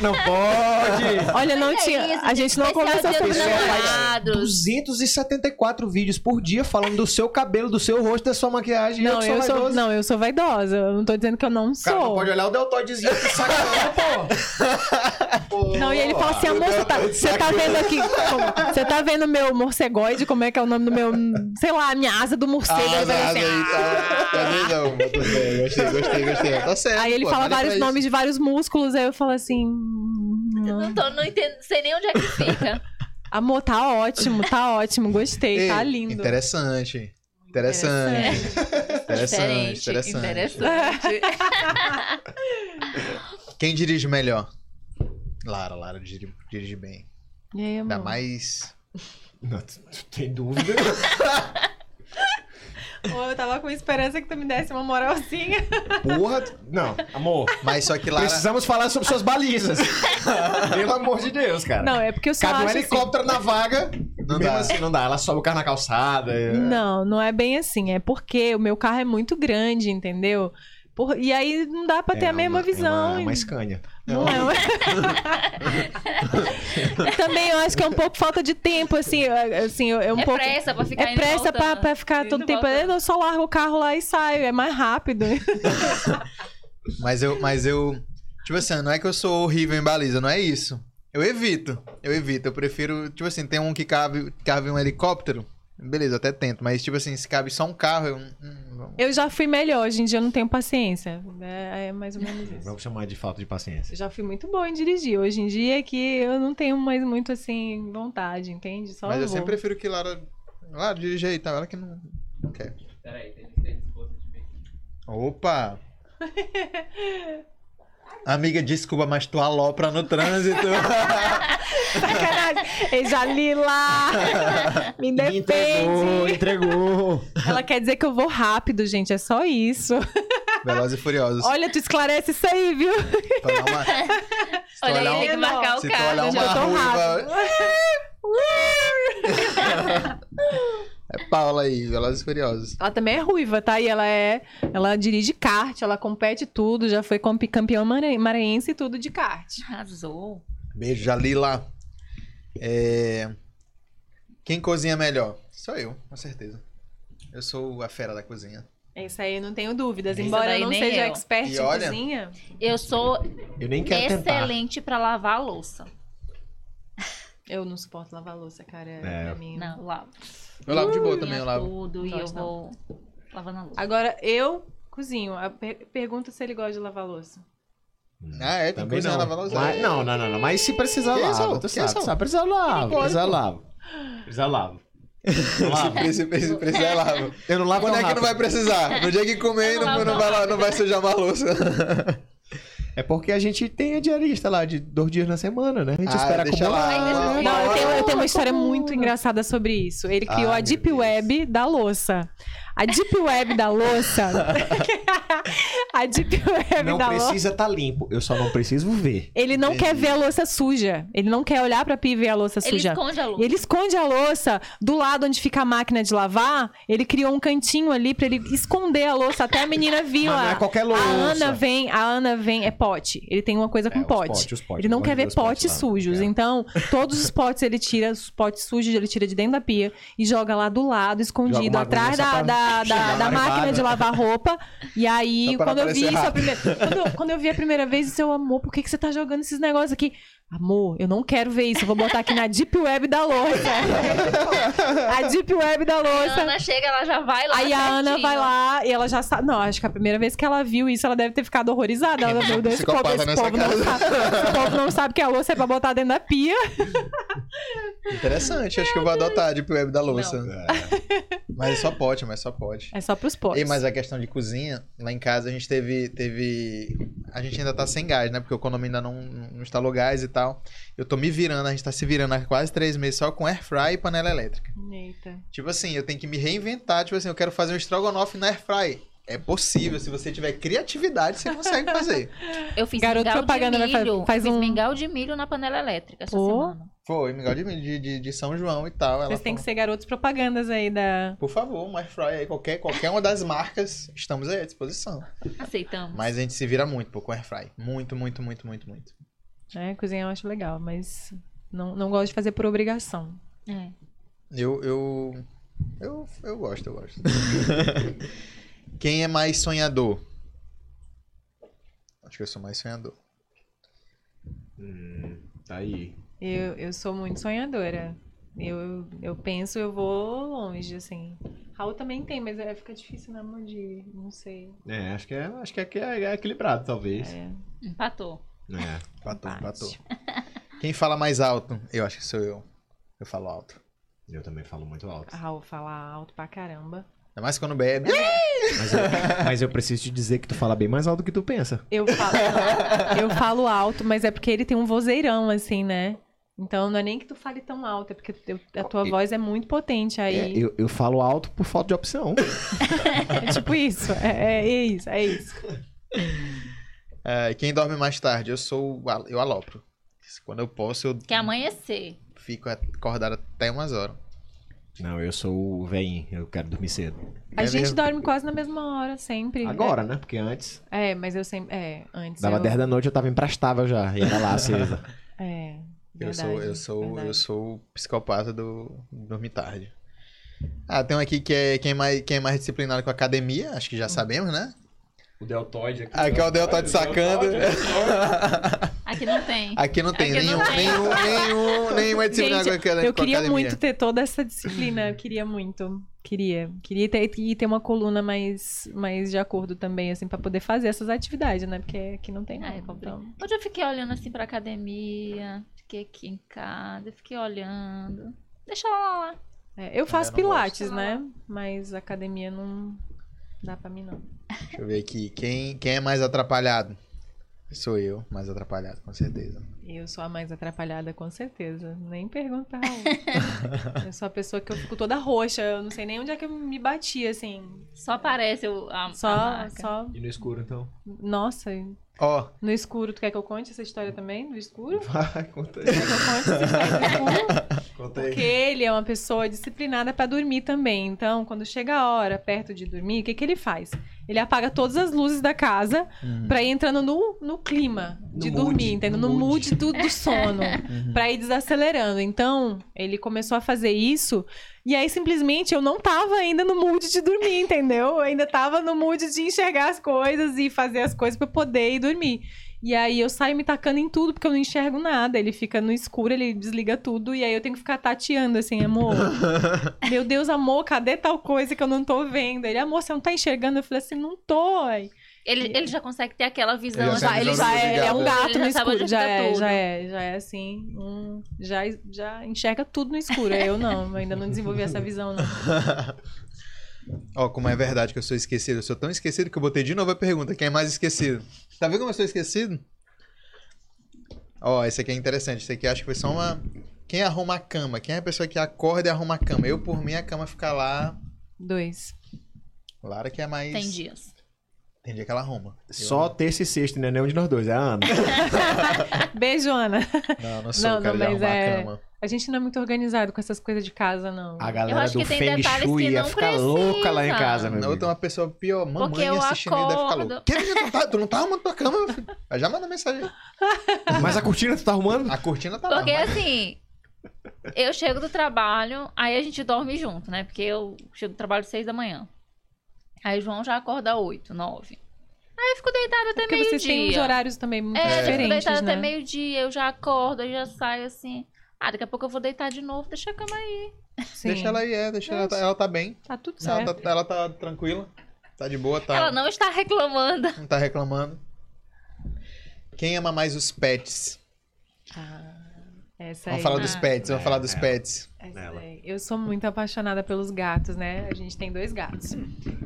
Não pode. Olha, não É tinha. isso, a gente não conversou sobre isso. Pessoa faz namorados. 274 vídeos por dia falando do seu cabelo, do seu rosto, da sua maquiagem. Não, eu, eu sou, não, eu sou vaidosa. Eu não tô dizendo que eu não O cara não sou. pode olhar o deltoidezinho que sacana, pô. Não, e ele fala assim, amor, você tá, você tá vendo aqui. como- Você tá vendo meu morcegoide? Como é que é o nome do meu. Sei lá, minha asa do morcego. Ah, Assim, aí, tá. Cadê não? Tudo bem, Gostei, gostei, gostei. Tá certo. Aí ele pô, fala falei vários isso. nomes de vários músculos, aí eu falo assim. Eu não. Tô, não entendo, sei nem onde é que fica. Amor, tá ótimo, tá ótimo, gostei, Ei, tá lindo. Interessante. Interessante. Interessante, interessante. interessante. Quem dirige melhor? Lara, Lara dirige, dirige bem. E aí, Ainda amor? mais. Não, tu- tu tem dúvida? Ou eu tava com esperança que tu me desse uma moralzinha. Porra, não, amor. Mas só que Lara. Precisamos falar sobre suas balizas. Pelo amor de Deus, cara. Não, é porque eu só Cabe um acho assim... helicóptero na vaga. Não dá. assim, não dá. Ela sobe o carro na calçada. é- Não, não é bem assim. É porque o meu carro é muito grande, entendeu? Por- E aí não dá pra ter É a mesma uma- visão. É uma, é uma Scania. Não é. uma- Também eu acho que é um pouco falta de tempo, assim. é- É, assim, é um é pouco. pressa pra ficar É pressa pra, pra ficar todo tempo. voltando. Eu só largo o carro lá e saio. É mais rápido. Mas eu, mas eu. Tipo assim, não é que eu sou horrível em baliza, não é isso. Eu evito. Eu evito. Eu prefiro. Tipo assim, tem um que cabe, cabe um helicóptero. Beleza, eu até tento. Mas, tipo assim, se cabe só um carro, eu. hum. Eu já fui melhor. Hoje em dia eu não tenho paciência. É, é mais ou menos isso. Vamos chamar de falta de paciência. Eu já fui muito boa em dirigir. Hoje em dia é que eu não tenho mais muito, assim, vontade, entende? Só Mas eu vou. sempre prefiro que Lara. Lara, dirige aí, tá? Ela que não, não quer. Peraí, tem que ter disposto de. Opa! Amiga, desculpa, mas tu alopra no trânsito. Sacanagem. Ei, Jalila! Me Entregou, defende! entregou. Ela quer dizer que eu vou rápido, gente. É só isso. Velozes e Furiosos. Olha, tu esclarece isso aí, viu? Olhar uma- se Olha olhar aí, tem que um- marcar o Se tu carro. olhar já uma tô ruiva... É Paula aí, Velozes e Furiosos. Ela também é ruiva, tá? E ela é. Ela dirige kart, ela compete tudo, já foi campe- campeã mara- maranhense e tudo de kart. Arrasou. Beijo, Jalila. É... Quem cozinha melhor? Sou eu, com certeza. Eu sou a fera da cozinha. Isso aí eu não tenho dúvidas. Essa Embora eu não nem seja eu. expert E em olha- cozinha. Eu sou Eu nem quero excelente pra lavar a louça. Eu não suporto lavar louça, cara. É. Pra mim. Não, lavo. Eu lavo de boa também, eu lavo. tudo e eu vou lavando a louça. Agora, eu cozinho. A per- pergunta se ele gosta de lavar louça. Ah, é? Tem Também cozinha não. lavar louça? Mas, não, não, não, não. Mas se precisar, Que lava. isso? Tu Que sabe, tu sabe. Precisa, lava. Pode, Precisa, pô. lava. Precisa, lava. Se precisa, precisa, precisa, lava. Eu não lavo Quando tão é que não rápido. vai precisar? No dia que comer, Eu não, não não, lavo vai, lá, não vai sujar uma louça. É porque a gente tem a diarista lá de dois dias na semana, né? A gente Ah, espera deixa lá. acumular. Ah, assim, Não, eu tenho, eu tenho uma história muito engraçada sobre isso. Ele criou Ah, a meu Deep Deus. Web da louça. A Deep Web da louça. a Deep Web Não da louça. precisa estar limpo. Eu só não preciso ver. Ele não Entendi. quer ver a louça suja. Ele não quer olhar pra pia e ver a louça Ele suja. esconde a louça. ele esconde a louça do lado onde fica a máquina de lavar. Ele criou um cantinho ali pra ele esconder a louça até a menina vir Mas lá. não é qualquer louça. A Ana vem, a Ana vem, é pote. Ele tem uma coisa com É, os pote. potes, os potes. Ele não quer ver os potes potes lá. sujos. É. Então, todos os potes ele tira, os potes sujos ele tira de dentro da pia e joga lá do lado, escondido, atrás da, da, da, máquina de lavar roupa. E aí, quando eu vi isso a primeira. Quando, eu- quando eu vi a primeira vez, eu seu amor, por que, que você tá jogando esses negócios aqui? Amor, eu não quero ver isso. Eu vou botar aqui na Deep Web da louça. a Deep Web da A louça. Ana chega, ela já vai lá. Aí a Ana certinho. vai lá e ela já sabe. Não, acho que a primeira vez que ela viu isso, ela deve ter ficado horrorizada. Ela, meu Deus, esse povo, esse nessa povo não casa. sabe. Esse povo não sabe que a louça é pra botar dentro da pia. Interessante, acho que eu vou adotar a Deep Web da louça. É. Mas só pode, mas só pode. É só pros potes. E, mas a questão de cozinha, lá em casa a gente teve, teve. A gente ainda tá sem gás, né? Porque o condomínio ainda não, não instalou gás e tal. Eu tô me virando, a gente tá se virando há quase três meses só com air fry e panela elétrica. Eita. Tipo assim, eu tenho que me reinventar. Tipo assim, eu quero fazer um estrogonofe na air fry. É possível, se você tiver criatividade, você consegue fazer. Eu fiz Garoto mingau propaganda de milho. faz fiz um- mingau de milho na panela elétrica essa semana. Foi, mingau de milho de, de, de São João e tal. Vocês têm que ser garotos propagandas aí da. Por favor, um air fry aí, qualquer, qualquer uma das marcas, estamos aí à disposição. Aceitamos. Mas a gente se vira muito pô, com air fry. Muito, muito, muito, muito, muito. É, cozinhar eu acho legal, mas não, não gosto de fazer por obrigação. É. Eu, eu, eu, eu gosto, eu gosto. Quem é mais sonhador? Acho que eu sou mais sonhador. Hum, tá aí. Eu, eu sou muito sonhadora. Eu, eu penso, eu vou longe, assim. Raul também tem, mas é, fica difícil, né, amor, de... Não sei. É, acho que é, acho que é, é, é equilibrado, talvez. É, Empatou. É. Batou. Quem fala mais alto? Eu acho que sou eu. Eu falo alto. Eu também falo muito alto. Raul fala alto pra caramba. Ainda mais quando bebe. Mas eu, mas eu preciso te dizer que tu fala bem mais alto do que tu pensa. Eu falo, eu falo alto, mas é porque ele tem um vozeirão, assim, né? Então não é nem que tu fale tão alto, é porque teu- a tua Eu- voz é muito potente. Aí É, eu, eu falo alto por falta de opção. é tipo isso. É- é isso, é isso. É, quem dorme mais tarde? Eu sou. Eu alopro. Quando eu posso, eu Que amanhecer. fico acordado até umas horas. Não, eu sou o velhinho, eu quero dormir cedo. A É gente mesmo? dorme quase na mesma hora, sempre. Agora, né? Porque antes, É, mas eu sempre. É, antes. dava eu... 10 da noite, eu tava imprestável já. E era lá acesa. É. Eu sou, eu sou, eu verdade. sou o psicopata do dormir tarde. Ah, tem um aqui que é quem é mais, quem é mais disciplinado com a academia, acho que já sabemos, né? O deltoide aqui. Aqui é o Deltoide sacando. Aqui não tem. Aqui não tem Aqui não nenhum, tem. nenhum, nenhum, nenhuma disciplina Gente, com a- com a Eu queria academia. muito ter toda essa disciplina. Eu queria muito. Queria. Queria ter, e ter uma coluna mais, mais de acordo também, assim, pra poder fazer essas atividades, né? Porque aqui não tem é nada. então... Hoje eu fiquei olhando assim pra academia, fiquei aqui em casa, fiquei olhando. Deixa ela lá. É, eu faço não pilates, gosto. né? Mas academia não dá pra mim, não. Deixa eu ver aqui. Quem, quem é mais atrapalhado? Sou eu, mais atrapalhado, com certeza. Eu sou a mais atrapalhada, com certeza. Nem pergunta, Raul. eu sou a pessoa que eu fico toda roxa. Eu não sei nem onde é que eu me bati, assim. Só aparece o, a, a Só, marca. só. E no escuro, então? Nossa, Ó, no escuro. Tu quer que eu conte essa história também? No escuro? Vai, conta aí. Quer que eu conte essa história no escuro? Conta Porque ele é uma pessoa disciplinada pra dormir também. Então, quando chega a hora perto de dormir, o que, que ele faz? Ele apaga todas as luzes da casa pra ir entrando no, no clima de No dormir, mood, entendeu? no No mood. mood do, do sono. pra ir desacelerando. Então, ele começou a fazer isso. E aí, simplesmente, eu não tava ainda no mood de dormir, entendeu? Eu ainda tava no mood de enxergar as coisas e fazer as coisas pra eu poder ir dormir. E aí eu saio me tacando em tudo, porque eu não enxergo nada. Ele fica no escuro, ele desliga tudo, e aí eu tenho que ficar tateando assim, amor. Meu Deus, amor, cadê tal coisa que eu não tô vendo? Ele, amor, você não tá enxergando? Eu falei assim, não tô. Aí, Ele, ele já consegue ter aquela visão. Ele já ele já do é, ele é um gato Ele no escuro, já é, tudo. já é, já é assim, um, já, já enxerga tudo no escuro. Eu não, ainda não desenvolvi essa visão, não. ó, como é verdade que eu sou esquecido. Eu sou tão esquecido que eu botei de novo a pergunta. Quem é mais esquecido? Tá vendo como eu sou esquecido? Ó, esse aqui é interessante. Esse aqui acho que foi só uma... Quem arruma a cama? Quem é a pessoa que acorda e arruma a cama? Eu, por mim, a cama fica lá... Dois. Lara que é mais... Tem dias. Tem dia que ela arruma. Eu- Só terça e sexta, né? Nenhum de nós dois, é a Ana. Beijo, Ana. Não, não sou Não, o cara não, de mas arrumar é- a cama. A gente não é muito organizado com essas coisas de casa, não. A Eu galera acho do que tem Feng detalhes Shui que ia não ficar louca lá em precisa. casa, meu outra, uma pessoa pior, Porque mamãe eu assistindo e deve ficar acordo. louca. Que menina, tu, não tá, tu não tá arrumando tua cama, meu filho? Aí Já manda mensagem. Mas a cortina tu tá arrumando? A cortina tá lá. Porque mas- assim, eu chego do trabalho, aí a gente dorme junto, né? Porque eu chego do trabalho às seis da manhã. Aí o João já acorda oito, nove. Aí eu fico deitada até Porque vocês têm uns meio-dia. horários também muito É, eu fico diferentes, deitada né? até meio-dia, eu já acordo, eu já saio assim. Ah, daqui a pouco eu vou deitar de novo, deixa a cama aí. Sim. Deixa ela aí, é, deixa ela, tá- ela tá bem. Tá tudo Ela certo. tá, ela tá tranquila. Tá de boa, tá. Ela não está reclamando. não tá reclamando. Quem ama mais os pets? Essa Vamos aí. falar dos pets, vamos É, falar dos é. pets. Eu sou muito apaixonada pelos gatos, né? A gente tem dois gatos.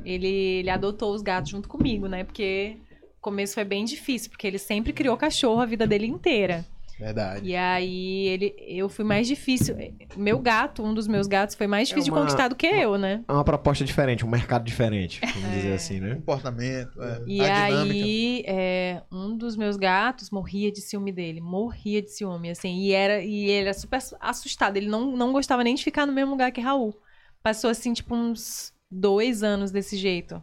Ele, ele adotou os gatos junto comigo, né? Porque o começo foi bem difícil, porque ele sempre criou cachorro a vida dele inteira. Verdade. E aí ele, eu fui mais difícil. Meu gato, um dos meus gatos, foi mais difícil uma- de conquistar do que eu, né? É uma proposta diferente, um mercado diferente, vamos dizer assim, né? Comportamento, é, E a dinâmica. aí, é, um dos meus gatos morria de ciúme dele. Morria de ciúme, assim. E, era, e ele era super assustado. Ele não, não gostava nem de ficar no mesmo lugar que Raul. Passou, assim, tipo, uns dois anos desse jeito.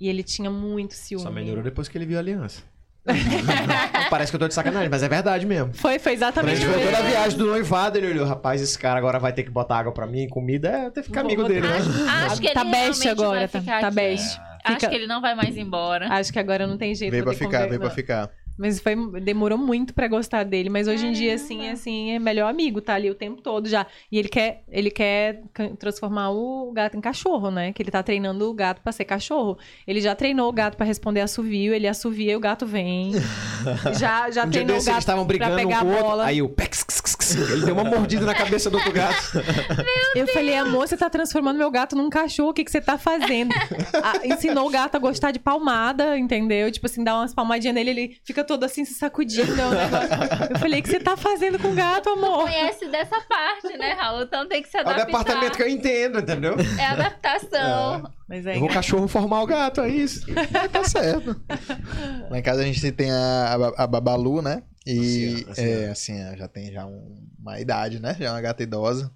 E ele tinha muito ciúme. Só melhorou depois que ele viu a aliança. Parece que eu tô de sacanagem, mas é verdade mesmo. Foi, foi Quando a exatamente gente voltou da isso. viagem do noivado, ele olhou, rapaz, esse cara agora vai ter que botar água pra mim, comida, é, que ficar amigo dele, né? Acho, acho que ele Tá best agora, vai tá- ficar tá aqui. best. Acho Fica- que ele não vai mais embora. Acho que agora não tem jeito. Veio pra ficar, veio pra ficar. Mas foi, demorou muito pra gostar dele. Mas hoje em dia, assim, Caramba. assim, é melhor amigo, tá ali o tempo todo já. E ele quer, ele quer transformar o gato em cachorro, né? Que ele tá treinando o gato pra ser cachorro. Ele já treinou o gato pra responder assovio, ele assovia e o gato vem. já já Um treinou o gato estavam pra brigando um pegar o a outro, bola. aí o pex, Ele deu uma mordida na cabeça do outro gato. Eu falei, amor, você tá transformando meu gato num cachorro, o que, que você tá fazendo? Ah, ensinou o gato a gostar de palmada, entendeu? Tipo assim, dá umas palmadinhas nele, ele fica todo assim se sacudindo. é um negócio. Eu falei, o que você tá fazendo com o gato, amor? Conhece dessa parte, né, Raul? Então tem que se É o adaptar. departamento que eu entendo, entendeu? É adaptação. Mas é Eu vou cachorro formar o gato, é isso. Tá certo. Lá em casa a gente tem a, a, a Babalu, né? E Anciã, anciã. é, assim, ela já tem já um- uma idade, né? Já é uma gata idosa.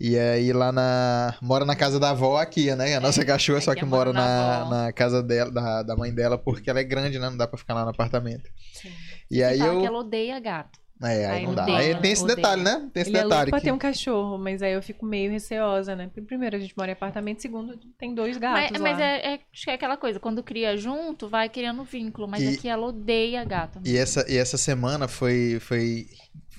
E aí lá na. Mora na casa da avó aqui, né? A nossa cachorra, só aqui que eu mora na na, casa dela, da, da mãe dela, porque ela é grande, né? Não dá pra ficar lá no apartamento. E aí eu. que ela odeia gato. É, aí Aí não dá. odeia, Aí tem esse odeia. detalhe, né? Tem esse Ele é louco detalhe. pra que- ter um cachorro, mas aí eu fico meio receosa, né? Porque primeiro a gente mora em apartamento, segundo tem dois gatos Mas, lá. mas é, é- acho que é aquela coisa, quando cria junto, vai criando vínculo. Mas E- aqui ela odeia gato. E essa, e essa semana foi, foi,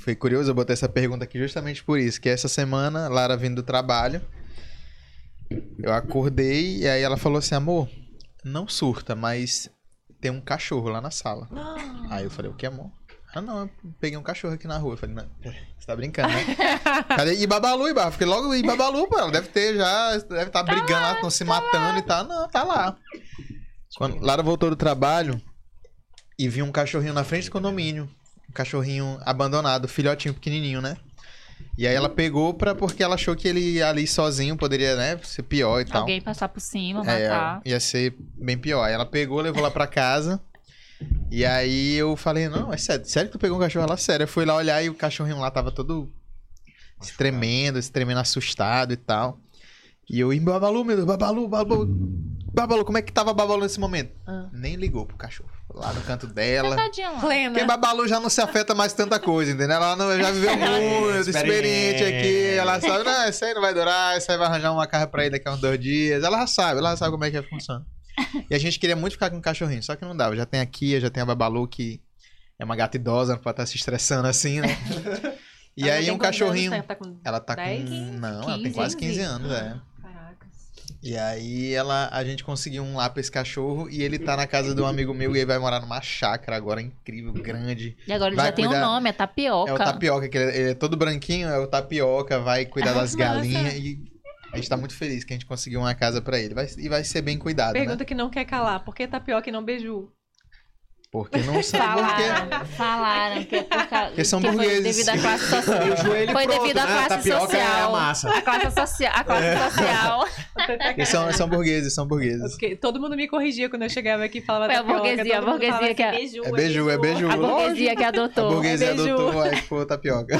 foi curioso, eu botei essa pergunta aqui justamente por isso, que essa semana, Lara vindo do trabalho, eu acordei e aí ela falou assim, amor, não surta, mas tem um cachorro lá na sala. Aí eu falei, o que, amor? Ah, não, eu peguei um cachorro aqui na rua. Eu falei, não, você tá brincando, né? Cadê? E Babalu, e Babalu? Fiquei logo, e Babalu, pô, ela deve ter já, deve estar brigando lá, estão se matando e tal. Não, tá lá. Quando Lara voltou do trabalho e viu um cachorrinho na frente do condomínio. Um cachorrinho abandonado, filhotinho pequenininho, né? E aí ela pegou pra, porque ela achou que ele ali sozinho poderia, né, ser pior e tal. Alguém passar por cima, É, matar. ia ser bem pior. Aí ela pegou, levou lá pra casa. E aí eu falei, não, é sério, sério que tu pegou um cachorro lá? Sério. Eu fui lá olhar e o cachorrinho lá tava todo se tremendo, se tremendo assustado e tal. E eu, e Babalu, meu Deus, Babalu, Babalu. Babalu, como é que tava Babalu nesse momento? Ah. Nem ligou pro cachorro. Lá no canto dela. Tadinha. Plena. Porque Babalu já não se afeta mais tanta coisa, entendeu? Ela não, já viveu muito, experiente aqui. Ela sabe, não, isso aí não vai durar, isso aí vai arranjar uma carro pra ir daqui a uns dois dias. Ela já sabe, ela já sabe como é que funciona. E a gente queria muito ficar com um cachorrinho, só que não dava. Já tem a Kia, já tem a Babalu, que é uma gata idosa, não pode estar se estressando assim, né? E Ela aí um cachorrinho. anos? Tá com Ela tá 10? com. Não, ela tem 15, quase 15 anos, é. E aí ela, a gente conseguiu um lá pra esse cachorro e ele tá na casa de um amigo meu e ele vai morar numa chácara agora incrível, grande. E agora ele Vai já tem um cuidar- nome, é tapioca. É o tapioca, que ele, ele é todo branquinho, é o tapioca, vai cuidar das Nossa. galinhas e a gente tá muito feliz que a gente conseguiu uma casa pra ele. Vai, e vai ser bem cuidado, Pergunta né? que não quer calar. Por que tapioca e não beiju? Porque não sabe porque Falaram, falaram que é por causa. Porque são que foi burgueses. devido à classe social. Foi pronto, devido à classe Tapioca é a social. massa. A classe social. A classe social. eles são, são burgueses, são burgueses. Porque todo mundo me corrigia quando eu chegava aqui e falava Foi a burguesia, a burguesia que é- beiju, É beiju, é beiju. A burguesia que A adotou. burguesia é adotou, aí ficou tapioca.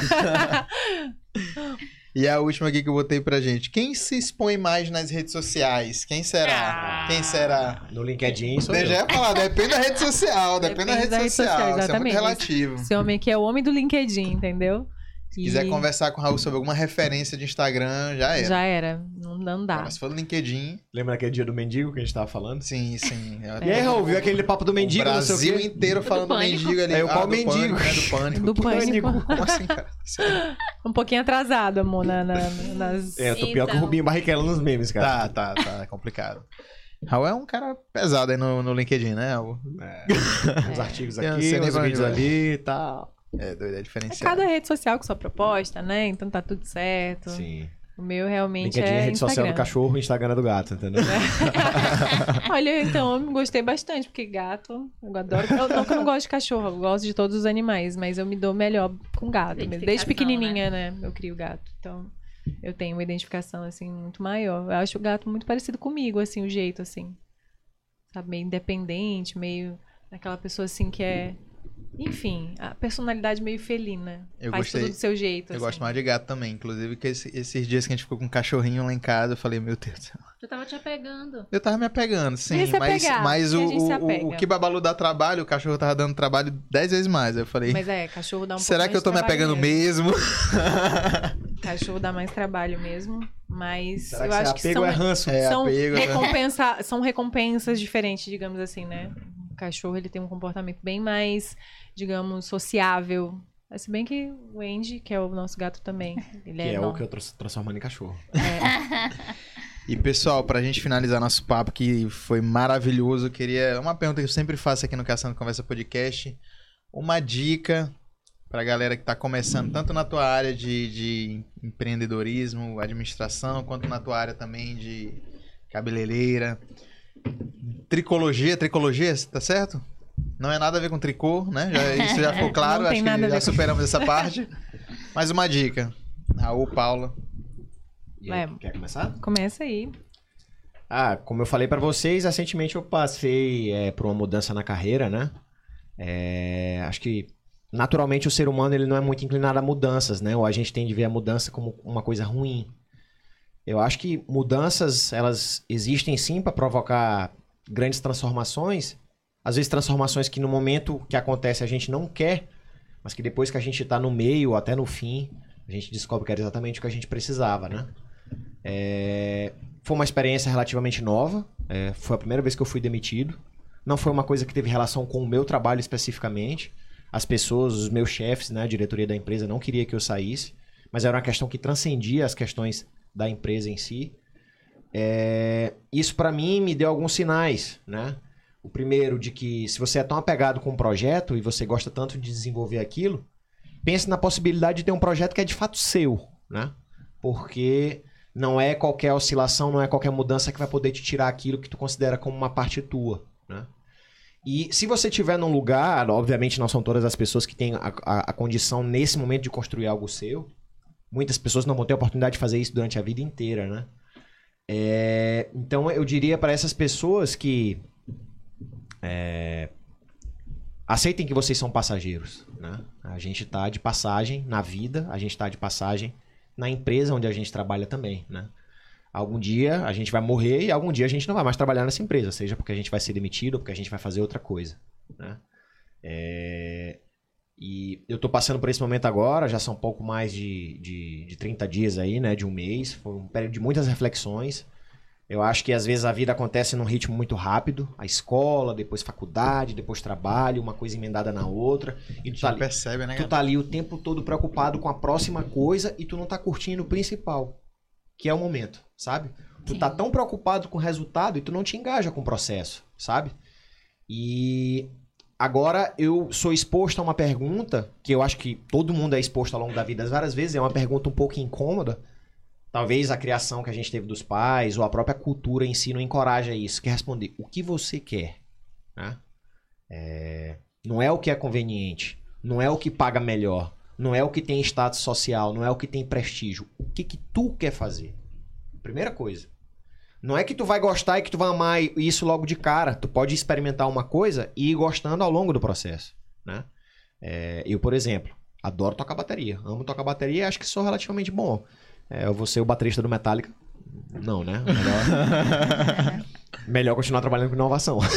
E a última aqui que eu botei pra gente. Quem se expõe mais nas redes sociais? Quem será? Ah. Quem será? No LinkedIn, sou Eu já ia falar, depende da rede social, depende, da rede social. Isso é muito relativo. Esse homem aqui é o homem do LinkedIn, entendeu? Se quiser conversar com o Raul sobre alguma referência de Instagram, já é. Já era. Não, não dá. Agora, se for no LinkedIn, Lembra aquele dia do mendigo que a gente tava falando? sim, sim. E aí, Raul, viu aquele papo do mendigo, o não sei o Brasil quê? inteiro falando do pânico. mendigo ali. É, o ah, qual do mendigo? Pânico, né? Do pânico. Do Que pânico. Como assim, cara? Sério? Um pouquinho atrasado, amor, na, na- nas... É, eu tô pior que o Então. Rubinho Barrichello nos memes, cara. Tá, tá, tá. É complicado. Raul é um cara pesado aí no, no LinkedIn, né? Raul? É, Uns artigos Eu não aqui, onde vídeos ali e tal. É doido, é É cada rede social com sua proposta, né? Então tá tudo certo. Sim. O meu realmente LinkedIn é é rede social do Instagram. cachorro, Instagram é do gato, entendeu? Olha, então, eu gostei bastante, porque gato, eu adoro. Eu, não que eu não gosto de cachorro, eu gosto de todos os animais, mas eu me dou melhor com gato. mesmo. Desde pequenininha, né? Eu crio gato. Então, eu tenho uma identificação, assim, muito maior. Eu acho o gato muito parecido comigo, assim, o jeito, assim. Sabe, meio independente, meio aquela pessoa, assim, que é. Enfim, a personalidade meio felina. Eu Faz gostei. tudo do seu jeito. Eu assim. gosto mais de gato também. Inclusive, que esse- esses dias que a gente ficou com um cachorrinho lá em casa, eu falei, meu Deus do céu. Tu tava te apegando. Eu tava me apegando, sim. Mas, apegar, mas o, o, o que Babalu dá trabalho, o cachorro tava dando trabalho 10 vezes mais. Eu falei, Mas é, cachorro dá um será que eu tô me apegando mesmo? Cachorro dá mais trabalho mesmo, mas Será eu que acho que apego são, é ranço? É, são, apego, né? recompensa, são recompensas diferentes, digamos assim, né? O cachorro ele tem um comportamento bem mais, digamos, sociável. Mas Se bem que o Andy, que é o nosso gato também, ele Que é, é o que eu tô transformando em cachorro. E pessoal, pra gente finalizar nosso papo, que foi maravilhoso, eu queria. Uma pergunta que eu sempre faço aqui no Caçando Conversa Podcast. Uma dica pra galera que tá começando, tanto na tua área de, de empreendedorismo, administração, quanto na tua área também de cabeleireira. Tricologia, tricologia, tá certo? Não é nada a ver com tricô, né? Já- isso já ficou claro, acho que já superamos essa parte. Mais uma dica. Raul, Paula. E aí, quer começar? Começa aí. Ah, como eu falei pra vocês, recentemente eu passei é, por uma mudança na carreira, né? É, acho que naturalmente o ser humano ele não é muito inclinado a mudanças, né? Ou a gente tem de ver a mudança como uma coisa ruim. Eu acho que mudanças elas existem sim para provocar grandes transformações. Às vezes transformações que no momento que acontece a gente não quer, mas que depois que a gente tá no meio até no fim, a gente descobre que era exatamente o que a gente precisava, né? É, foi uma experiência relativamente nova. é, foi a primeira vez que eu fui demitido. Não foi uma coisa que teve relação com o meu trabalho especificamente. As pessoas, os meus chefes, né, a diretoria da empresa não queria que eu saísse, mas era uma questão que transcendia as questões da empresa em si. É, isso para mim me deu alguns sinais, né? O primeiro de que se você é tão apegado com um projeto e você gosta tanto de desenvolver aquilo, pense na possibilidade de ter um projeto que é de fato seu, né? Porque não é qualquer oscilação, não é qualquer mudança que vai poder te tirar aquilo que tu considera como uma parte tua, né? E se você estiver num lugar, obviamente não são todas as pessoas que têm a, a, a condição nesse momento de construir algo seu. Muitas pessoas não vão ter a oportunidade de fazer isso durante a vida inteira, né? É, então eu diria para essas pessoas que é, aceitem que vocês são passageiros, né? A gente tá de passagem na vida, a gente tá de passagem na empresa onde a gente trabalha também, né? Algum dia a gente vai morrer e algum dia a gente não vai mais trabalhar nessa empresa, seja porque a gente vai ser demitido ou porque a gente vai fazer outra coisa, né? É, E eu tô passando por esse momento agora, já são pouco mais de, de, de 30 dias aí, né? De um mês. Foi um período de muitas reflexões. Eu acho que às vezes a vida acontece num ritmo muito rápido. A escola, depois faculdade, depois trabalho, uma coisa emendada na outra. E tu tá ali, percebe, né? tu tá ali o tempo todo preocupado com a próxima coisa e tu não tá curtindo o principal, que é o momento, sabe? Tu Sim. tá tão preocupado com o resultado e tu não te engaja com o processo, sabe? E agora eu sou exposto a uma pergunta que eu acho que todo mundo é exposto ao longo da vida várias vezes, é uma pergunta um pouco incômoda. Talvez a criação que a gente teve dos pais ou a própria cultura em si não encoraja isso, que é responder o que você quer, né? É, não é o que é conveniente, não é o que paga melhor, não é o que tem status social, não é o que tem prestígio. O que que tu quer fazer? Primeira coisa. Não é que tu vai gostar e que tu vai amar isso logo de cara. Tu pode experimentar uma coisa e ir gostando ao longo do processo, né? É, eu, por exemplo, adoro tocar bateria. Amo tocar bateria e acho que sou relativamente bom. É, eu vou ser o baterista do Metallica. Não, né? Melhor, melhor continuar trabalhando com inovação.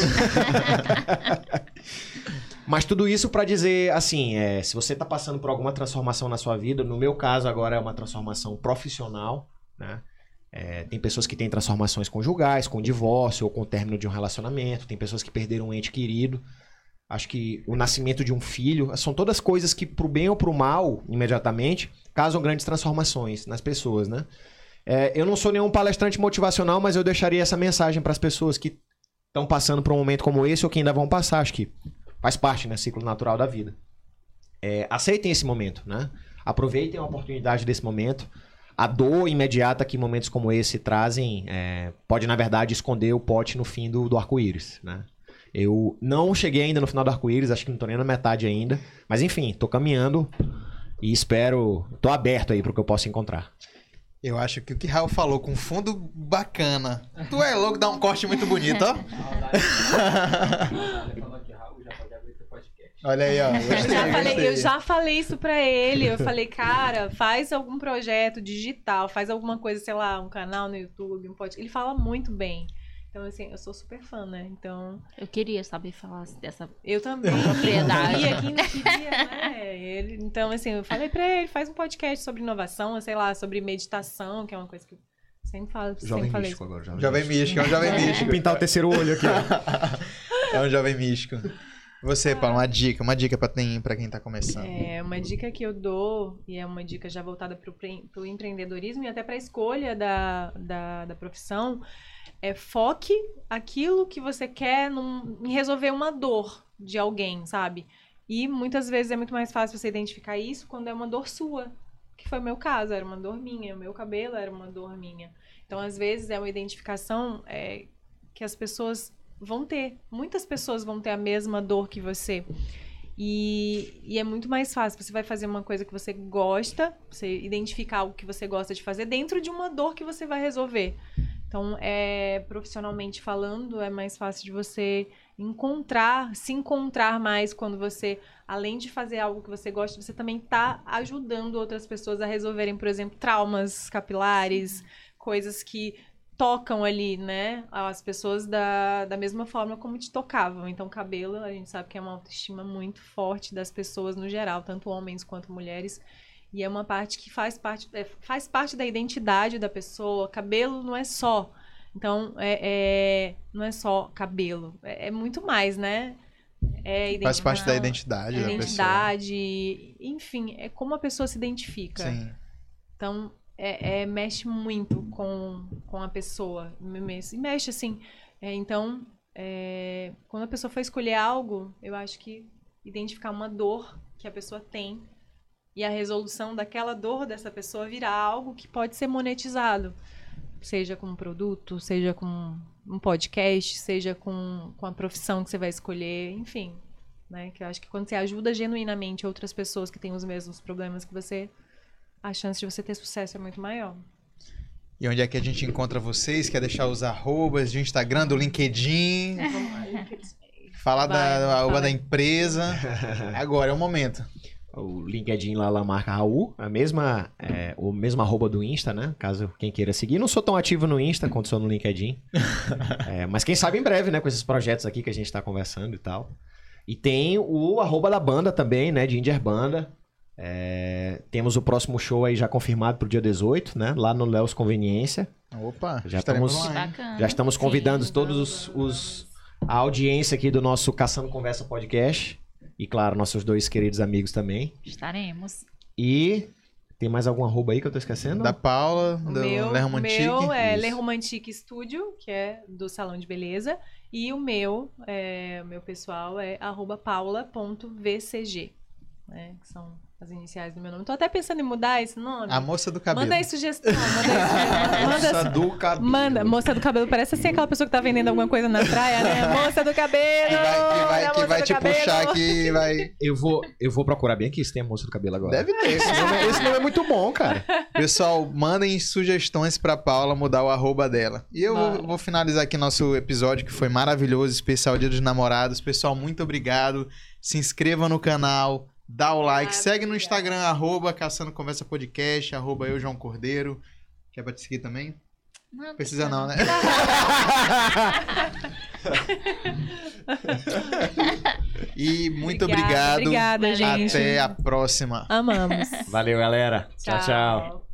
Mas tudo isso pra dizer, assim, é, se você tá passando por alguma transformação na sua vida, no meu caso agora é uma transformação profissional, né? É, tem pessoas que têm transformações conjugais, com divórcio ou com o término de um relacionamento, tem pessoas que perderam um ente querido. Acho que o nascimento de um filho, são todas coisas que, pro bem ou pro mal, imediatamente, causam grandes transformações nas pessoas, né? É, eu não sou nenhum palestrante motivacional, mas eu deixaria essa mensagem para as pessoas que estão passando por um momento como esse ou que ainda vão passar. Acho que faz parte, né? Ciclo natural da vida. É, aceitem esse momento, né? Aproveitem a oportunidade desse momento. A dor imediata que momentos como esse trazem é, pode, na verdade, esconder o pote no fim do, do arco-íris, né? Eu não cheguei ainda no final do arco-íris, acho que não tô nem na metade ainda. Mas enfim, tô caminhando e espero. tô aberto aí pro que eu possa encontrar. Eu acho que o que Raul falou com fundo bacana. Tu é louco, dá um corte muito bonito, ó. Olha aí, ó. Eu Gostei, já, falei, eu já falei isso pra ele. Eu falei, cara, faz algum projeto digital, faz alguma coisa, sei lá, um canal no YouTube, um podcast. Ele fala muito bem. Então, assim, eu sou super fã, né? Então, Eu queria saber falar dessa. eu também. Propriedade. Queria, quem não queria, né? Ele, então, assim, eu falei pra ele, faz um podcast sobre inovação, sei lá, sobre meditação, que é uma coisa que eu sempre falo. sempre falei. agora, Jovem místico, é um jovem místico. Você, Paulo, uma dica, uma dica pra quem tá começando. É, uma dica que eu dou, e é uma dica já voltada para o empreendedorismo e até para a escolha da, da, da profissão, é foque aquilo que você quer num- em resolver uma dor de alguém, sabe? E muitas vezes é muito mais fácil você identificar isso quando é uma dor sua. Que foi o meu caso, era uma dor minha. O meu cabelo era uma dor minha. Então, às vezes, é uma identificação é, que as pessoas vão ter. Muitas pessoas vão ter a mesma dor que você. E, e, é muito mais fácil. Você vai fazer uma coisa que você gosta, você identificar algo que você gosta de fazer dentro de uma dor que você vai resolver. Então, é, profissionalmente falando, é mais fácil de você encontrar, se encontrar mais quando você, além de fazer algo que você gosta, você também está ajudando outras pessoas a resolverem, por exemplo, traumas capilares, coisas que tocam ali, né? As pessoas da, da mesma forma como te tocavam. Então, cabelo, a gente sabe que é uma autoestima muito forte das pessoas no geral, tanto homens quanto mulheres. E é uma parte que faz parte, é, faz parte da identidade da pessoa. Cabelo não é só. Então, é, é não é só cabelo. É, é muito mais, né? É faz parte da identidade, identidade da Identidade, enfim, é como a pessoa se identifica. Sim. Então, é, é, mexe muito com, com a pessoa. E mexe assim. É, então, é, quando a pessoa for escolher algo, eu acho que identificar uma dor que a pessoa tem e a resolução daquela dor dessa pessoa virar algo que pode ser monetizado. Seja com um produto, seja com um podcast, seja com, com a profissão que você vai escolher, enfim. Né? Que eu acho que quando você ajuda genuinamente outras pessoas que têm os mesmos problemas que você, a chance de você ter sucesso é muito maior. E onde é que a gente encontra vocês? Quer deixar os arrobas de Instagram, do LinkedIn? Falar da arroba da empresa. Agora é o momento. O LinkedIn lá, lá marca Raul, a mesma, é, o mesmo arroba do Insta, né? Caso quem queira seguir. Não sou tão ativo no Insta quanto sou no LinkedIn. é, mas quem sabe em breve, né? Com esses projetos aqui que a gente tá conversando e tal. E tem o arroba da banda também, né? De Indier Banda. É, temos o próximo show aí já confirmado para o dia 18, né? Lá no Léos Conveniência. Opa, já estamos, já estamos convidando Sim, todos os, os, a audiência aqui do nosso Caçando Conversa Podcast. E claro, nossos dois queridos amigos também. Estaremos. E tem mais algum arroba aí que eu tô esquecendo? Da Paula, do meu, Le Romantique. meu é Le Romantique Studio, que é do Salão de Beleza. E o meu, é, o meu pessoal é arroba paula.vcg. Né, que são as iniciais do meu nome. Tô até pensando em mudar esse nome. A moça do cabelo. Manda aí sugestão. Manda aí sugestão. moça do cabelo. Manda, moça do cabelo. Parece assim aquela pessoa que tá vendendo alguma coisa na praia, né? Moça do cabelo! Que vai, que vai, que vai te cabelo. puxar aqui, vai... Eu vou, eu vou procurar bem aqui se tem a moça do cabelo agora. Deve ter. Esse nome, esse nome é muito bom, cara. Pessoal, mandem sugestões pra Paula mudar o arroba dela. E eu vou, vou finalizar aqui nosso episódio, que foi maravilhoso, especial Dia dos Namorados. Pessoal, muito obrigado. Se inscreva no canal Dá o like, ah, segue no Instagram, arroba Caçando Conversa Podcast, arroba eu, João Cordeiro. Quer pra te seguir também? Não, Precisa não, né? e muito obrigado. Obrigada, gente. Até a próxima. Amamos. Valeu, galera. tchau. tchau. tchau.